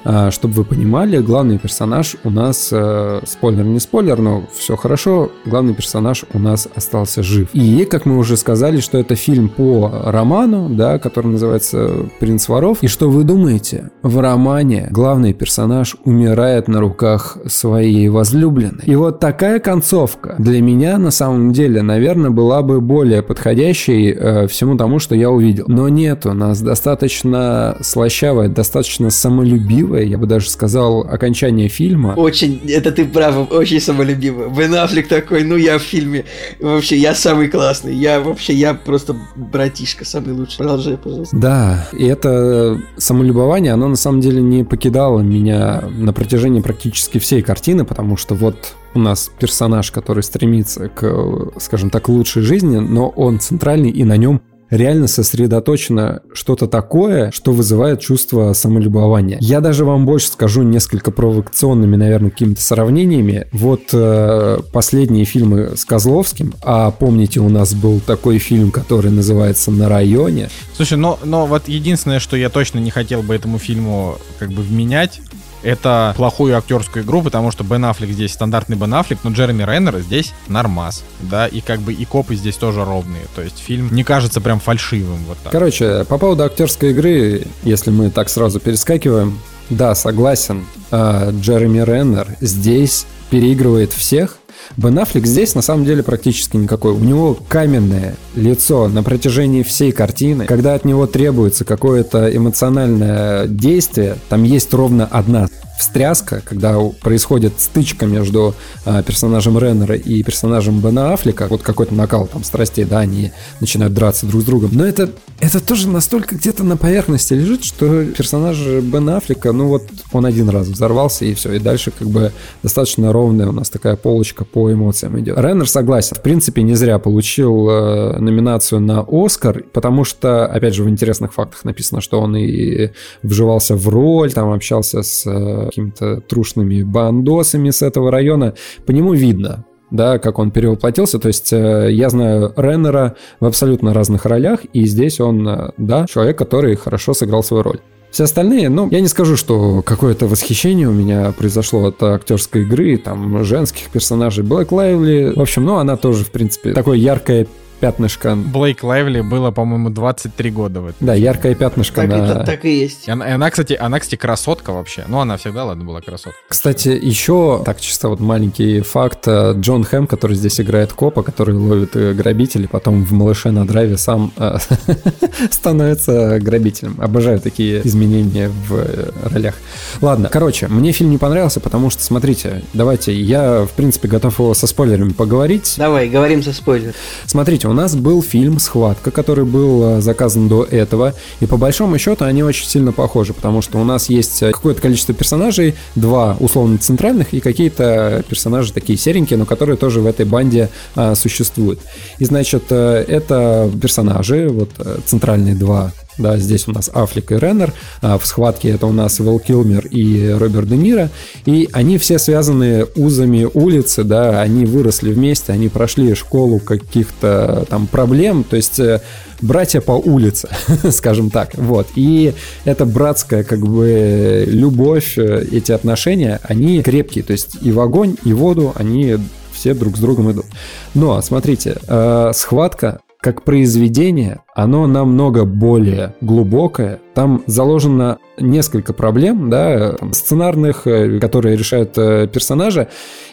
А, Чтобы вы понимали, главный персонаж у нас, э, спойлер не спойлер, но все хорошо, главный персонаж у нас остался жив. И, как мы уже сказали, что это фильм по роману, да, который называется «Принц воров». И что вы думаете? В романе главный персонаж умирает на руках своей возлюбленной. И вот такая концовка для меня на самом деле, наверное, была бы более подходящей э, всему тому, что я увидел. Но нет, у нас достаточно слащавая, достаточно самолюбивая, я бы даже сказал, окончание фильма. Очень, это ты прав, очень самолюбивый. Бен Аффлек такой, ну я в фильме, вообще, я самый классный, я вообще, я просто братишка, самый лучший. Продолжай, пожалуйста. Да, и это самолюбование, оно на самом деле не покидало меня на протяжении практически всей картины, потому что вот у нас персонаж, который стремится к, скажем так, лучшей жизни, но он центральный, и на нем реально сосредоточено что-то такое, что вызывает чувство самолюбования. Я даже вам больше скажу несколько провокационными, наверное, какими-то сравнениями. Вот э, последние фильмы с Козловским, а помните, у нас был такой фильм, который называется «На районе», Слушай, но, но вот единственное, что я точно не хотел бы этому фильму как бы вменять, это плохую актерскую игру, потому что Бен Аффлек здесь стандартный Бен Аффлек, но Джереми Реннер здесь нормас, да, и как бы и копы здесь тоже ровные, то есть фильм не кажется прям фальшивым вот так. Короче, по поводу актерской игры, если мы так сразу перескакиваем, да, согласен, а, Джереми Реннер здесь переигрывает всех. Бен Аффлек здесь на самом деле практически никакой. У него каменное лицо на протяжении всей картины. Когда от него требуется какое-то эмоциональное действие, там есть ровно одна встряска, когда происходит стычка между а, персонажем Реннера и персонажем Бена Аффлека, вот какой-то накал там страстей, да, они начинают драться друг с другом. Но это, это тоже настолько где-то на поверхности лежит, что персонаж Бена Аффлека, ну вот он один раз взорвался и все, и дальше как бы достаточно ровная у нас такая полочка по эмоциям идет. Реннер согласен, в принципе не зря получил э, номинацию на Оскар, потому что, опять же, в интересных фактах написано, что он и вживался в роль, там общался с э, какими-то трушными бандосами с этого района. По нему видно, да, как он перевоплотился. То есть э, я знаю Реннера в абсолютно разных ролях, и здесь он, э, да, человек, который хорошо сыграл свою роль. Все остальные, ну, я не скажу, что какое-то восхищение у меня произошло от актерской игры, там, женских персонажей. Блэк Лайвли, в общем, ну, она тоже, в принципе, такое яркое пятнышко. Блейк Лайвли было, по-моему, 23 года в этом. Да, яркое пятнышко Так, на... это, так и есть. И она, и она, кстати, она, кстати, красотка вообще. Ну, она всегда, ладно, была красотка. Кстати, еще, так чисто вот маленький факт, э, Джон Хэм, который здесь играет копа, который ловит э, грабителей, потом в «Малыше на драйве» сам э, становится грабителем. Обожаю такие изменения в ролях. Ладно, короче, мне фильм не понравился, потому что, смотрите, давайте, я, в принципе, готов его со спойлерами поговорить. Давай, говорим со спойлером. Смотрите, у нас был фильм «Схватка», который был э, заказан до этого, и по большому счету они очень сильно похожи, потому что у нас есть э, какое-то количество персонажей, два условно центральных и какие-то персонажи такие серенькие, но которые тоже в этой банде а, существуют. И значит, это персонажи, вот центральные два да, здесь у нас Аффлек и Реннер, а в схватке это у нас Вол Килмер и Роберт Де Ниро, и они все связаны узами улицы, да, они выросли вместе, они прошли школу каких-то там проблем, то есть э, братья по улице, скажем так, вот, и эта братская как бы любовь, э, эти отношения, они крепкие, то есть и в огонь, и в воду они все друг с другом идут. Но, смотрите, э, схватка как произведение, оно намного более глубокое. Там заложено несколько проблем, да, там, сценарных, э, которые решают э, персонажи.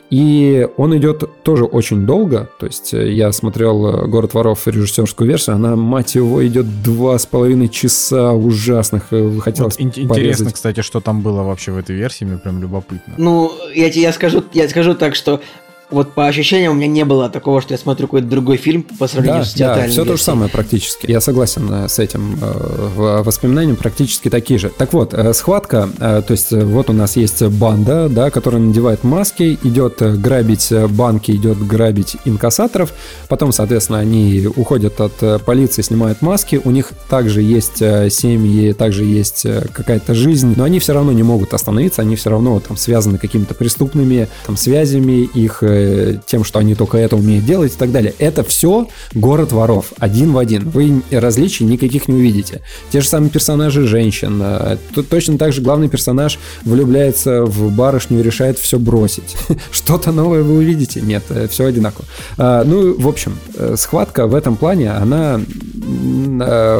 И он идет тоже очень долго. То есть э, я смотрел «Город воров» режиссерскую версию, она, мать его, идет два с половиной часа ужасных. Хотелось вот, Интересно, кстати, что там было вообще в этой версии, мне прям любопытно. Ну, я тебе я скажу, я скажу так, что вот по ощущениям у меня не было такого, что я смотрю какой-то другой фильм по сравнению да, с театральным. Да, все то же самое практически. Я согласен э, с этим. Э, воспоминания практически такие же. Так вот, э, схватка, то есть вот у нас есть банда, да, которая надевает маски, идет грабить банки, идет грабить инкассаторов, потом, соответственно, они уходят от полиции, снимают маски, у них также есть семьи, также есть какая-то жизнь, но они все равно не могут остановиться, они все равно там связаны какими-то преступными там связями, их тем, что они только это умеют делать и так далее. Это все город воров, один в один. Вы различий никаких не увидите. Те же самые персонажи женщин. Э, тут точно так же главный персонаж влюбляется в барышню и решает все бросить. Что-то новое вы увидите? Нет, э, все одинаково. А, ну, в общем, э, схватка в этом плане, она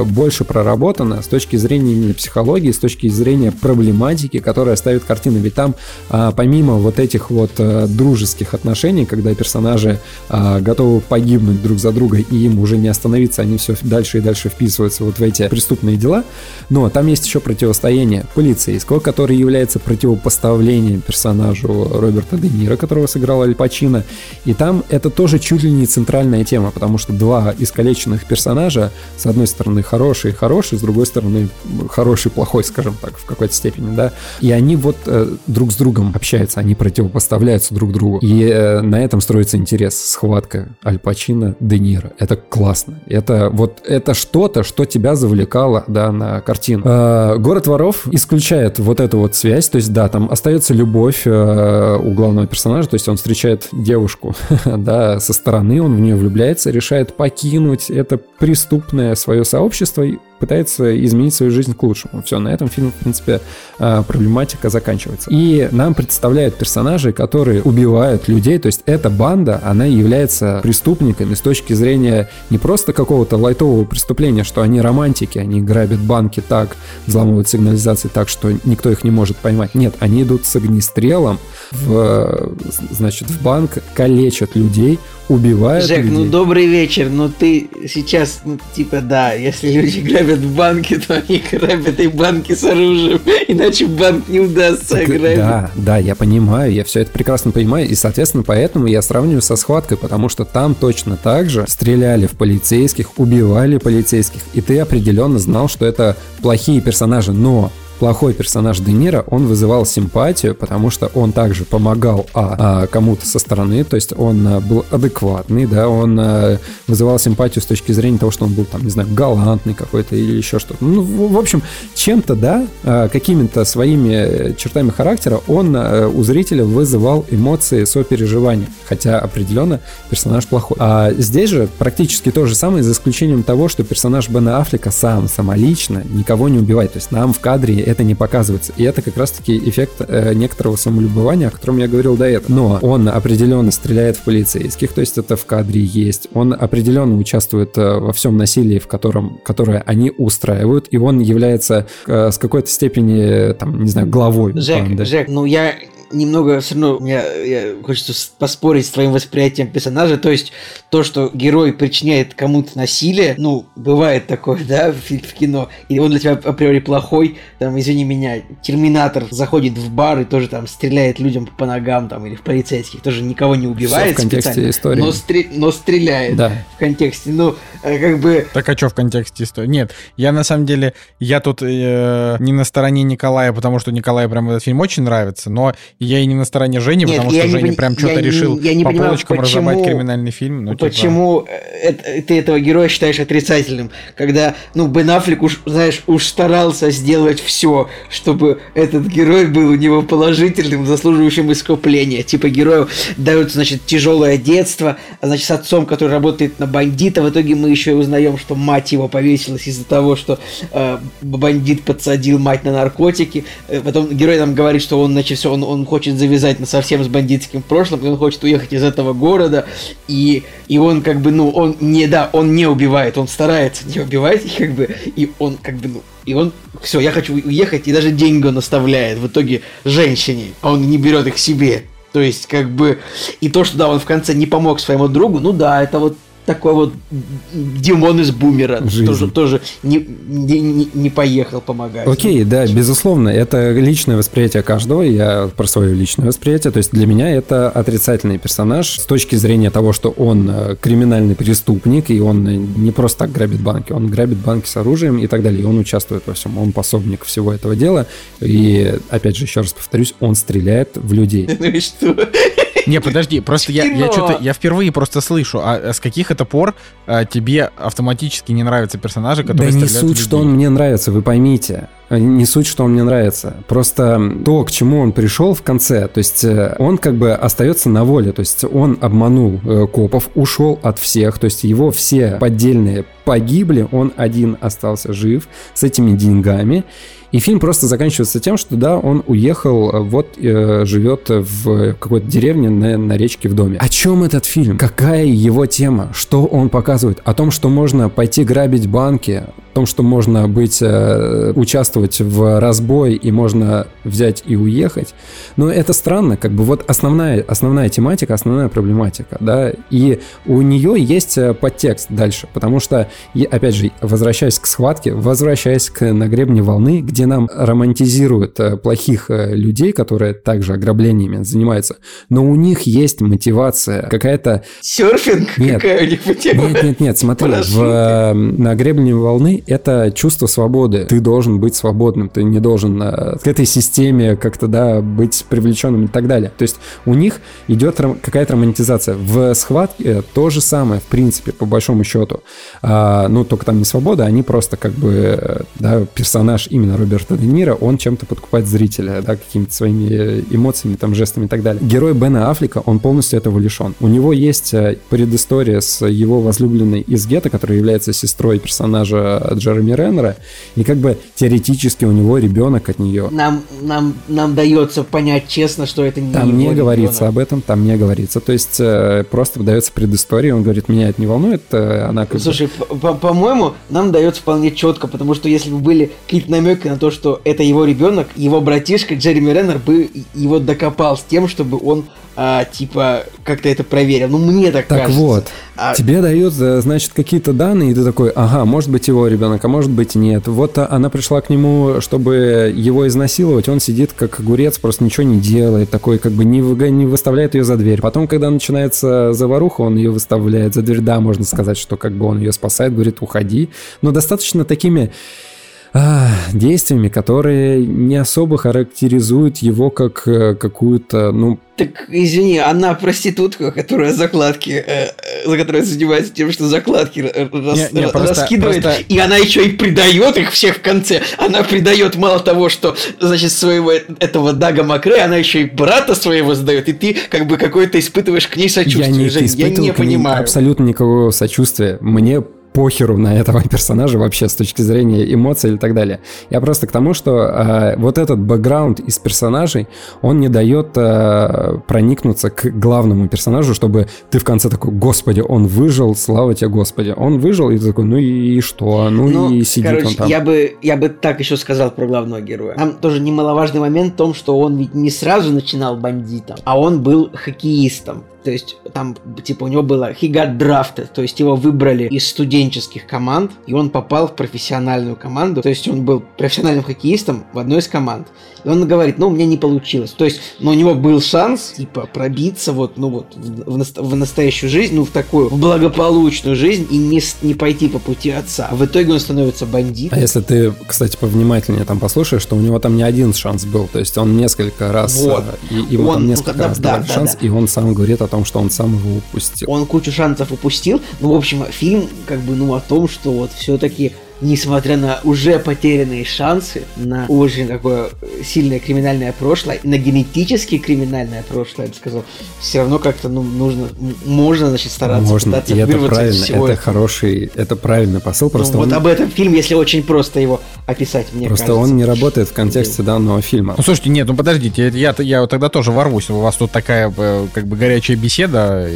больше проработана с точки зрения именно психологии, с точки зрения проблематики, которая ставит картину. Ведь там, а, помимо вот этих вот дружеских отношений, отношений, когда персонажи а, готовы погибнуть друг за друга, и им уже не остановиться, они все дальше и дальше вписываются вот в эти преступные дела. Но там есть еще противостояние полицейского, который является противопоставлением персонажу Роберта Де Ниро, которого сыграл Аль Пачино. И там это тоже чуть ли не центральная тема, потому что два искалеченных персонажа, с одной стороны хороший и хороший, с другой стороны хороший и плохой, скажем так, в какой-то степени, да. И они вот э, друг с другом общаются, они противопоставляются друг другу. И э, на этом строится интерес. Схватка Аль Пачино, Де Ниро. Это классно. Это вот это что-то, что тебя завлекало, да, на картину. Э, Город воров исключает вот эту вот связь. То есть, да, там остается любовь э, у главного персонажа. То есть он встречает девушку, да, со стороны, он в нее влюбляется, решает покинуть это преступное свое сообщество пытается изменить свою жизнь к лучшему. Все, на этом фильм, в принципе, а, проблематика заканчивается. И нам представляют персонажей, которые убивают людей, то есть эта банда, она является преступниками с точки зрения не просто какого-то лайтового преступления, что они романтики, они грабят банки так, взламывают сигнализации так, что никто их не может поймать. Нет, они идут с огнестрелом в, значит, в банк, калечат людей, убивают Жек, людей. ну добрый вечер, но ты сейчас, ну типа да, если люди грабят банки, то они грабят и банки с оружием, иначе банк не удастся так, грабить. Да, да, я понимаю, я все это прекрасно понимаю, и, соответственно, поэтому я сравниваю со схваткой, потому что там точно так же стреляли в полицейских, убивали полицейских, и ты определенно знал, что это плохие персонажи, но плохой персонаж Де Ниро, он вызывал симпатию, потому что он также помогал а, а кому-то со стороны, то есть он а, был адекватный, да, он а, вызывал симпатию с точки зрения того, что он был там, не знаю, галантный какой-то или еще что-то. Ну, в, в общем, чем-то, да, а, какими-то своими чертами характера он а, у зрителя вызывал эмоции сопереживания, хотя определенно персонаж плохой. А здесь же практически то же самое, за исключением того, что персонаж Бена Аффлека сам, самолично никого не убивает, то есть нам в кадре это не показывается. И это как раз-таки эффект э, некоторого самолюбования, о котором я говорил до этого. Но он определенно стреляет в полицейских, то есть это в кадре есть. Он определенно участвует э, во всем насилии, в котором, которое они устраивают, и он является э, с какой-то степени, там, не знаю, главой. Жек, банды. Жек, ну я немного все равно мне я, хочется поспорить с твоим восприятием персонажа. То есть то, что герой причиняет кому-то насилие, ну, бывает такое, да, в, в кино, и он для тебя априори плохой, там, извини меня, Терминатор заходит в бар и тоже там стреляет людям по ногам, там, или в полицейских, тоже никого не убивает Все в контексте истории. Но, стре- но стреляет да. в контексте, ну, э, как бы... Так а что в контексте истории? Нет, я на самом деле, я тут э, не на стороне Николая, потому что Николаю прям этот фильм очень нравится, но Я и не на стороне Жени, Нет, потому что не Женя пони- прям что-то не- решил я не по понимаю, полочкам почему- разобрать криминальный фильм. Ну, типа, Почему это- ты этого героя считаешь отрицательным, когда, ну, Бен Аффлек уж, знаешь, уж старался сделать все, чтобы этот герой был у него положительным, заслуживающим искупления. Типа герою дают, значит, тяжелое детство, а значит, с отцом, который работает на бандита, в итоге мы еще и узнаем, что мать его повесилась из-за того, что э, бандит подсадил мать на наркотики. Э, Потом герой нам говорит, что он, значит, все, он, он хочет завязать на совсем с бандитским прошлым, и он хочет уехать из этого города, и, и он как бы, ну, он не, да, он не убивает, он старается не убивать, и как бы, и он как бы, ну, и он, все, я хочу уехать, и даже деньги он оставляет в итоге женщине, а он не берет их себе. То есть, как бы, и то, что, да, он в конце не помог своему другу, ну да, это вот такой вот Димон из Бумера Жизнь. тоже, тоже не, не, не- поехал помогать. Окей, да, безусловно, это личное восприятие каждого, я про свое личное восприятие, то есть для меня это отрицательный персонаж с точки зрения того, что он э, криминальный преступник, и он э, не просто так грабит банки, он грабит банки с оружием и так далее, и он участвует во всем, он пособник всего этого дела, и, опять же, еще раз повторюсь, он стреляет в людей. Ну и что? Не, подожди, просто я, я что-то, я впервые просто слышу, а, а с каких это пор а, тебе автоматически не нравятся персонажи, Да которые не стреляют в суть, что людей? он мне нравится, вы поймите. Не суть, что он мне нравится. Просто то, к чему он пришел в конце, то есть э, он как бы остается на воле, то есть он обманул э, копов, ушел от всех, то есть его все поддельные погибли, он один остался жив с этими деньгами. И фильм просто заканчивается тем, что да, он уехал, э, вот э, живет в какой-то деревне на, на речке в доме. О чем этот фильм? Какая его тема? Что он показывает? О том, что можно пойти грабить банки, о том, что можно быть, э, участвовать в разбой и можно взять и уехать. Но это странно, как бы вот основная, основная тематика, основная проблематика, да, и у нее есть э, подтекст дальше, потому что, и, опять же, возвращаясь к схватке, возвращаясь к на гребне волны, где нам романтизируют э, плохих э, людей, которые также ограблениями занимаются, но у них есть мотивация, какая-то Серфинг? Нет. Какая у них тема? нет, нет, нет, смотри, в, э, на гребне волны это чувство свободы. Ты должен быть свободным, ты не должен к этой системе как-то, да, быть привлеченным и так далее. То есть у них идет какая-то романтизация. В схватке то же самое, в принципе, по большому счету. А, ну, только там не свобода, они просто как бы, да, персонаж именно Роберта Де Ниро, он чем-то подкупает зрителя, да, какими-то своими э, эмоциями, там, жестами и так далее. Герой Бена Аффлека, он полностью этого лишен. У него есть э, предыстория с его возлюбленной из гетто, которая является сестрой персонажа Джереми Реннера, и как бы теоретически у него ребенок от нее. Нам, нам, нам дается понять честно, что это не Там не говорится ребенок. об этом, там не говорится. То есть э, просто дается предыстория, он говорит, меня это не волнует, она как бы- Слушай, по- по- по-моему, нам дается вполне четко, потому что если бы были какие-то намеки на то, что это его ребенок, его братишка Джереми Реннер бы его докопал с тем, чтобы он, а, типа, как-то это проверил. Ну, мне так, Так кажется. вот, А- тебе дают, э, значит, какие-то данные, и ты такой, ага, может быть его ребенок, а может быть нет. Вот а, она пришла к нему, чтобы его изнасиловать, он сидит как огурец, просто ничего не делает, такой как бы не, выга- не выставляет ее за дверь. Потом, когда начинается заваруха, он ее выставляет за дверь. Да, можно сказать, что как бы он ее спасает, говорит, уходи. Но достаточно такими действиями, которые не особо характеризуют его как э, какую-то, ну, Так, извини, она проститутка, которая закладки, э, э, за которая занимается тем, что закладки рас- Не, не, просто- раскидывает, просто- и она еще и предает их всех в конце. Она предает мало того, что, значит, своего этого Дага Макре, она еще и брата своего сдает, и ты как бы какой-то испытываешь к ней сочувствие. Я не Жень, я не понимаю. абсолютно никакого сочувствия. Мне похеру на этого персонажа вообще с точки зрения эмоций и так далее. Я просто к тому, что э, вот этот бэкграунд из персонажей, он не дает э, проникнуться к главному персонажу, чтобы ты в конце такой, господи, он выжил, слава тебе, господи. Он выжил, и ты такой, ну и что? Ну, Ну, и сидит короче, он там. я бы, я бы так еще сказал про главного героя. Там тоже немаловажный момент в том, что он ведь не сразу начинал бандитом, а он был хоккеистом. То есть там, типа, у него было he got drafted, то есть его выбрали из студенческих команд, и он попал в профессиональную команду. То есть он был профессиональным хоккеистом в одной из команд. И он говорит, ну, у меня не получилось. То есть, но у него был шанс, типа, пробиться вот, ну, вот, в, в, в настоящую жизнь, ну, в такую, в благополучную жизнь и не, не пойти по пути отца. А в итоге он становится бандитом. А если ты, кстати, повнимательнее там послушаешь, что у него там не один шанс был, то есть он несколько раз, вот. и, ему он, там несколько ну, раз да, давали да, шанс, да. и он сам говорит о том, что он сам его упустил. Он кучу шансов упустил. Ну, в общем, фильм, как бы, ну, о том, что вот все-таки несмотря на уже потерянные шансы, на очень такое сильное криминальное прошлое, на генетически криминальное прошлое, я бы сказал, все равно как-то ну, нужно, можно, значит, стараться Можно, пытаться и это правильно, всего это этого. хороший, это правильный посыл, Ну, просто вот он, об этом фильм, если очень просто его описать, мне просто кажется. он не работает в контексте данного фильма. Ну, слушайте, нет, ну подождите, я, я тогда тоже ворвусь. У вас тут такая, э, как бы, горячая беседа.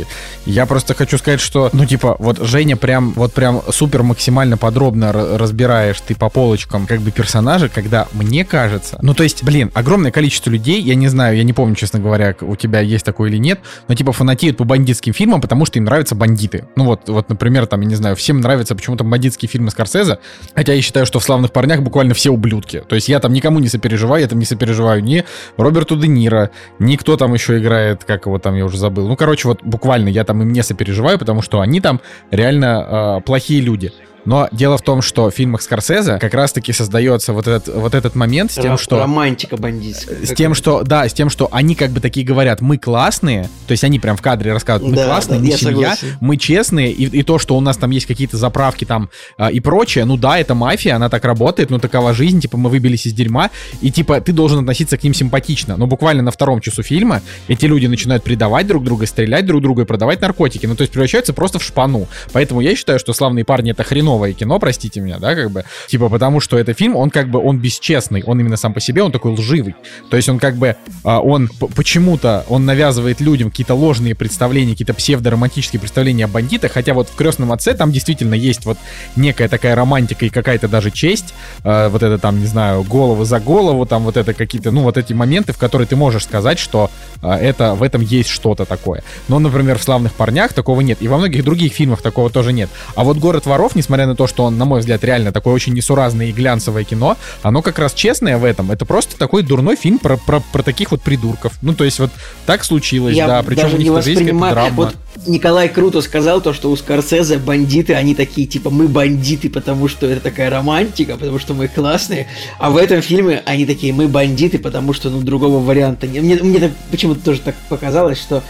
Я просто хочу сказать, что, ну, типа, вот Женя прям, вот прям супер максимально подробно разбираешь ты по полочкам, как бы, персонажа, когда мне кажется, ну, то есть, блин, огромное количество людей, я не знаю, я не помню, честно говоря, у тебя есть такое или нет, но, типа, фанатеют по бандитским фильмам, потому что им нравятся бандиты. Ну, вот, вот, например, там, я не знаю, всем нравятся почему-то бандитские фильмы Скорсезе, хотя я считаю, что в «Славных парнях» буквально все ублюдки. То есть я там никому не сопереживаю, я там не сопереживаю ни Роберту Де Ниро, ни кто там еще играет, как его там, я уже забыл. Ну, короче, вот буквально я там им не сопереживаю, потому что они там реально э, плохие люди. Но дело в том, что в фильмах Скорсезе как раз-таки создается вот этот, вот этот момент с тем, что... Романтика бандитская. С тем, что, да, с тем, что они как бы такие говорят, мы классные, то есть они прям в кадре рассказывают, мы Да, классные, да, мы семья, согласен. мы честные, и, и то, что у нас там есть какие-то заправки там а, и прочее, ну да, это мафия, она так работает, ну такова жизнь, типа мы выбились из дерьма, и типа ты должен относиться к ним симпатично, но буквально на втором часу фильма эти люди начинают предавать друг друга, стрелять друг друга и продавать наркотики, ну то есть превращаются просто в шпану, поэтому я считаю, что «Славные парни» это хреновое кино, простите меня, да, как бы, типа потому что это фильм, он как бы, он бесчестный, он именно сам по себе, он такой лживый, то есть он как бы, а, он почему-то, он навязывает людям какие-то ложные представления, какие-то псевдоромантические представления о бандитах, хотя вот в «Крестном отце» там действительно есть вот некая такая романтика и какая-то даже честь, э, вот это там, не знаю, голову за голову, там вот это какие-то, ну вот эти моменты, в которые ты можешь сказать, что э, это, в этом есть что-то такое. Но, например, в «Славных парнях» такого нет, и во многих других фильмах такого тоже нет. А вот «Город воров», несмотря на то, что он, на мой взгляд, реально такое очень несуразное и глянцевое кино, оно как раз честное в этом. Это просто такой дурной фильм про, про, про таких вот придурков. Ну, то есть вот так случилось, Я да, причем даже у них тоже есть драма. Вот Николай круто сказал то, что у Скорсезе бандиты, они такие, типа, мы бандиты, потому что это такая романтика, потому что мы классные. А в этом фильме они такие, мы бандиты, потому что, ну, другого варианта нет. Мне, мне почему-то тоже так показалось, что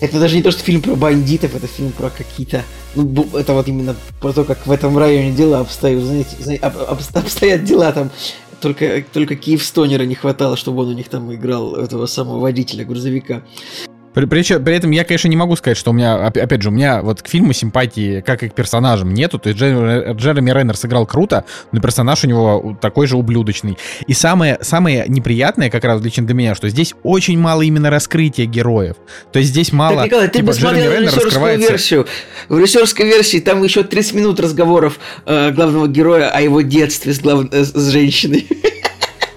это даже не то, что фильм про бандитов, это фильм про какие-то... Ну, это вот именно про то, как в этом районе дела обстоят, знаете, знаете, об- об- обстоят дела там. Только, только Киевстонера не хватало, чтобы он у них там играл этого самого водителя грузовика. При, причем- при этом я, конечно, не могу сказать, что у меня, опя- опять же, у меня вот к фильму симпатии, как и к персонажам, нету. То есть Джер- Джереми Рейнер сыграл круто, но персонаж у него такой же ублюдочный. И самое, самое неприятное, как раз лично для меня, что здесь очень мало именно раскрытия героев. То есть здесь мало... Так, Николай, ты типа, Джереми Реннер режиссерскую раскрывается- версию. В режиссерской версии там еще 30 минут разговоров э, главного героя о его детстве с, глав... э, с женщиной.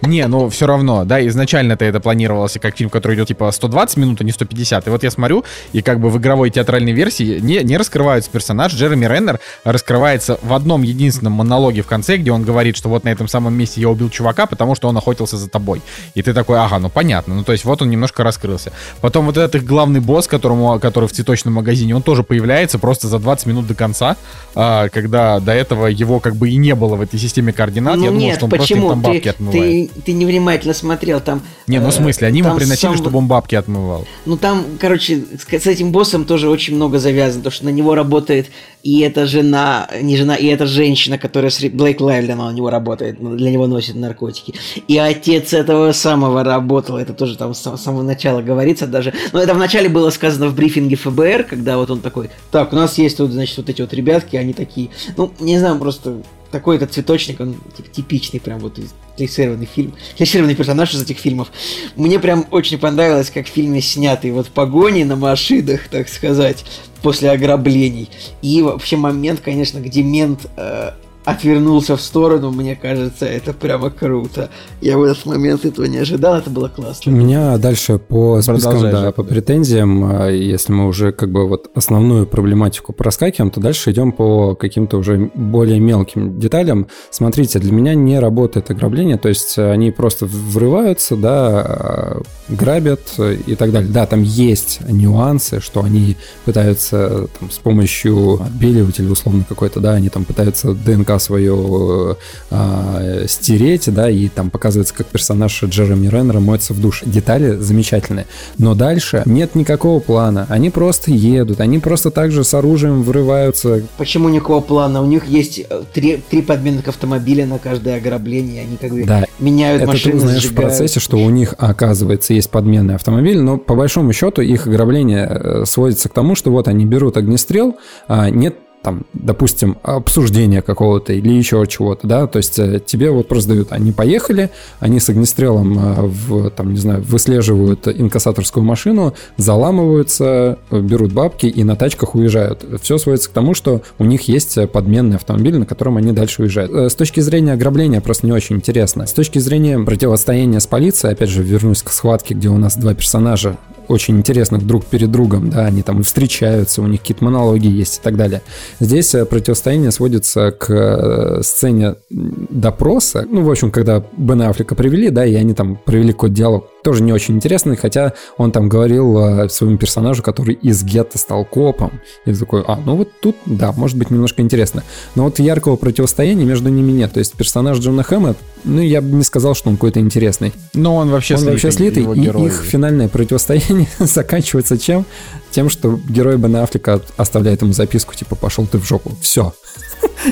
Не, ну все равно, да, изначально-то это планировалось как фильм, который идет типа 120 минут, а не 150. И вот я смотрю, и как бы в игровой театральной версии не, не раскрывается персонаж. Джереми Реннер раскрывается в одном единственном монологе в конце, где он говорит, что вот на этом самом месте я убил чувака, потому что он охотился за тобой. И ты такой, ага, ну понятно. Ну то есть вот он немножко раскрылся. Потом вот этот их главный босс, которому, который в цветочном магазине, он тоже появляется просто за 20 минут до конца, а, когда до этого его как бы и не было в этой системе координат. ну я думал, нет, что он просто им почему? там бабки Ты, отмывает. ты, ты невнимательно смотрел там. Не, ну в э, смысле, они ему приносили, сам- чтобы он бабки отмывал. Ну там, короче, с, с этим боссом тоже очень много завязано, то что на него работает и эта жена, не жена, и эта женщина, которая с Блейк Лайвли, она у него работает, ну, для него носит наркотики. И отец этого самого работал, это тоже там с сам- с самого начала говорится даже. Но это вначале было сказано в брифинге ФБР, когда вот он такой, так, у нас есть тут, значит, вот эти вот ребятки, они такие, ну, не знаю, просто такой этот цветочник, он типичный прям вот клиссированный фильм, клиссированный персонаж из этих фильмов. Мне прям очень понравилось, как в фильме снятый вот погони на машинах, так сказать, после ограблений. И вообще момент, конечно, где мент э, отвернулся в сторону, мне кажется, это прямо круто. Я в этот момент этого не ожидал, это было классно. У меня дальше по спискам, Продолжай, да, по претензиям, а, если мы уже как бы вот основную проблематику проскакиваем, то дальше идем по каким-то уже более мелким деталям. Смотрите, для меня не работает ограбление, то есть они просто врываются, да, а, грабят и так далее. Да, там есть нюансы, что они пытаются там, с помощью отбеливателя условно какой-то, да, они там пытаются ДНК свое а, стереть, да, и там показывается, как персонаж Джереми Реннера моется в душ. Детали замечательные. Но дальше нет никакого плана. Они просто едут, они просто так же с оружием врываются. Почему никакого плана? У них есть э, три, три подменных автомобиля на каждое ограбление, они как бы Да, меняют Это машины, ты узнаешь в процессе, что у них, оказывается, есть подменный автомобиль, но по большому счету их ограбление э, сводится к тому, что вот они берут огнестрел, а нет там, допустим, обсуждения какого-то или еще чего-то, да, то есть э, тебе вот просто дают, они поехали, они с огнестрелом э, в, там, не знаю, выслеживают инкассаторскую машину, заламываются, э, берут бабки и на тачках уезжают. Все сводится к тому, что у них есть подменный автомобиль, на котором они дальше уезжают. С точки зрения ограбления просто не очень интересно. С точки зрения противостояния с полицией, опять же, вернусь к схватке, где у нас два персонажа очень интересных друг перед другом, да, они там встречаются, у них какие-то монологи есть и так далее. Здесь э, противостояние сводится к э, сцене допроса, ну, в общем, когда Бена Аффлека привели, да, и они там провели какой-то диалог, тоже не очень интересный, хотя он там говорил э, своему персонажу, который из гетто стал копом, и такой, а, ну вот тут, да, может быть немножко интересно. Но вот яркого противостояния между ними нет, то есть персонаж Джона Хэма, ну, я бы не сказал, что он какой-то интересный. Но он вообще Он слитый. вообще слитый, и герой. их финальное противостояние заканчивается чем? Тем, что герой Бена Аффлека оставляет ему записку, типа, пошел ты в жопу. Все.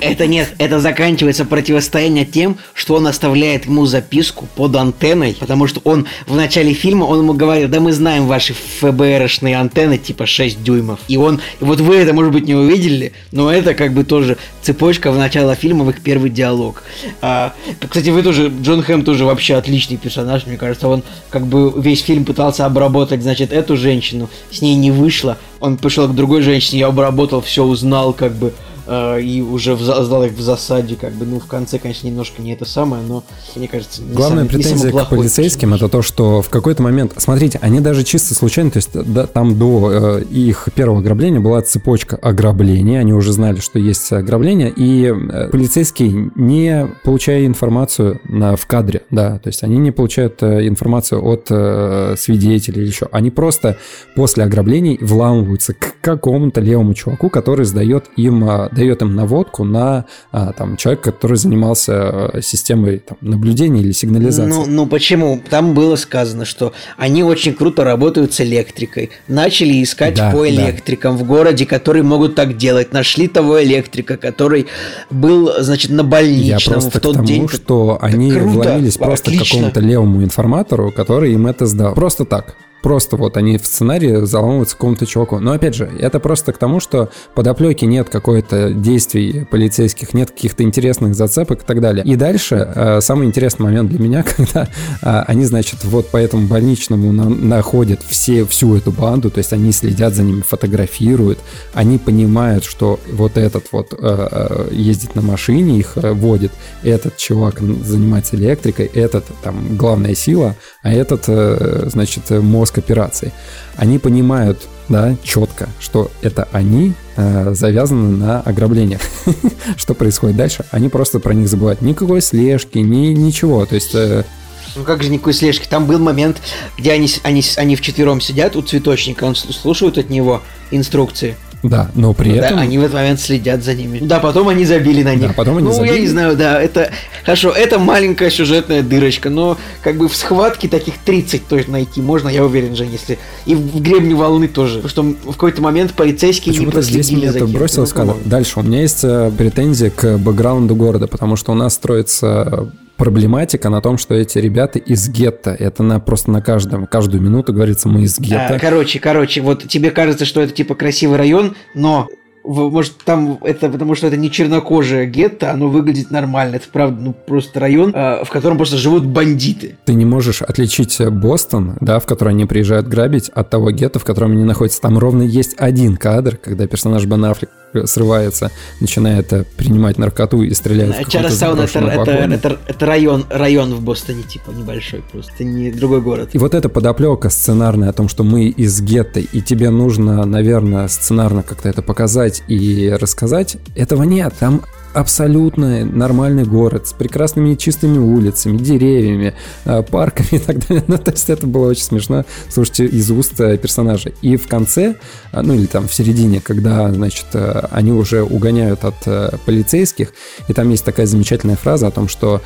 Это нет, это заканчивается противостояние тем, что он оставляет ему записку под антенной, потому что он в начале фильма, он ему говорит, да мы знаем ваши ФБРшные антенны, типа 6 дюймов. И он, вот вы это, может быть, не увидели, но это как бы тоже цепочка в начало фильма, в их первый диалог. А, кстати, вы тоже, Джон Хэм тоже вообще отличный персонаж, мне кажется, он как бы весь фильм пытался обработать, значит, эту женщину, с ней не вышло, он пришел к другой женщине, я обработал, все узнал, как бы, и уже в сдал их в засаде, как бы, ну, в конце, конечно, немножко не это самое, но, мне кажется, не Главная не самый претензия к плохой полицейским это то, что в какой-то момент, смотрите, они даже чисто случайно, то есть да, там до э, их первого ограбления была цепочка ограблений, они уже знали, что есть ограбление, и э, полицейские не получая информацию на, в кадре, да, то есть они не получают э, информацию от э, свидетелей или еще, они просто после ограблений вламываются к какому-то левому чуваку, который сдает им, э, дает им наводку на а, там человека, который занимался э, системой там, наблюдения или сигнализации. Ну, ну почему? Там было сказано, что они очень круто работают с электрикой. Начали искать Да, по да. электрикам в городе, которые могут так делать. Нашли того электрика, который был, значит, на Я больничном просто в тот к тому, день. что они круто, вломились просто к какому-то левому информатору, который им это сдал. Просто так. Просто вот они в сценарии заламываются какому-то чуваку. Но опять же, это просто к тому, что подоплеки нет какой-то действий полицейских, нет каких-то интересных зацепок и так далее. И дальше э, самый интересный момент для меня, когда э, они, значит, вот по этому больничному на- находят все, всю эту банду, то есть они следят за ними, фотографируют, они понимают, что вот этот вот э, э, ездит на машине, их э, водит, этот чувак занимается электрикой, этот там главная сила, а этот, э, значит, э, мозг операций. Они понимают, да, четко, что это они э, завязаны на ограблениях. Что происходит дальше? Они просто про них забывают. Никакой слежки, ни, ничего. То есть э, Ну как же никакой слежки? Там был момент, где они, они, они вчетвером сидят у цветочника, он слушают от него инструкции. Да, но при Да, этом... они в этот момент следят за ними. Да, потом они забили на них. Да, потом они ну, я забили. не знаю, да, это... Хорошо, это маленькая сюжетная дырочка, но как бы в схватке таких 30 точно найти можно, я уверен, же, если... И в, гребне волны тоже. Потому что в какой-то момент полицейские не Почему-то здесь проследили меня это бросило Ну, по-моему. Дальше у меня есть э, претензии к бэкграунду города, потому что у нас строится проблематика на том, что эти ребята из гетто. Это на просто на каждом, каждую минуту говорится, мы из гетто. А, короче, короче, вот тебе кажется, что это типа красивый район, но может там это потому что это не чернокожее гетто, оно выглядит нормально. Это правда, ну просто район, а, в котором просто живут бандиты. Ты не можешь отличить Бостон, да, в который они приезжают грабить, от того гетто, в котором они находятся. Там ровно есть один кадр, когда персонаж Бен Аффлек срывается, начинает э, принимать наркоту и стреляет в Чарльстаун это, это, это, это район, район в Бостоне, типа, небольшой просто, не другой город. И вот эта подоплека сценарная о том, что мы из гетто, и тебе нужно, наверное, сценарно как-то это показать и рассказать, этого нет. Там абсолютно нормальный город с прекрасными чистыми улицами, деревьями, э, парками и так далее. Ну, то есть это было очень смешно слушайте из уст э, персонажа. И в конце, э, ну или там в середине, когда, значит, они уже угоняют от полицейских, и там есть такая замечательная фраза о том, что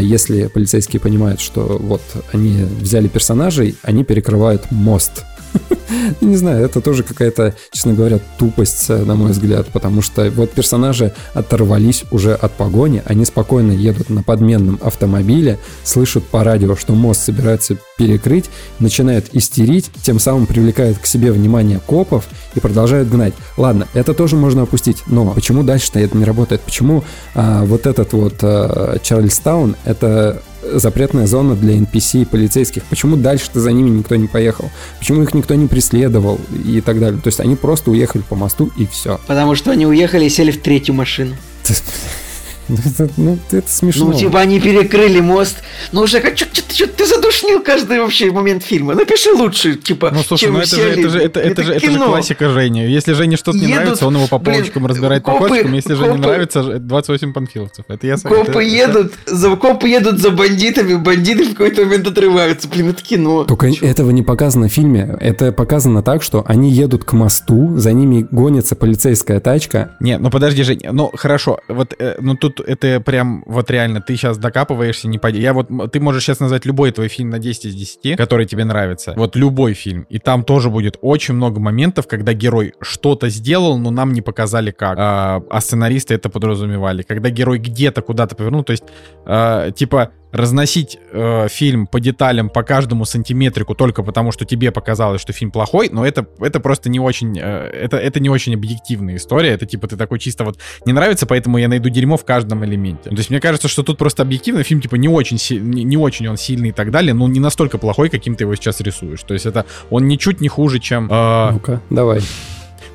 если полицейские понимают, что вот они взяли персонажей, они перекрывают мост Не знаю, это тоже какая-то, честно говоря, тупость, э, на мой взгляд, потому что вот персонажи оторвались уже от погони, они спокойно едут на подменном автомобиле, слышат по радио, что мост собирается перекрыть, начинают истерить, тем самым привлекают к себе внимание копов и продолжают гнать. Ладно, это тоже можно опустить, но почему дальше-то это не работает? Почему а, вот этот вот а, Чарльстаун, это запретная зона для NPC и полицейских. Почему дальше-то за ними никто не поехал? Почему их никто не преследовал и так далее? То есть они просто уехали по мосту и все. Потому что они уехали и сели в третью машину. Ну, это, это смешно. Ну, типа, они перекрыли мост. Ну, уже как что ты задушнил каждый вообще момент фильма. Напиши лучше, типа, Ну, слушай, ну это же, это же, это, это, же, это же классика Жени. Если Жене что-то не нравится, он его по полочкам блин, разбирает копы, по кочкам. Если же не нравится, 28 панфиловцев. Это я Копы это, едут, это... за, копы едут за бандитами, бандиты в какой-то момент отрываются. Блин, это кино. Только этого не показано в фильме. Это показано так, что они едут к мосту, за ними гонится полицейская тачка. Не, ну подожди, Жень, ну хорошо, вот, э, ну тут это прям, вот реально, ты сейчас докапываешься, не пойди. Я вот, ты можешь сейчас назвать любой твой фильм на 10 из 10, который тебе нравится. Вот любой фильм. И там тоже будет очень много моментов, когда герой что-то сделал, но нам не показали как. А, а сценаристы это подразумевали. Когда герой где-то куда-то повернул, то есть, а, типа, разносить э, фильм по деталям, по каждому сантиметрику только потому, что тебе показалось, что фильм плохой, но это, это просто не очень, э, это, это не очень объективная история, это типа ты такой чисто вот не нравится, поэтому я найду дерьмо в каждом элементе. То есть мне кажется, что тут просто объективно фильм типа не очень, не, не очень он сильный и так далее, но не настолько плохой, каким ты его сейчас рисуешь. То есть это он ничуть не хуже, чем... Э, Ну-ка, давай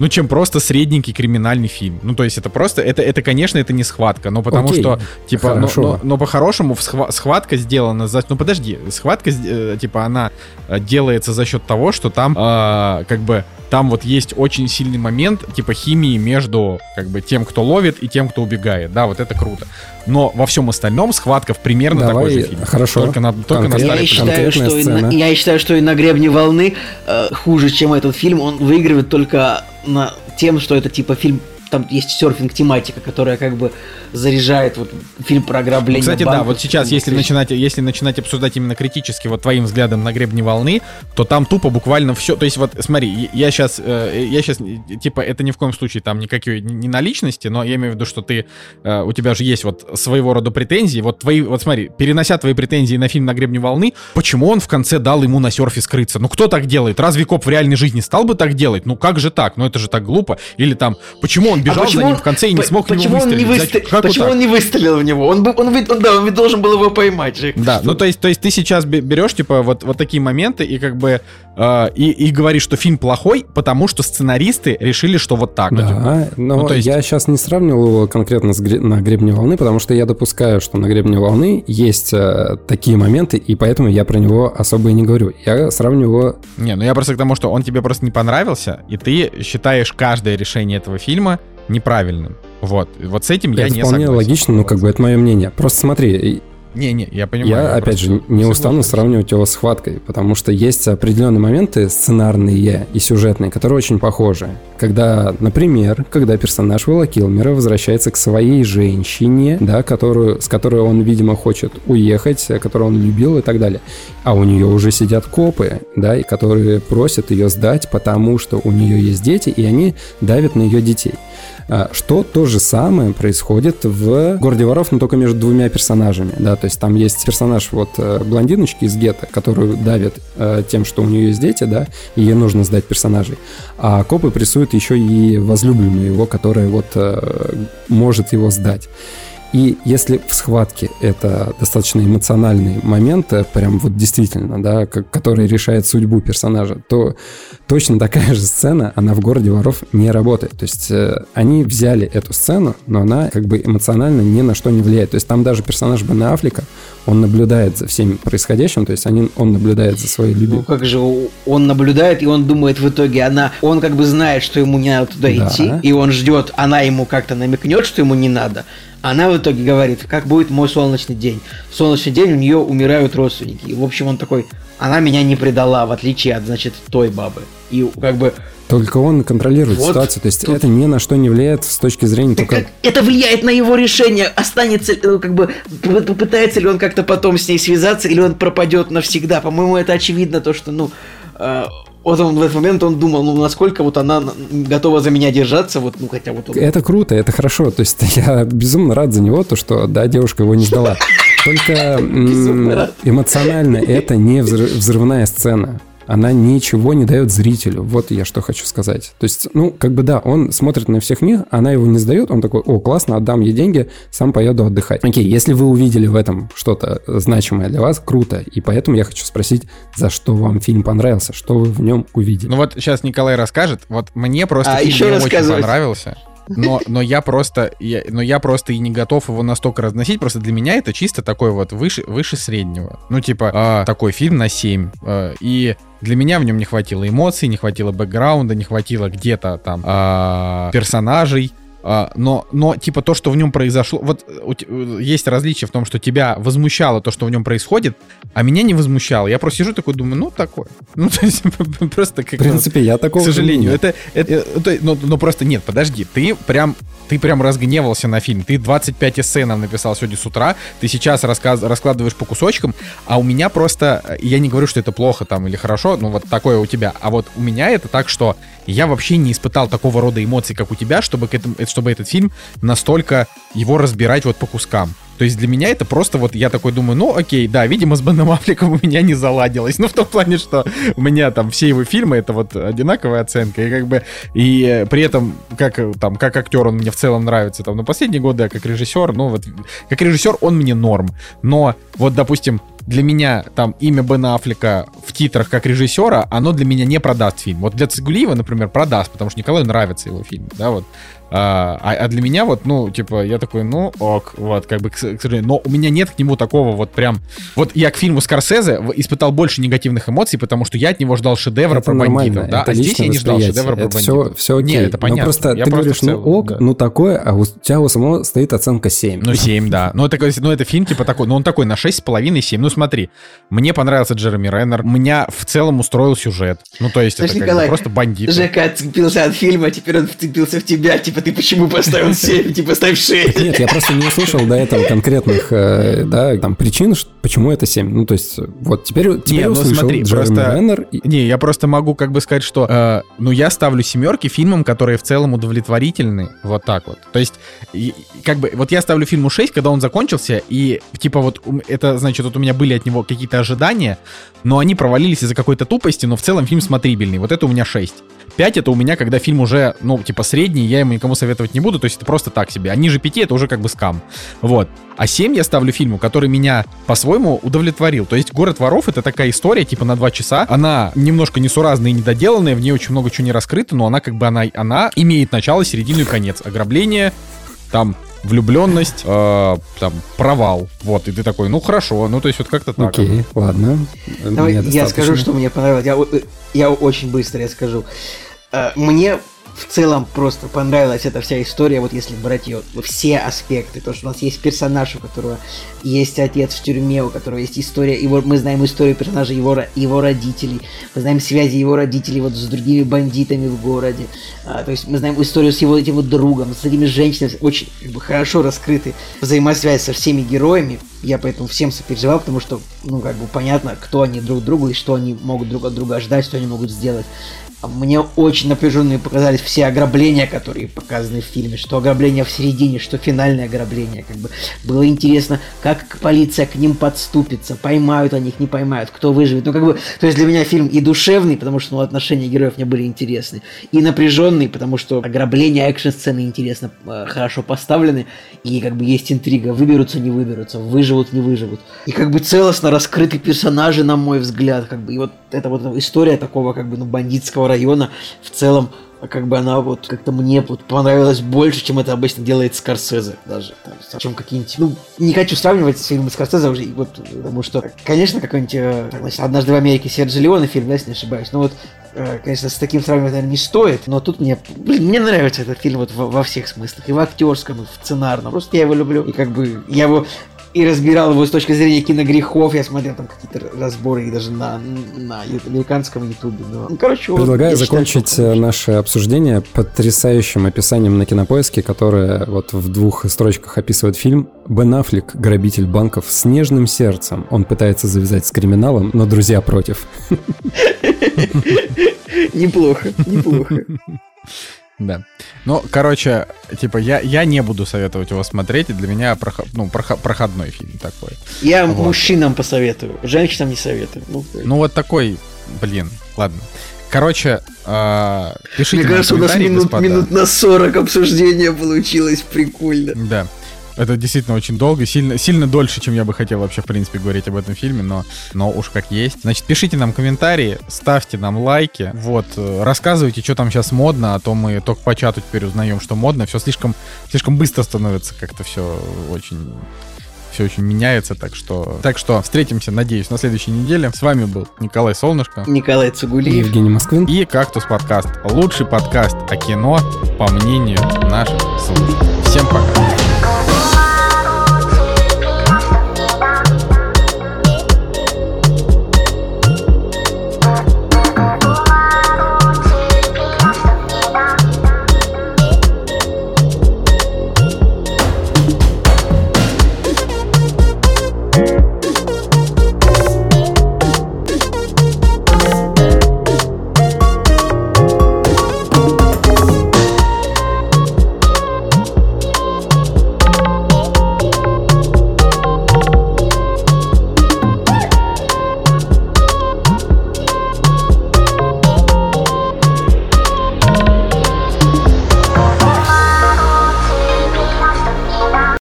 ну, чем просто средненький криминальный фильм. Ну, то есть это просто, это, это конечно, это не схватка, но потому Окей, что, типа, но, но, но по-хорошему схватка сделана за... Ну, подожди, схватка, э, типа, она э, делается за счет того, что там, э, как бы, там вот есть очень сильный момент, типа, химии между, как бы, тем, кто ловит, и тем, кто убегает. Да, вот это круто. Но во всем остальном схватка в примерно Давай, такой же фильм. Хорошо. Только на, только на я, считаю, что и на, я считаю, что и на гребне волны э, хуже, чем этот фильм. Он выигрывает только на тем, что это типа фильм там есть серфинг-тематика, которая как бы заряжает вот фильм про ограбление. Кстати, банков, да, вот сейчас, если начинать, если начинать обсуждать именно критически вот твоим взглядом на гребне волны, то там тупо буквально все. То есть вот смотри, я сейчас, э, я сейчас типа это ни в коем случае там никакой не на личности, но я имею в виду, что ты э, у тебя же есть вот своего рода претензии. Вот твои, вот смотри, перенося твои претензии на фильм на гребне волны, почему он в конце дал ему на серфе скрыться? Ну кто так делает? Разве коп в реальной жизни стал бы так делать? Ну как же так? Ну это же так глупо. Или там, почему он бежал а за ним в конце и не смог почему него выстрелить. Он не выстрел... Как почему он не выстрелил в него? Он, бы, он, он, да, он ведь должен был его поймать же. Да, что? ну то есть, то есть ты сейчас берешь, типа, вот, вот такие моменты и как бы э, и, и говоришь, что фильм плохой, потому что сценаристы решили, что вот так. Да, вот. но ну, есть... я сейчас не сравнивал его конкретно с гре... на гребне волны, потому что я допускаю, что на гребне волны есть э, такие моменты, и поэтому я про него особо и не говорю. Я сравниваю его... Не, ну я просто к тому, что он тебе просто не понравился, и ты считаешь каждое решение этого фильма неправильным. Вот, вот с этим это я не вполне согласен. логично, ну как бы это мое мнение. Просто смотри, не-не, я понимаю. Я, я опять же, не устану сравнивать его с «Хваткой», потому что есть определенные моменты сценарные и сюжетные, которые очень похожи. Когда, например, когда персонаж Уилла Килмера возвращается к своей женщине, да, которую, с которой он, видимо, хочет уехать, которую он любил и так далее. А у нее уже сидят копы, да, и которые просят ее сдать, потому что у нее есть дети, и они давят на ее детей. А, что то же самое происходит в «Городе воров», но только между двумя персонажами, да, то есть там есть персонаж вот э, блондиночки из гетто, которую давит э, тем, что у нее есть дети, да, и ей нужно сдать персонажей, а копы прессуют еще и возлюбленную его, которая вот э, может его сдать. И если в схватке это достаточно эмоциональный момент, прям вот действительно, да, который решает судьбу персонажа, то точно такая же сцена, она в «Городе воров» не работает. То есть э, они взяли эту сцену, но она как бы эмоционально ни на что не влияет. То есть там даже персонаж Бен Аффлека, он наблюдает за всем происходящим, то есть они, он наблюдает за своей любимой. Ну как же, он наблюдает, и он думает в итоге, она, он как бы знает, что ему не надо туда да. идти, и он ждет, она ему как-то намекнет, что ему не надо, она в итоге говорит, как будет мой солнечный день. В солнечный день у нее умирают родственники. И, в общем, он такой, она меня не предала, в отличие от, значит, той бабы. И как бы... Только он контролирует вот ситуацию, то есть тут... это ни на что не влияет с точки зрения только... Это, влияет на его решение, останется, ну, как бы, попытается ли он как-то потом с ней связаться, или он пропадет навсегда. По-моему, это очевидно, то, что, ну, э, вот он в этот момент он думал, ну насколько вот она готова за меня держаться, вот, ну хотя вот он... Это круто, это хорошо, то есть я безумно рад за него, то что, да, девушка его не сдала. Только эмоционально это не взрывная сцена она ничего не дает зрителю. Вот я что хочу сказать. То есть, ну, как бы да, он смотрит на всех них, она его не сдает, он такой, о, классно, отдам ей деньги, сам поеду отдыхать. Окей, если вы увидели в этом что-то значимое для вас, круто. И поэтому я хочу спросить, за что вам фильм понравился, что вы в нем увидели. Ну вот сейчас Николай расскажет. Вот мне просто а, фильм еще не очень понравился. Но, но я просто, я, но я просто и не готов его настолько разносить. Просто для меня это чисто такой вот выше, выше среднего. Ну, типа, э, такой фильм на 7. Э, а, и для меня в нем не хватило эмоций, не хватило бэкграунда, не хватило где-то там э, персонажей. А, но, но, типа, то, что в нем произошло... Вот есть различие в том, что тебя возмущало то, что в нем происходит, а меня не возмущало. Я просто сижу такой, думаю, ну, такое. Ну, то есть, просто как... В принципе, я такого К сожалению. Это, это, это, но, но просто нет, подожди. Ты прям, ты прям разгневался на фильм. Ты 25 эссе нам написал сегодня с утра. Ты сейчас рассказ, раскладываешь по кусочкам, а у меня просто... Я не говорю, что это плохо там или хорошо, ну, вот такое у тебя. А вот у меня это так, что я вообще не испытал такого рода эмоций, как у тебя, чтобы, к этому, чтобы этот фильм настолько его разбирать вот по кускам. То есть для меня это просто вот я такой думаю, ну окей, да, видимо, с Беном Аффлеком у меня не заладилось. Ну в том плане, что у меня там все его фильмы это вот одинаковая оценка. И как бы, и при этом, как там, как актер он мне в целом нравится, там, на последние годы, а как режиссер, ну вот, как режиссер он мне норм. Но вот, допустим, для меня там имя Бена Аффлека в титрах как режиссера, оно для меня не продаст фильм. Вот для Цигулиева, например, продаст, потому что Николаю нравится его фильм, да, вот. А, а, а для меня вот, ну, типа, я такой, ну, ок, вот, как бы, к, к сожалению, но у меня нет к нему такого вот прям... Вот я к фильму Скорсезе испытал больше негативных эмоций, потому что я от него ждал шедевра это про бандитов, да, это а здесь я не ждал шедевра про бандитов. Все, все окей. Нет, это понятно. Но просто я ты просто говоришь, ну, ок, да. ну, такое, а у тебя у самого стоит оценка 7. Ну, 7, да. Ну, это, ну, это фильм, типа, такой, ну, он такой на 6,5-7. Ну, смотри, мне понравился Джереми Реннер, меня в целом устроил сюжет. Ну, то есть, Знаешь, это Николай, просто бандит. Жека отцепился от фильма, теперь он вцепился в тебя, типа, ты почему поставил поставил 7, типа ставь 6. Нет, я просто не услышал до этого конкретных, э, да, там, причин, почему это 7. Ну, то есть, вот теперь, теперь не, ну, услышал смотри, просто... Реннер. И... Не, я просто могу как бы сказать, что, э, ну, я ставлю семерки фильмам, которые в целом удовлетворительны, вот так вот. То есть, и, как бы, вот я ставлю фильму 6, когда он закончился, и, типа, вот, это, значит, вот у меня были от него какие-то ожидания, но они провалились из-за какой-то тупости, но в целом фильм смотрибельный. Вот это у меня 6. 5 это у меня, когда фильм уже, ну, типа, средний, я ему никому советовать не буду, то есть это просто так себе. А ниже 5 это уже как бы скам. Вот. А 7 я ставлю фильму, который меня по-своему удовлетворил. То есть «Город воров» — это такая история, типа, на 2 часа. Она немножко несуразная и недоделанная, в ней очень много чего не раскрыто, но она как бы, она, она имеет начало, середину и конец. Ограбление, там влюбленность, э, там, провал. Вот, и ты такой, ну хорошо, ну то есть вот как-то так. Окей, ладно. Давай я скажу, что мне понравилось. Я, я очень быстро я скажу. Э, мне в целом просто понравилась эта вся история, вот если брать ее все аспекты, то, что у нас есть персонаж, у которого есть отец в тюрьме, у которого есть история, его, мы знаем историю персонажа его, его родителей, мы знаем связи его родителей вот с другими бандитами в городе, а, то есть мы знаем историю с его этим вот другом, с этими женщинами, очень как бы, хорошо раскрыты взаимосвязь со всеми героями, я поэтому всем сопереживал, потому что, ну, как бы понятно, кто они друг другу и что они могут друг от друга ждать, что они могут сделать. Мне очень напряженные показались все ограбления, которые показаны в фильме, что ограбление в середине, что финальное ограбление. Как бы было интересно, как полиция к ним подступится, поймают они их, не поймают, кто выживет. Ну, как бы, то есть для меня фильм и душевный, потому что ну, отношения героев мне были интересны, и напряженный, потому что ограбление, экшн-сцены интересно, э, хорошо поставлены, и как бы есть интрига, выберутся, не выберутся, выживут, не выживут. И как бы целостно раскрыты персонажи, на мой взгляд, как бы, и вот эта вот история такого, как бы, ну, бандитского района в целом как бы она вот как-то мне вот понравилась больше, чем это обычно делает Скорсезе даже. Там, чем какие-нибудь... Ну, не хочу сравнивать с фильмом Скорсезе уже, вот, потому что, конечно, какой-нибудь э, «Однажды в Америке» Серджи Леоне фильм, да, если не ошибаюсь, но вот э, конечно, с таким сравнивать, наверное, не стоит, но тут мне, блин, мне нравится этот фильм вот во, во всех смыслах, и в актерском, и в сценарном, просто я его люблю, и как бы я его и разбирал его с точки зрения киногрехов. Я смотрел там какие-то разборы и даже на, на американском ютубе. Но... Ну, короче, Предлагаю закончить считаю, наше обсуждение потрясающим описанием на кинопоиске, которое вот в двух строчках описывает фильм. Бен Аффлек, грабитель банков с нежным сердцем. Он пытается завязать с криминалом, но друзья против. Неплохо, неплохо. Да. Ну, короче, типа, я, я не буду советовать его смотреть, и для меня проход, ну, проход, проходной фильм такой. Я вот. мужчинам посоветую, женщинам не советую. Ну, ну вот такой, блин, ладно. Короче, э, пишите Мне кажется, у нас минут, минут на 40 обсуждения получилось прикольно. Да. Это действительно очень долго, сильно, сильно дольше, чем я бы хотел вообще, в принципе, говорить об этом фильме, но, но уж как есть. Значит, пишите нам комментарии, ставьте нам лайки, вот, э, рассказывайте, что там сейчас модно, а то мы только по чату теперь узнаем, что модно, все слишком, слишком быстро становится как-то все очень все очень меняется, так что... Так что встретимся, надеюсь, на следующей неделе. С вами был Николай Солнышко. Николай Цугулиев. Евгений Москвин. И Кактус Подкаст. Лучший подкаст о кино, по мнению наших слушателей. Всем пока.